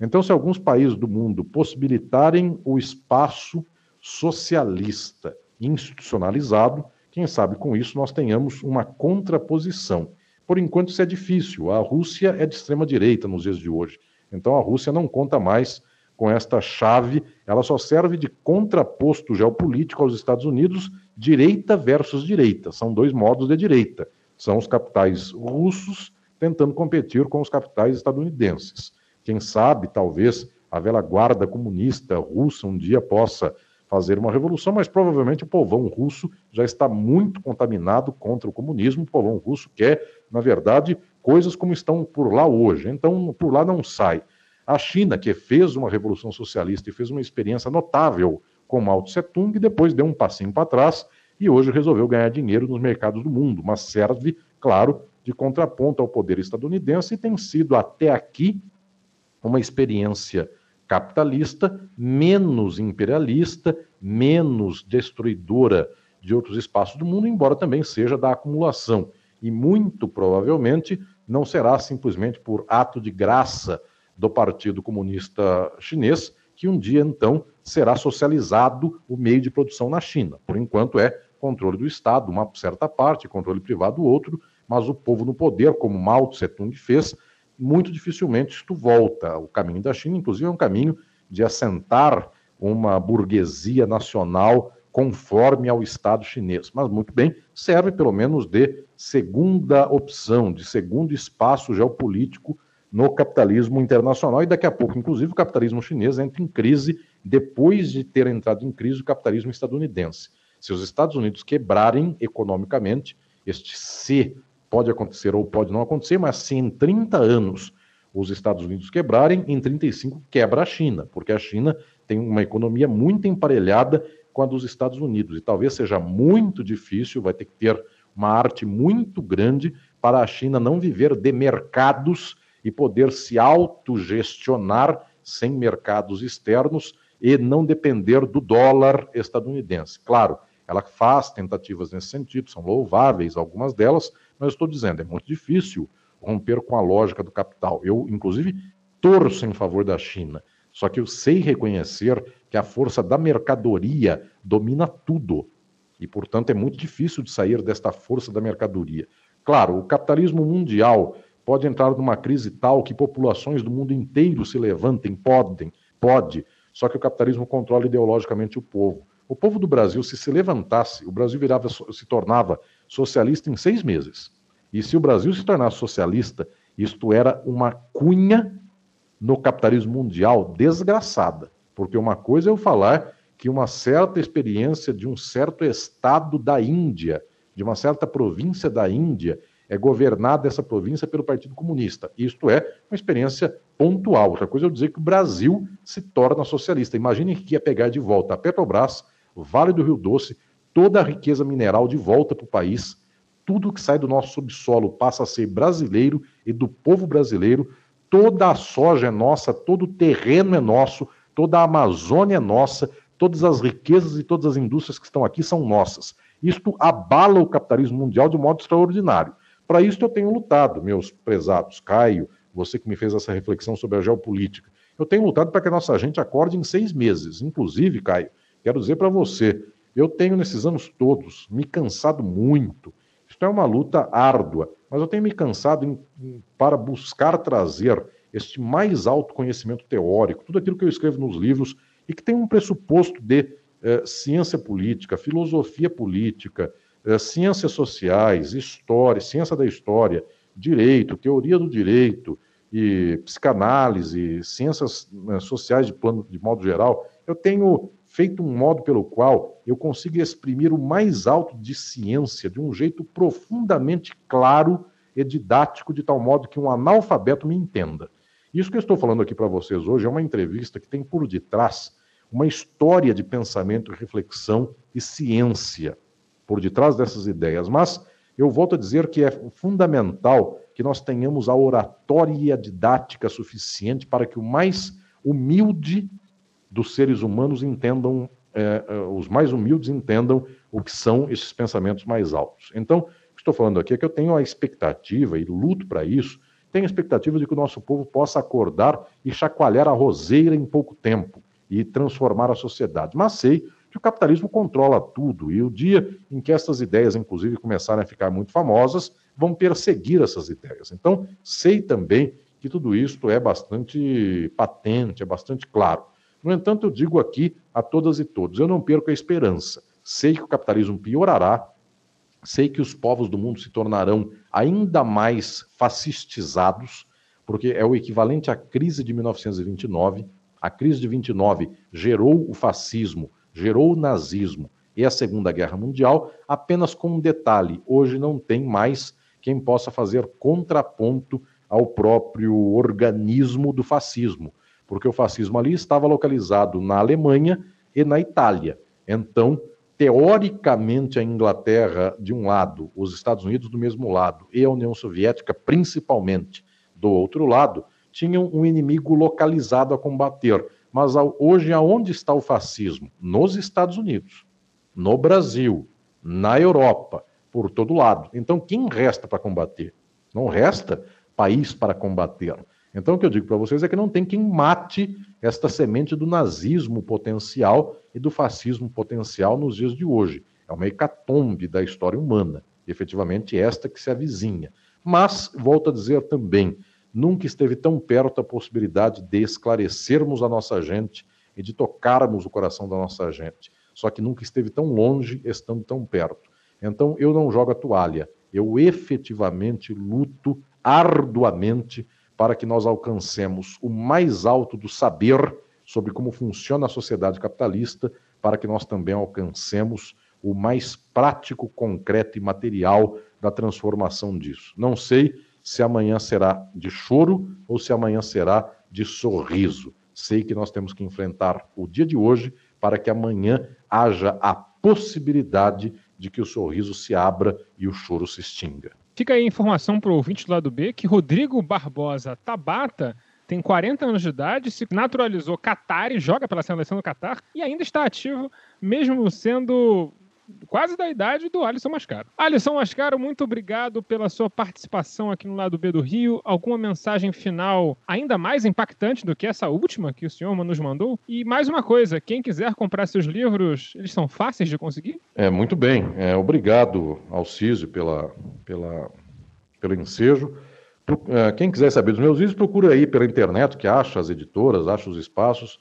Então, se alguns países do mundo possibilitarem o espaço socialista institucionalizado, quem sabe com isso nós tenhamos uma contraposição. Por enquanto, isso é difícil. A Rússia é de extrema direita nos dias de hoje. Então, a Rússia não conta mais com esta chave, ela só serve de contraposto geopolítico aos Estados Unidos, direita versus direita. São dois modos de direita. São os capitais russos tentando competir com os capitais estadunidenses. Quem sabe, talvez, a velha guarda comunista russa um dia possa fazer uma revolução, mas provavelmente o povão russo já está muito contaminado contra o comunismo. O povão russo quer, na verdade, coisas como estão por lá hoje. Então, por lá não sai. A China, que fez uma revolução socialista e fez uma experiência notável com Mao Tse Tung, depois deu um passinho para trás e hoje resolveu ganhar dinheiro nos mercados do mundo, mas serve, claro, de contraponto ao poder estadunidense e tem sido até aqui uma experiência capitalista menos imperialista, menos destruidora de outros espaços do mundo, embora também seja da acumulação. E muito provavelmente não será simplesmente por ato de graça do Partido Comunista Chinês que um dia então será socializado o meio de produção na China. Por enquanto é controle do Estado, uma certa parte, controle privado outro, mas o povo no poder, como Mao Tse Tung fez, muito dificilmente isto volta. O caminho da China, inclusive, é um caminho de assentar uma burguesia nacional conforme ao Estado chinês. Mas, muito bem, serve pelo menos de segunda opção, de segundo espaço geopolítico no capitalismo internacional. E daqui a pouco, inclusive, o capitalismo chinês entra em crise depois de ter entrado em crise o capitalismo estadunidense. Se os Estados Unidos quebrarem economicamente, este se pode acontecer ou pode não acontecer, mas se em 30 anos os Estados Unidos quebrarem, em 35 quebra a China, porque a China tem uma economia muito emparelhada com a dos Estados Unidos. E talvez seja muito difícil, vai ter que ter uma arte muito grande para a China não viver de mercados e poder se autogestionar sem mercados externos e não depender do dólar estadunidense. Claro, ela faz tentativas nesse sentido, são louváveis algumas delas, mas estou dizendo, é muito difícil romper com a lógica do capital. Eu, inclusive, torço em favor da China, só que eu sei reconhecer que a força da mercadoria domina tudo. E, portanto, é muito difícil de sair desta força da mercadoria. Claro, o capitalismo mundial pode entrar numa crise tal que populações do mundo inteiro se levantem, podem, pode, só que o capitalismo controla ideologicamente o povo. O povo do Brasil, se se levantasse, o Brasil virava, se tornava socialista em seis meses. E se o Brasil se tornasse socialista, isto era uma cunha no capitalismo mundial desgraçada. Porque uma coisa é eu falar que uma certa experiência de um certo estado da Índia, de uma certa província da Índia, é governada essa província pelo Partido Comunista. Isto é uma experiência pontual. Outra coisa é eu dizer que o Brasil se torna socialista. Imaginem que ia pegar de volta a Petrobras, Vale do Rio Doce, toda a riqueza mineral de volta para o país, tudo que sai do nosso subsolo passa a ser brasileiro e do povo brasileiro, toda a soja é nossa, todo o terreno é nosso, toda a Amazônia é nossa, todas as riquezas e todas as indústrias que estão aqui são nossas. Isto abala o capitalismo mundial de modo extraordinário. Para isso eu tenho lutado, meus prezados. Caio, você que me fez essa reflexão sobre a geopolítica. Eu tenho lutado para que a nossa gente acorde em seis meses. Inclusive, Caio, quero dizer para você, eu tenho nesses anos todos me cansado muito. Isto é uma luta árdua, mas eu tenho me cansado em, em, para buscar trazer este mais alto conhecimento teórico, tudo aquilo que eu escrevo nos livros e que tem um pressuposto de eh, ciência política, filosofia política, eh, ciências sociais, história, ciência da história, direito, teoria do direito e psicanálise, ciências né, sociais de plano de modo geral, eu tenho feito um modo pelo qual eu consigo exprimir o mais alto de ciência de um jeito profundamente claro e didático, de tal modo que um analfabeto me entenda. Isso que eu estou falando aqui para vocês hoje é uma entrevista que tem por detrás uma história de pensamento, reflexão e ciência por detrás dessas ideias. Mas eu volto a dizer que é fundamental que nós tenhamos a oratória didática suficiente para que o mais humilde dos seres humanos entendam, é, é, os mais humildes entendam o que são esses pensamentos mais altos. Então, o que estou falando aqui é que eu tenho a expectativa, e luto para isso, tenho a expectativa de que o nosso povo possa acordar e chacoalhar a roseira em pouco tempo e transformar a sociedade. Mas sei que o capitalismo controla tudo e o dia em que essas ideias, inclusive, começarem a ficar muito famosas, vão perseguir essas ideias. Então, sei também que tudo isso é bastante patente, é bastante claro. No entanto, eu digo aqui a todas e todos: eu não perco a esperança. Sei que o capitalismo piorará, sei que os povos do mundo se tornarão ainda mais fascistizados, porque é o equivalente à crise de 1929. A crise de 29 gerou o fascismo, gerou o nazismo e a Segunda Guerra Mundial, apenas com um detalhe: hoje não tem mais quem possa fazer contraponto ao próprio organismo do fascismo, porque o fascismo ali estava localizado na Alemanha e na Itália. Então, teoricamente, a Inglaterra de um lado, os Estados Unidos do mesmo lado e a União Soviética, principalmente, do outro lado, tinham um inimigo localizado a combater. Mas hoje, aonde está o fascismo? Nos Estados Unidos, no Brasil, na Europa, por todo lado. Então, quem resta para combater? Não resta país para combater. Então, o que eu digo para vocês é que não tem quem mate esta semente do nazismo potencial e do fascismo potencial nos dias de hoje. É uma hecatombe da história humana, efetivamente esta que se avizinha. Mas, volto a dizer também, nunca esteve tão perto a possibilidade de esclarecermos a nossa gente e de tocarmos o coração da nossa gente. Só que nunca esteve tão longe, estando tão perto. Então eu não jogo a toalha, eu efetivamente luto arduamente para que nós alcancemos o mais alto do saber sobre como funciona a sociedade capitalista, para que nós também alcancemos o mais prático, concreto e material da transformação disso. Não sei se amanhã será de choro ou se amanhã será de sorriso. Sei que nós temos que enfrentar o dia de hoje para que amanhã haja a possibilidade de que o sorriso se abra e o choro se extinga. Fica aí a informação para o ouvinte do lado B que Rodrigo Barbosa Tabata tem 40 anos de idade, se naturalizou Qatar e joga pela seleção do Qatar e ainda está ativo, mesmo sendo quase da idade do Alisson Mascaro. Alisson Mascaro, muito obrigado pela sua participação aqui no lado B do Rio. Alguma mensagem final ainda mais impactante do que essa última que o senhor nos mandou? E mais uma coisa, quem quiser comprar seus livros, eles são fáceis de conseguir? É, muito bem. É, obrigado, Alcísio, pela, pela, pelo ensejo. É, quem quiser saber dos meus livros, procura aí pela internet, que acha as editoras, acha os espaços.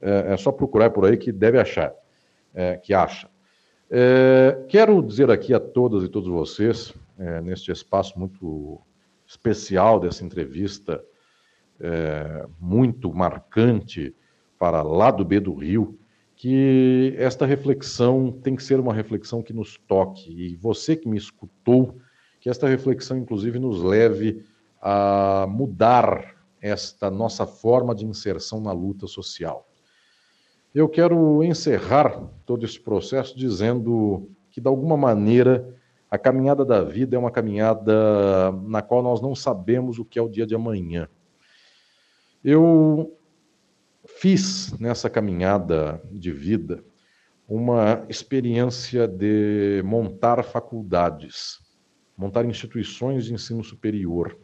É, é só procurar por aí que deve achar, é, que acha. É, quero dizer aqui a todas e todos vocês, é, neste espaço muito especial dessa entrevista, é, muito marcante para lá do B do Rio, que esta reflexão tem que ser uma reflexão que nos toque. E você que me escutou, que esta reflexão, inclusive, nos leve a mudar esta nossa forma de inserção na luta social. Eu quero encerrar todo esse processo dizendo que, de alguma maneira, a caminhada da vida é uma caminhada na qual nós não sabemos o que é o dia de amanhã. Eu fiz nessa caminhada de vida uma experiência de montar faculdades, montar instituições de ensino superior.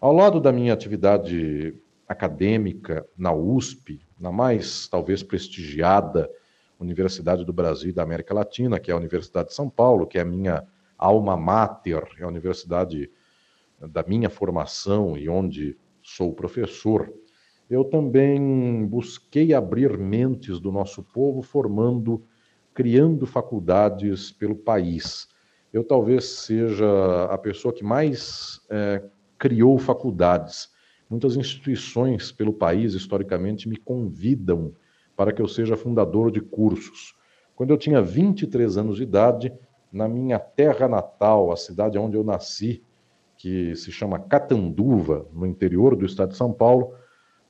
Ao lado da minha atividade acadêmica na USP, na mais talvez prestigiada Universidade do Brasil e da América Latina, que é a Universidade de São Paulo, que é a minha alma mater, é a universidade da minha formação e onde sou professor, eu também busquei abrir mentes do nosso povo, formando, criando faculdades pelo país. Eu talvez seja a pessoa que mais é, criou faculdades. Muitas instituições pelo país, historicamente, me convidam para que eu seja fundador de cursos. Quando eu tinha 23 anos de idade, na minha terra natal, a cidade onde eu nasci, que se chama Catanduva, no interior do estado de São Paulo,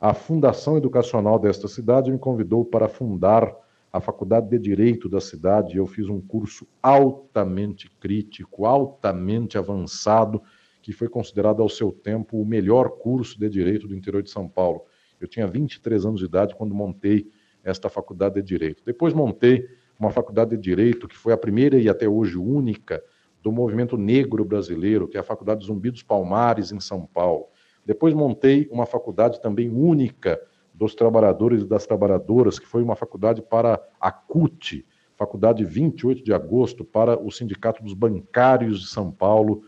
a Fundação Educacional desta cidade me convidou para fundar a Faculdade de Direito da cidade. Eu fiz um curso altamente crítico, altamente avançado, que foi considerado ao seu tempo o melhor curso de direito do interior de São Paulo. Eu tinha 23 anos de idade quando montei esta faculdade de direito. Depois montei uma faculdade de direito que foi a primeira e até hoje única do movimento negro brasileiro, que é a Faculdade Zumbi dos Palmares em São Paulo. Depois montei uma faculdade também única dos trabalhadores e das trabalhadoras, que foi uma faculdade para a CUT, Faculdade 28 de agosto, para o Sindicato dos Bancários de São Paulo,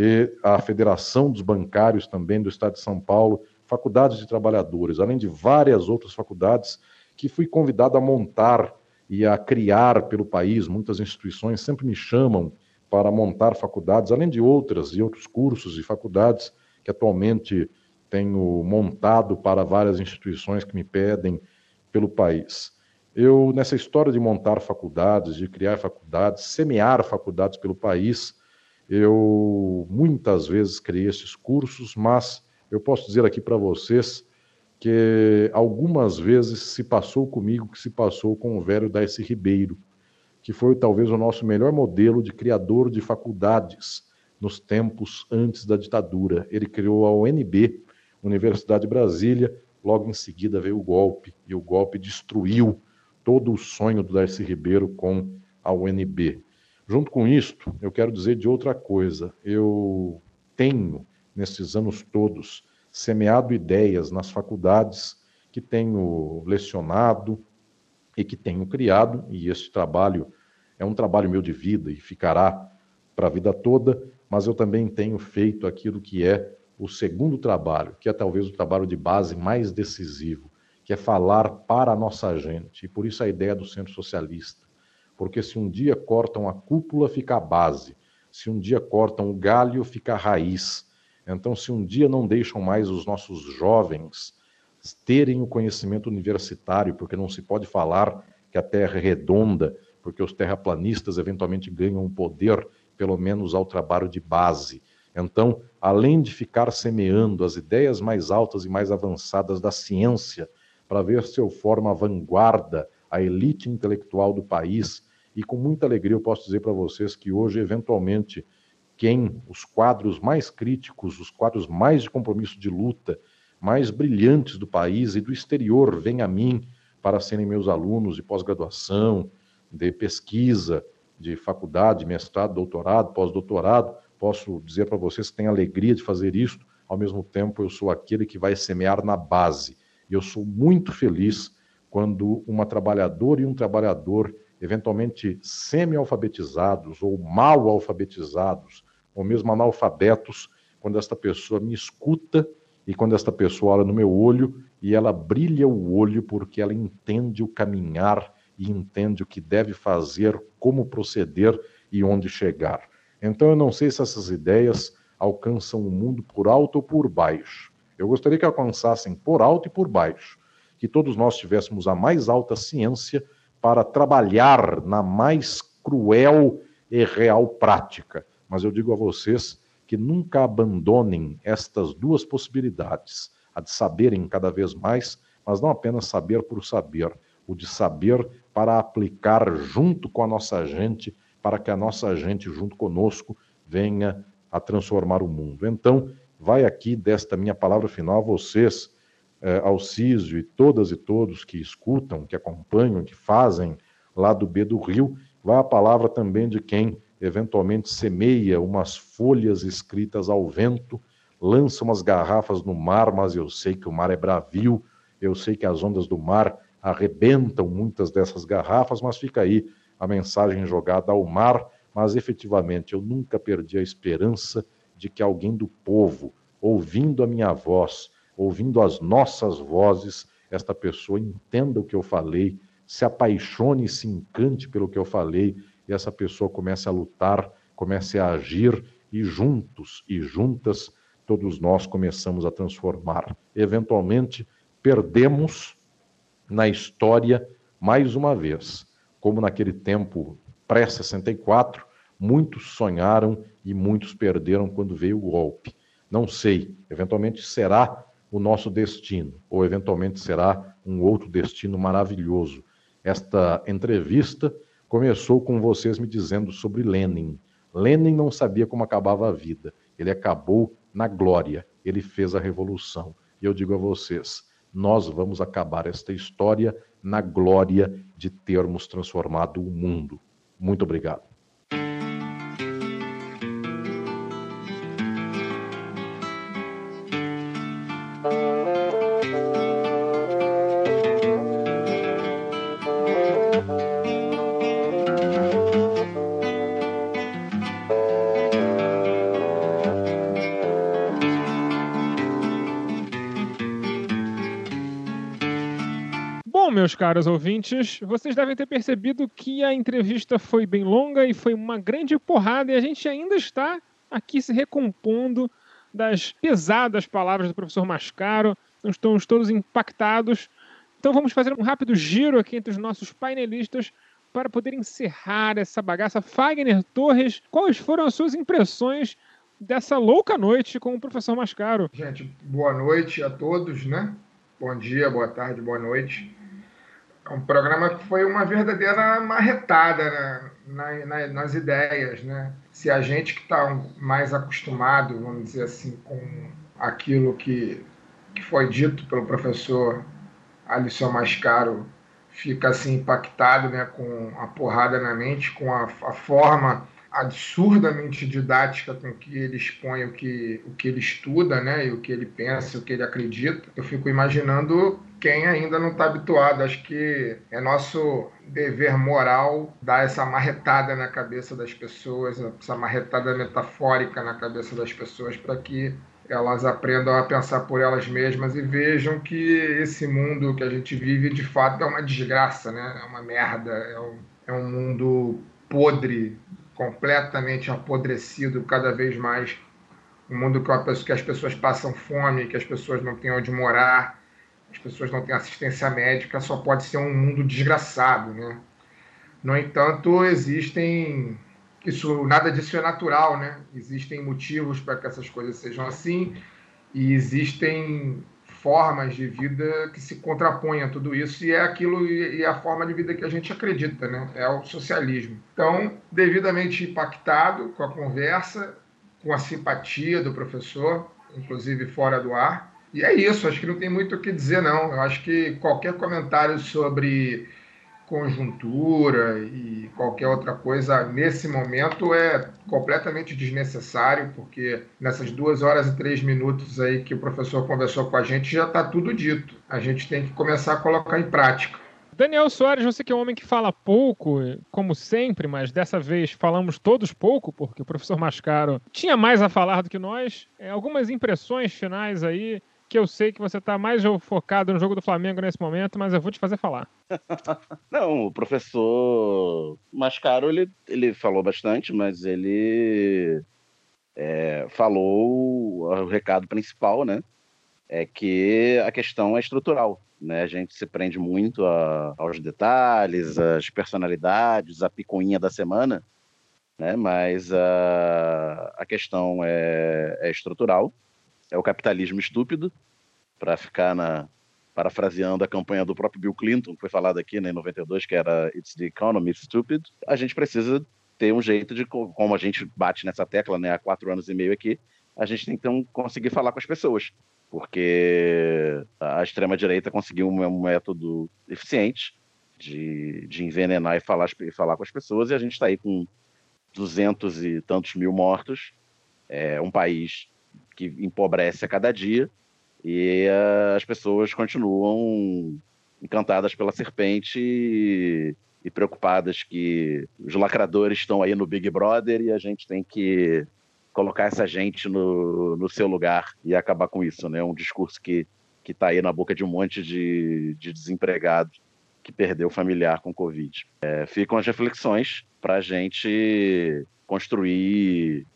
e a Federação dos Bancários também do Estado de São Paulo, faculdades de trabalhadores, além de várias outras faculdades que fui convidado a montar e a criar pelo país. Muitas instituições sempre me chamam para montar faculdades, além de outras e outros cursos e faculdades que atualmente tenho montado para várias instituições que me pedem pelo país. Eu, nessa história de montar faculdades, de criar faculdades, semear faculdades pelo país, eu muitas vezes criei esses cursos, mas eu posso dizer aqui para vocês que algumas vezes se passou comigo que se passou com o velho Darcy Ribeiro, que foi talvez o nosso melhor modelo de criador de faculdades nos tempos antes da ditadura. Ele criou a UNB, Universidade de Brasília, logo em seguida veio o golpe, e o golpe destruiu todo o sonho do Darcy Ribeiro com a UNB. Junto com isto, eu quero dizer de outra coisa. Eu tenho, nesses anos todos, semeado ideias nas faculdades que tenho lecionado e que tenho criado, e esse trabalho é um trabalho meu de vida e ficará para a vida toda, mas eu também tenho feito aquilo que é o segundo trabalho, que é talvez o trabalho de base mais decisivo, que é falar para a nossa gente. E por isso a ideia do centro socialista. Porque se um dia cortam a cúpula, fica a base. Se um dia cortam o galho, fica a raiz. Então, se um dia não deixam mais os nossos jovens terem o conhecimento universitário, porque não se pode falar que a Terra é redonda, porque os terraplanistas eventualmente ganham poder, pelo menos ao trabalho de base. Então, além de ficar semeando as ideias mais altas e mais avançadas da ciência, para ver se eu formo a vanguarda, a elite intelectual do país, e com muita alegria eu posso dizer para vocês que hoje, eventualmente, quem os quadros mais críticos, os quadros mais de compromisso de luta, mais brilhantes do país e do exterior vêm a mim para serem meus alunos de pós-graduação, de pesquisa, de faculdade, mestrado, doutorado, pós-doutorado, posso dizer para vocês que tenho alegria de fazer isso, ao mesmo tempo eu sou aquele que vai semear na base. E eu sou muito feliz quando uma trabalhadora e um trabalhador, eventualmente semi-alfabetizados ou mal alfabetizados, ou mesmo analfabetos, quando esta pessoa me escuta e quando esta pessoa olha no meu olho e ela brilha o olho porque ela entende o caminhar e entende o que deve fazer, como proceder e onde chegar. Então eu não sei se essas ideias alcançam o mundo por alto ou por baixo. Eu gostaria que alcançassem por alto e por baixo, que todos nós tivéssemos a mais alta ciência para trabalhar na mais cruel e real prática. Mas eu digo a vocês que nunca abandonem estas duas possibilidades, a de saberem cada vez mais, mas não apenas saber por saber, o de saber para aplicar junto com a nossa gente para que a nossa gente, junto conosco, venha a transformar o mundo. Então, vai aqui desta minha palavra final a vocês, eh, Alcísio e todas e todos que escutam, que acompanham, que fazem lá do B do Rio, vai a palavra também de quem eventualmente semeia umas folhas escritas ao vento, lança umas garrafas no mar, mas eu sei que o mar é bravio, eu sei que as ondas do mar arrebentam muitas dessas garrafas, mas fica aí a mensagem jogada ao mar, mas efetivamente eu nunca perdi a esperança de que alguém do povo, ouvindo a minha voz, ouvindo as nossas vozes, esta pessoa entenda o que eu falei, se apaixone e se encante pelo que eu falei, e essa pessoa comece a lutar, comece a agir, e juntos e juntas todos nós começamos a transformar. Eventualmente, perdemos na história mais uma vez como naquele tempo pré-64, muitos sonharam e muitos perderam quando veio o golpe. Não sei, eventualmente será o nosso destino, ou eventualmente será um outro destino maravilhoso. Esta entrevista começou com vocês me dizendo sobre Lenin. Lenin não sabia como acabava a vida, ele acabou na glória, ele fez a revolução. E eu digo a vocês, nós vamos acabar esta história na glória de termos transformado o mundo. Muito obrigado. Caros ouvintes, vocês devem ter percebido que a entrevista foi bem longa e foi uma grande porrada, e a gente ainda está aqui se recompondo das pesadas palavras do professor Mascaro. Estamos todos impactados. Então vamos fazer um rápido giro aqui entre os nossos painelistas para poder encerrar essa bagaça. Fagner Torres, quais foram as suas impressões dessa louca noite com o professor Mascaro? Gente, boa noite a todos, né? Bom dia, boa tarde, boa noite. É um programa que foi uma verdadeira marretada na, na, nas ideias, né? Se a gente que está mais acostumado, vamos dizer assim, com aquilo que, que foi dito pelo professor Alisson Mascaro, fica assim impactado, né, com a porrada na mente, com a, a forma absurdamente didática com que ele expõe o que, o que ele estuda, né, e o que ele pensa, o que ele acredita. Eu fico imaginando quem ainda não está habituado. Acho que é nosso dever moral dar essa marretada na cabeça das pessoas, essa marretada metafórica na cabeça das pessoas para que elas aprendam a pensar por elas mesmas e vejam que esse mundo que a gente vive de fato é uma desgraça, né? É uma merda, é um, é um mundo podre, completamente apodrecido cada vez mais. Um mundo que as pessoas passam fome, que as pessoas não têm onde morar, as pessoas não têm assistência médica, só pode ser um mundo desgraçado, né? No entanto, existem isso nada disso é natural, né? Existem motivos para que essas coisas sejam assim e existem formas de vida que se contrapõem a tudo isso e é aquilo e a forma de vida que a gente acredita, né? É o socialismo. Então, devidamente impactado com a conversa, com a simpatia do professor, inclusive fora do ar. E é isso, acho que não tem muito o que dizer não. Eu acho que qualquer comentário sobre conjuntura e qualquer outra coisa nesse momento é completamente desnecessário, porque nessas duas horas e três minutos aí que o professor conversou com a gente já está tudo dito. A gente tem que começar a colocar em prática. Daniel Soares, você que é um homem que fala pouco, como sempre, mas dessa vez falamos todos pouco, porque o professor Mascaro tinha mais a falar do que nós. É, algumas impressões finais aí que eu sei que você está mais focado no jogo do Flamengo nesse momento, mas eu vou te fazer falar. [LAUGHS] Não, o professor Mascaro, ele, ele falou bastante, mas ele é, falou o recado principal, né? É que a questão é estrutural. Né? A gente se prende muito a, aos detalhes, às personalidades, a picuinha da semana, né? mas a, a questão é, é estrutural é o capitalismo estúpido, para ficar na parafraseando a campanha do próprio Bill Clinton, que foi falado aqui né, em 92, que era It's the economy stupid. A gente precisa ter um jeito de, como a gente bate nessa tecla né, há quatro anos e meio aqui, a gente tem que então, conseguir falar com as pessoas, porque a extrema-direita conseguiu um método eficiente de, de envenenar e falar, e falar com as pessoas, e a gente está aí com duzentos e tantos mil mortos, é um país que empobrece a cada dia e uh, as pessoas continuam encantadas pela serpente e, e, preocupadas que os lacradores estão aí no Big Brother e a gente tem que colocar essa gente no, no seu lugar e acabar com isso, né? Um discurso que que está aí na boca de um monte de, de desempregado que perdeu familiar com Covid. É, ficam as reflexões para a gente construir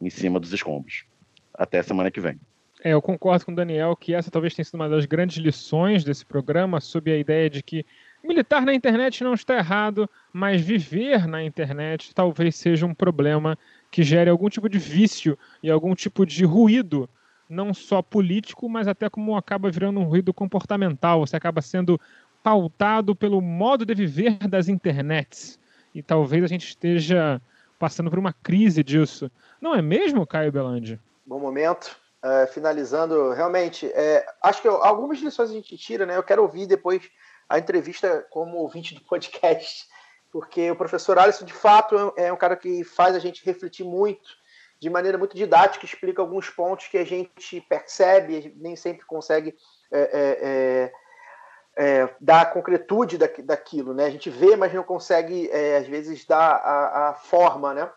em cima dos escombros até semana que vem. É, eu concordo com o Daniel que essa talvez tenha sido uma das grandes lições desse programa, sob a ideia de que militar na internet não está errado, mas viver na internet talvez seja um problema que gere algum tipo de vício e algum tipo de ruído, não só político, mas até como acaba virando um ruído comportamental. Você acaba sendo pautado pelo modo de viver das internets. E talvez a gente esteja passando por uma crise disso. Não é mesmo, Caio Belandi? Bom momento. Uh, finalizando, realmente, é, acho que eu, algumas lições a gente tira, né? Eu quero ouvir depois a entrevista como ouvinte do podcast, porque o professor Alisson, de fato, é um cara que faz a gente refletir muito, de maneira muito didática, explica alguns pontos que a gente percebe, nem sempre consegue é, é, é, é dar concretude da, daquilo, né? A gente vê, mas não consegue, é, às vezes, dar a, a forma, né?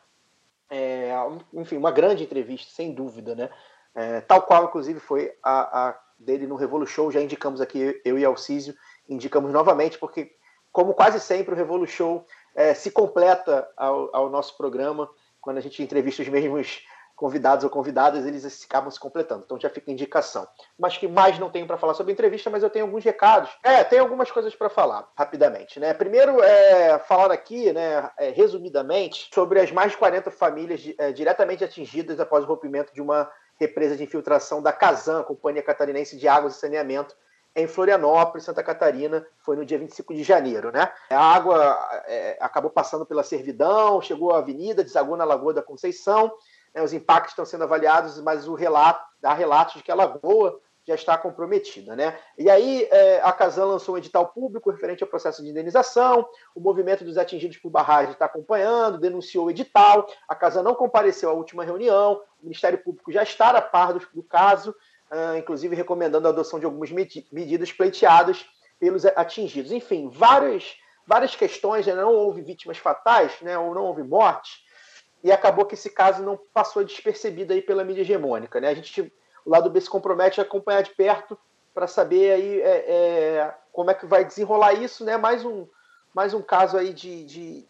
É, enfim, uma grande entrevista, sem dúvida, né? É, tal qual, inclusive, foi a, a, dele no Revolu Show, já indicamos aqui, eu e Alcísio, indicamos novamente, porque, como quase sempre, o Revolu Show é, se completa ao, ao, nosso programa, quando a gente entrevista os mesmos convidados ou convidadas, eles acabam se completando. Então já fica indicação. Mas que mais não tenho para falar sobre entrevista, mas eu tenho alguns recados. É, tem algumas coisas para falar, rapidamente. Né? Primeiro, é, falar aqui, né, é, resumidamente, sobre as mais de 40 famílias é, diretamente atingidas após o rompimento de uma represa de infiltração da Casan, Companhia Catarinense de Águas e Saneamento, em Florianópolis, Santa Catarina, foi no dia 25 de janeiro, né? A água é, acabou passando pela servidão, chegou à avenida, desagou na Lagoa da Conceição né, os impactos estão sendo avaliados, mas o relato, há relatos de que a lagoa já está comprometida. Né? E aí é, a Casan lançou um edital público referente ao processo de indenização, o movimento dos atingidos por barragem está acompanhando, denunciou o edital, a Casan não compareceu à última reunião, o Ministério Público já está a par do, do caso, uh, inclusive recomendando a adoção de algumas med medidas pleiteadas pelos atingidos. Enfim, várias, várias questões, né? não houve vítimas fatais, né? ou não houve morte, e acabou que esse caso não passou despercebido aí pela mídia hegemônica. Né? A gente, o lado B se compromete a acompanhar de perto para saber aí é, é, como é que vai desenrolar isso, né? Mais um, mais um caso aí de, de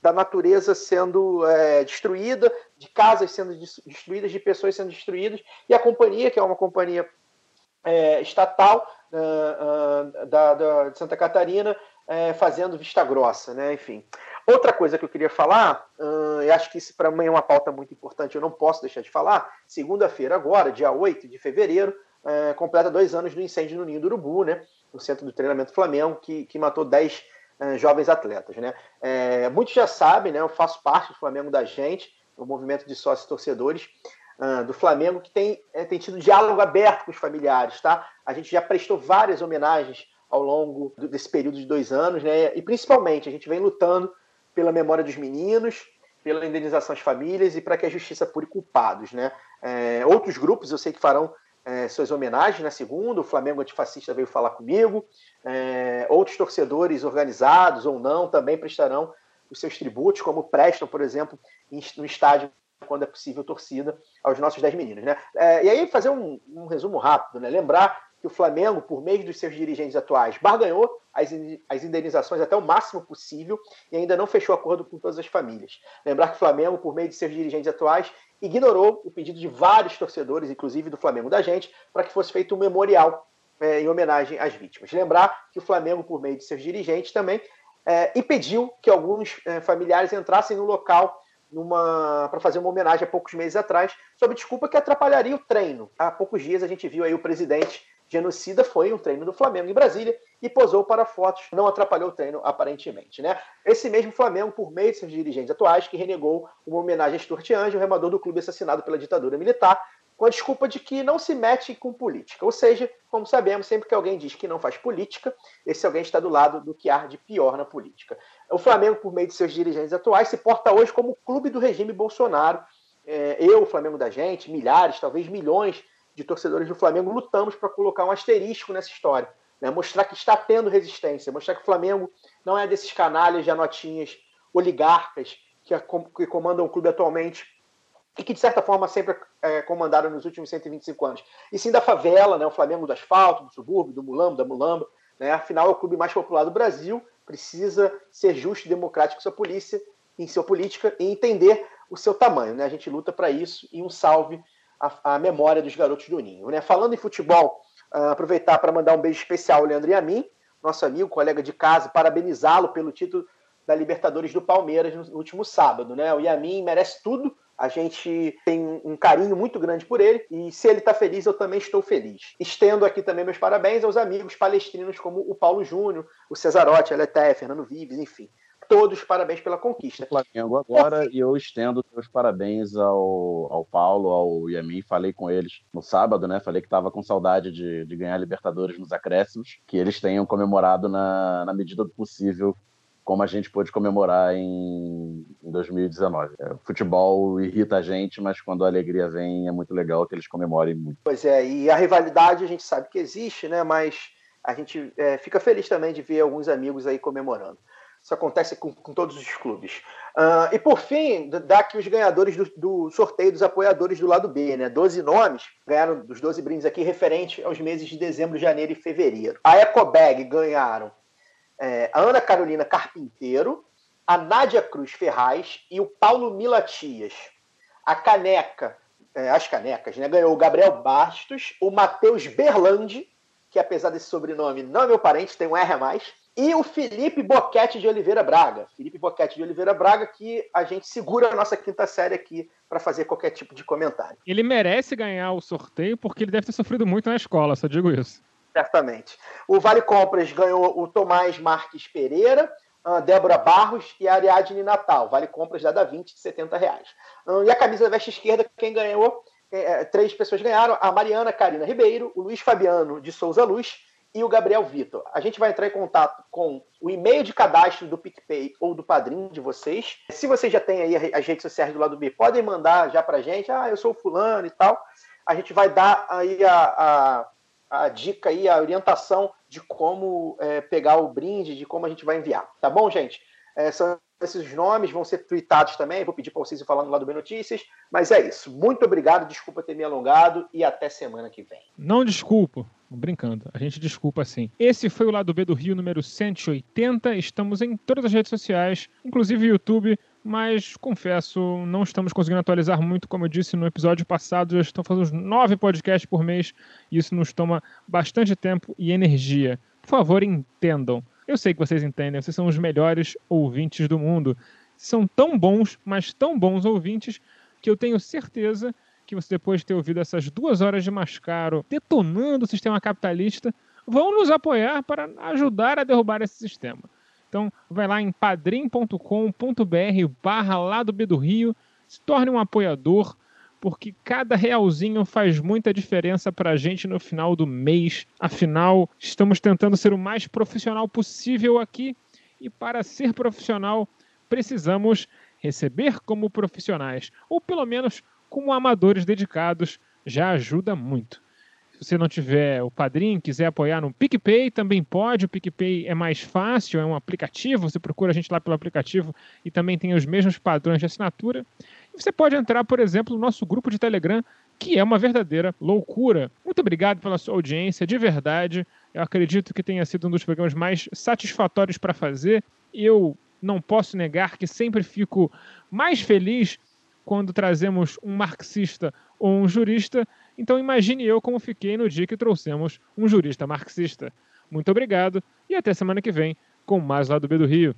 da natureza sendo é, destruída, de casas sendo destruídas, de pessoas sendo destruídas, e a companhia, que é uma companhia é, estatal uh, uh, da, da, de Santa Catarina, é, fazendo vista grossa, né? Enfim. Outra coisa que eu queria falar, uh, eu acho que isso para mim é uma pauta muito importante, eu não posso deixar de falar. Segunda-feira, agora, dia 8 de fevereiro, é, completa dois anos do incêndio no Ninho do Urubu, né? No centro do treinamento Flamengo, que, que matou 10 é, jovens atletas, né? É, muitos já sabem, né? Eu faço parte do Flamengo da gente, o movimento de sócios torcedores uh, do Flamengo, que tem, é, tem tido diálogo aberto com os familiares, tá? A gente já prestou várias homenagens ao longo desse período de dois anos, né? E principalmente a gente vem lutando pela memória dos meninos, pela indenização às famílias e para que a justiça apure culpados, né? É, outros grupos eu sei que farão é, suas homenagens na segunda, o Flamengo Antifascista veio falar comigo, é, outros torcedores organizados ou não também prestarão os seus tributos, como prestam, por exemplo, no estádio quando é possível torcida aos nossos 10 meninos. Né? É, e aí fazer um, um resumo rápido, né? lembrar que o Flamengo, por meio dos seus dirigentes atuais, barganhou as, indenizações até o máximo possível e ainda não fechou acordo com todas as famílias. Lembrar que o Flamengo, por meio de seus dirigentes atuais, ignorou o pedido de vários torcedores, inclusive do Flamengo da gente, para que fosse feito um memorial é, em homenagem às vítimas. Lembrar que o Flamengo, por meio de seus dirigentes também, é, impediu que alguns é, familiares entrassem no local para fazer uma homenagem há poucos meses atrás, sob desculpa que atrapalharia o treino. Há poucos dias a gente viu aí o presidente genocida foi um treino do Flamengo em Brasília e posou para fotos, não atrapalhou o treino aparentemente, né? Esse mesmo Flamengo, por meio de seus dirigentes atuais, que renegou uma homenagem a Stuart o remador do clube assassinado pela ditadura militar, com a desculpa de que não se mete com política. Ou seja, como sabemos, sempre que alguém diz que não faz política, esse alguém está do lado do que há de pior na política. O Flamengo, por meio de seus dirigentes atuais, se porta hoje como o clube do regime Bolsonaro. É, eu, o Flamengo da gente, milhares, talvez milhões de torcedores do Flamengo lutamos para colocar um asterisco nessa história. Né? Mostrar que está tendo resistência, mostrar que o Flamengo não é desses canalhas de anotinhas oligarcas que, que comandam o clube atualmente e que, de certa forma, sempre é, comandaram nos últimos 125 anos. E sim da favela, né? o Flamengo do asfalto, do subúrbio, do mulambo, da mulamba. Né? Afinal, é o clube mais popular do Brasil, precisa ser justo e democrático em sua polícia, em sua política e entender o seu tamanho. Né? A gente luta para isso e um salve à, à, memória dos garotos do Ninho. Né? Falando em futebol, uh, aproveitar para mandar um beijo especial ao Leandro e a mim, nosso amigo, colega de casa, parabenizá-lo pelo título da Libertadores do Palmeiras no último sábado. Né? O Yamin merece tudo a gente tem um carinho muito grande por ele e se ele está feliz, eu também estou feliz. Estendo aqui também meus parabéns aos amigos palestrinos como o Paulo Júnior, o Cesarotti, a Leté, Fernando Vives, enfim. Todos parabéns pela conquista. Flamengo agora e eu estendo meus parabéns ao, ao Paulo, ao Yamin. Falei com eles no sábado, né? Falei que estava com saudade de, de ganhar Libertadores nos acréscimos, que eles tenham comemorado na, na medida do possível como a gente pôde comemorar em, em 2019. É, o futebol irrita a gente, mas quando a alegria vem é muito legal que eles comemorem muito. Pois é, e a rivalidade a gente sabe que existe, né? Mas a gente é, fica feliz também de ver alguns amigos aí comemorando. Isso acontece com, com todos os clubes. Uh, e por fim, dá aqui os ganhadores do, do, sorteio dos apoiadores do lado B, né? 12 nomes ganharam dos 12 brindes aqui referente aos meses de dezembro, janeiro e fevereiro. A Ecobag ganharam é, a Ana Carolina Carpinteiro, a Nádia Cruz Ferraz e o Paulo Milatias. A caneca, é, as canecas, né? Ganhou o Gabriel Bastos, o Matheus Berlandi, que apesar desse sobrenome não é meu parente, tem um R a mais, e o Felipe Boquete de Oliveira Braga. Felipe Boquete de Oliveira Braga, que a gente segura a nossa quinta série aqui para fazer qualquer tipo de comentário. Ele merece ganhar o sorteio porque ele deve ter sofrido muito na escola, só digo isso. Certamente. O Vale Compras ganhou o Tomás Marques Pereira, a Débora Barros e a Ariadne Natal. Vale Compras da Da 20 de 70 reais. E a camisa da veste esquerda, quem ganhou, é, três pessoas ganharam, a Mariana Karina Ribeiro, o Luiz Fabiano de Souza Luz e o Gabriel Vitor. A gente vai entrar em contato com o e-mail de cadastro do PicPay ou do padrinho de vocês. Se vocês já têm aí as redes sociais do lado B, podem mandar já pra gente. Ah, eu sou fulano e tal. A gente vai dar aí a, a a dica aí, a orientação de como é, pegar o brinde, de como a gente vai enviar. Tá bom, gente? É, são esses nomes, vão ser tweetados também. Vou pedir para vocês ir falando lá do B Notícias. Mas é isso. Muito obrigado, desculpa ter me alongado e até semana que vem. Não desculpo. Brincando, a gente desculpa sim. Esse foi o Lado B do Rio número 180. Estamos em todas as redes sociais, inclusive YouTube, mas confesso, não estamos conseguindo atualizar muito, como eu disse no episódio passado, já estão fazendo uns nove podcasts por mês e isso nos toma bastante tempo e energia. Por favor, entendam. Eu sei que vocês entendem, vocês são os melhores ouvintes do mundo. São tão bons, mas tão bons ouvintes, que eu tenho certeza que você, depois de ter ouvido essas duas horas de Mascaro detonando o sistema capitalista, vão nos apoiar para ajudar a derrubar esse sistema. Então, vai lá em padrim.com.br barra lá do B do Rio, se torne um apoiador, porque cada realzinho faz muita diferença para a gente no final do mês. Afinal, estamos tentando ser o mais profissional possível aqui, e para ser profissional, precisamos receber como profissionais, ou pelo menos como amadores dedicados, já ajuda muito. Se você não tiver o padrinho, quiser apoiar no PicPay, também pode. O PicPay é mais fácil, é um aplicativo. Você procura a gente lá pelo aplicativo e também tem os mesmos padrões de assinatura. E você pode entrar, por exemplo, no nosso grupo de Telegram, que é uma verdadeira loucura. Muito obrigado pela sua audiência, de verdade. Eu acredito que tenha sido um dos programas mais satisfatórios para fazer. Eu não posso negar que sempre fico mais feliz quando trazemos um marxista ou um jurista então imagine eu como fiquei no dia que trouxemos um jurista marxista. Muito obrigado e até semana que vem com mais lá do B do Rio.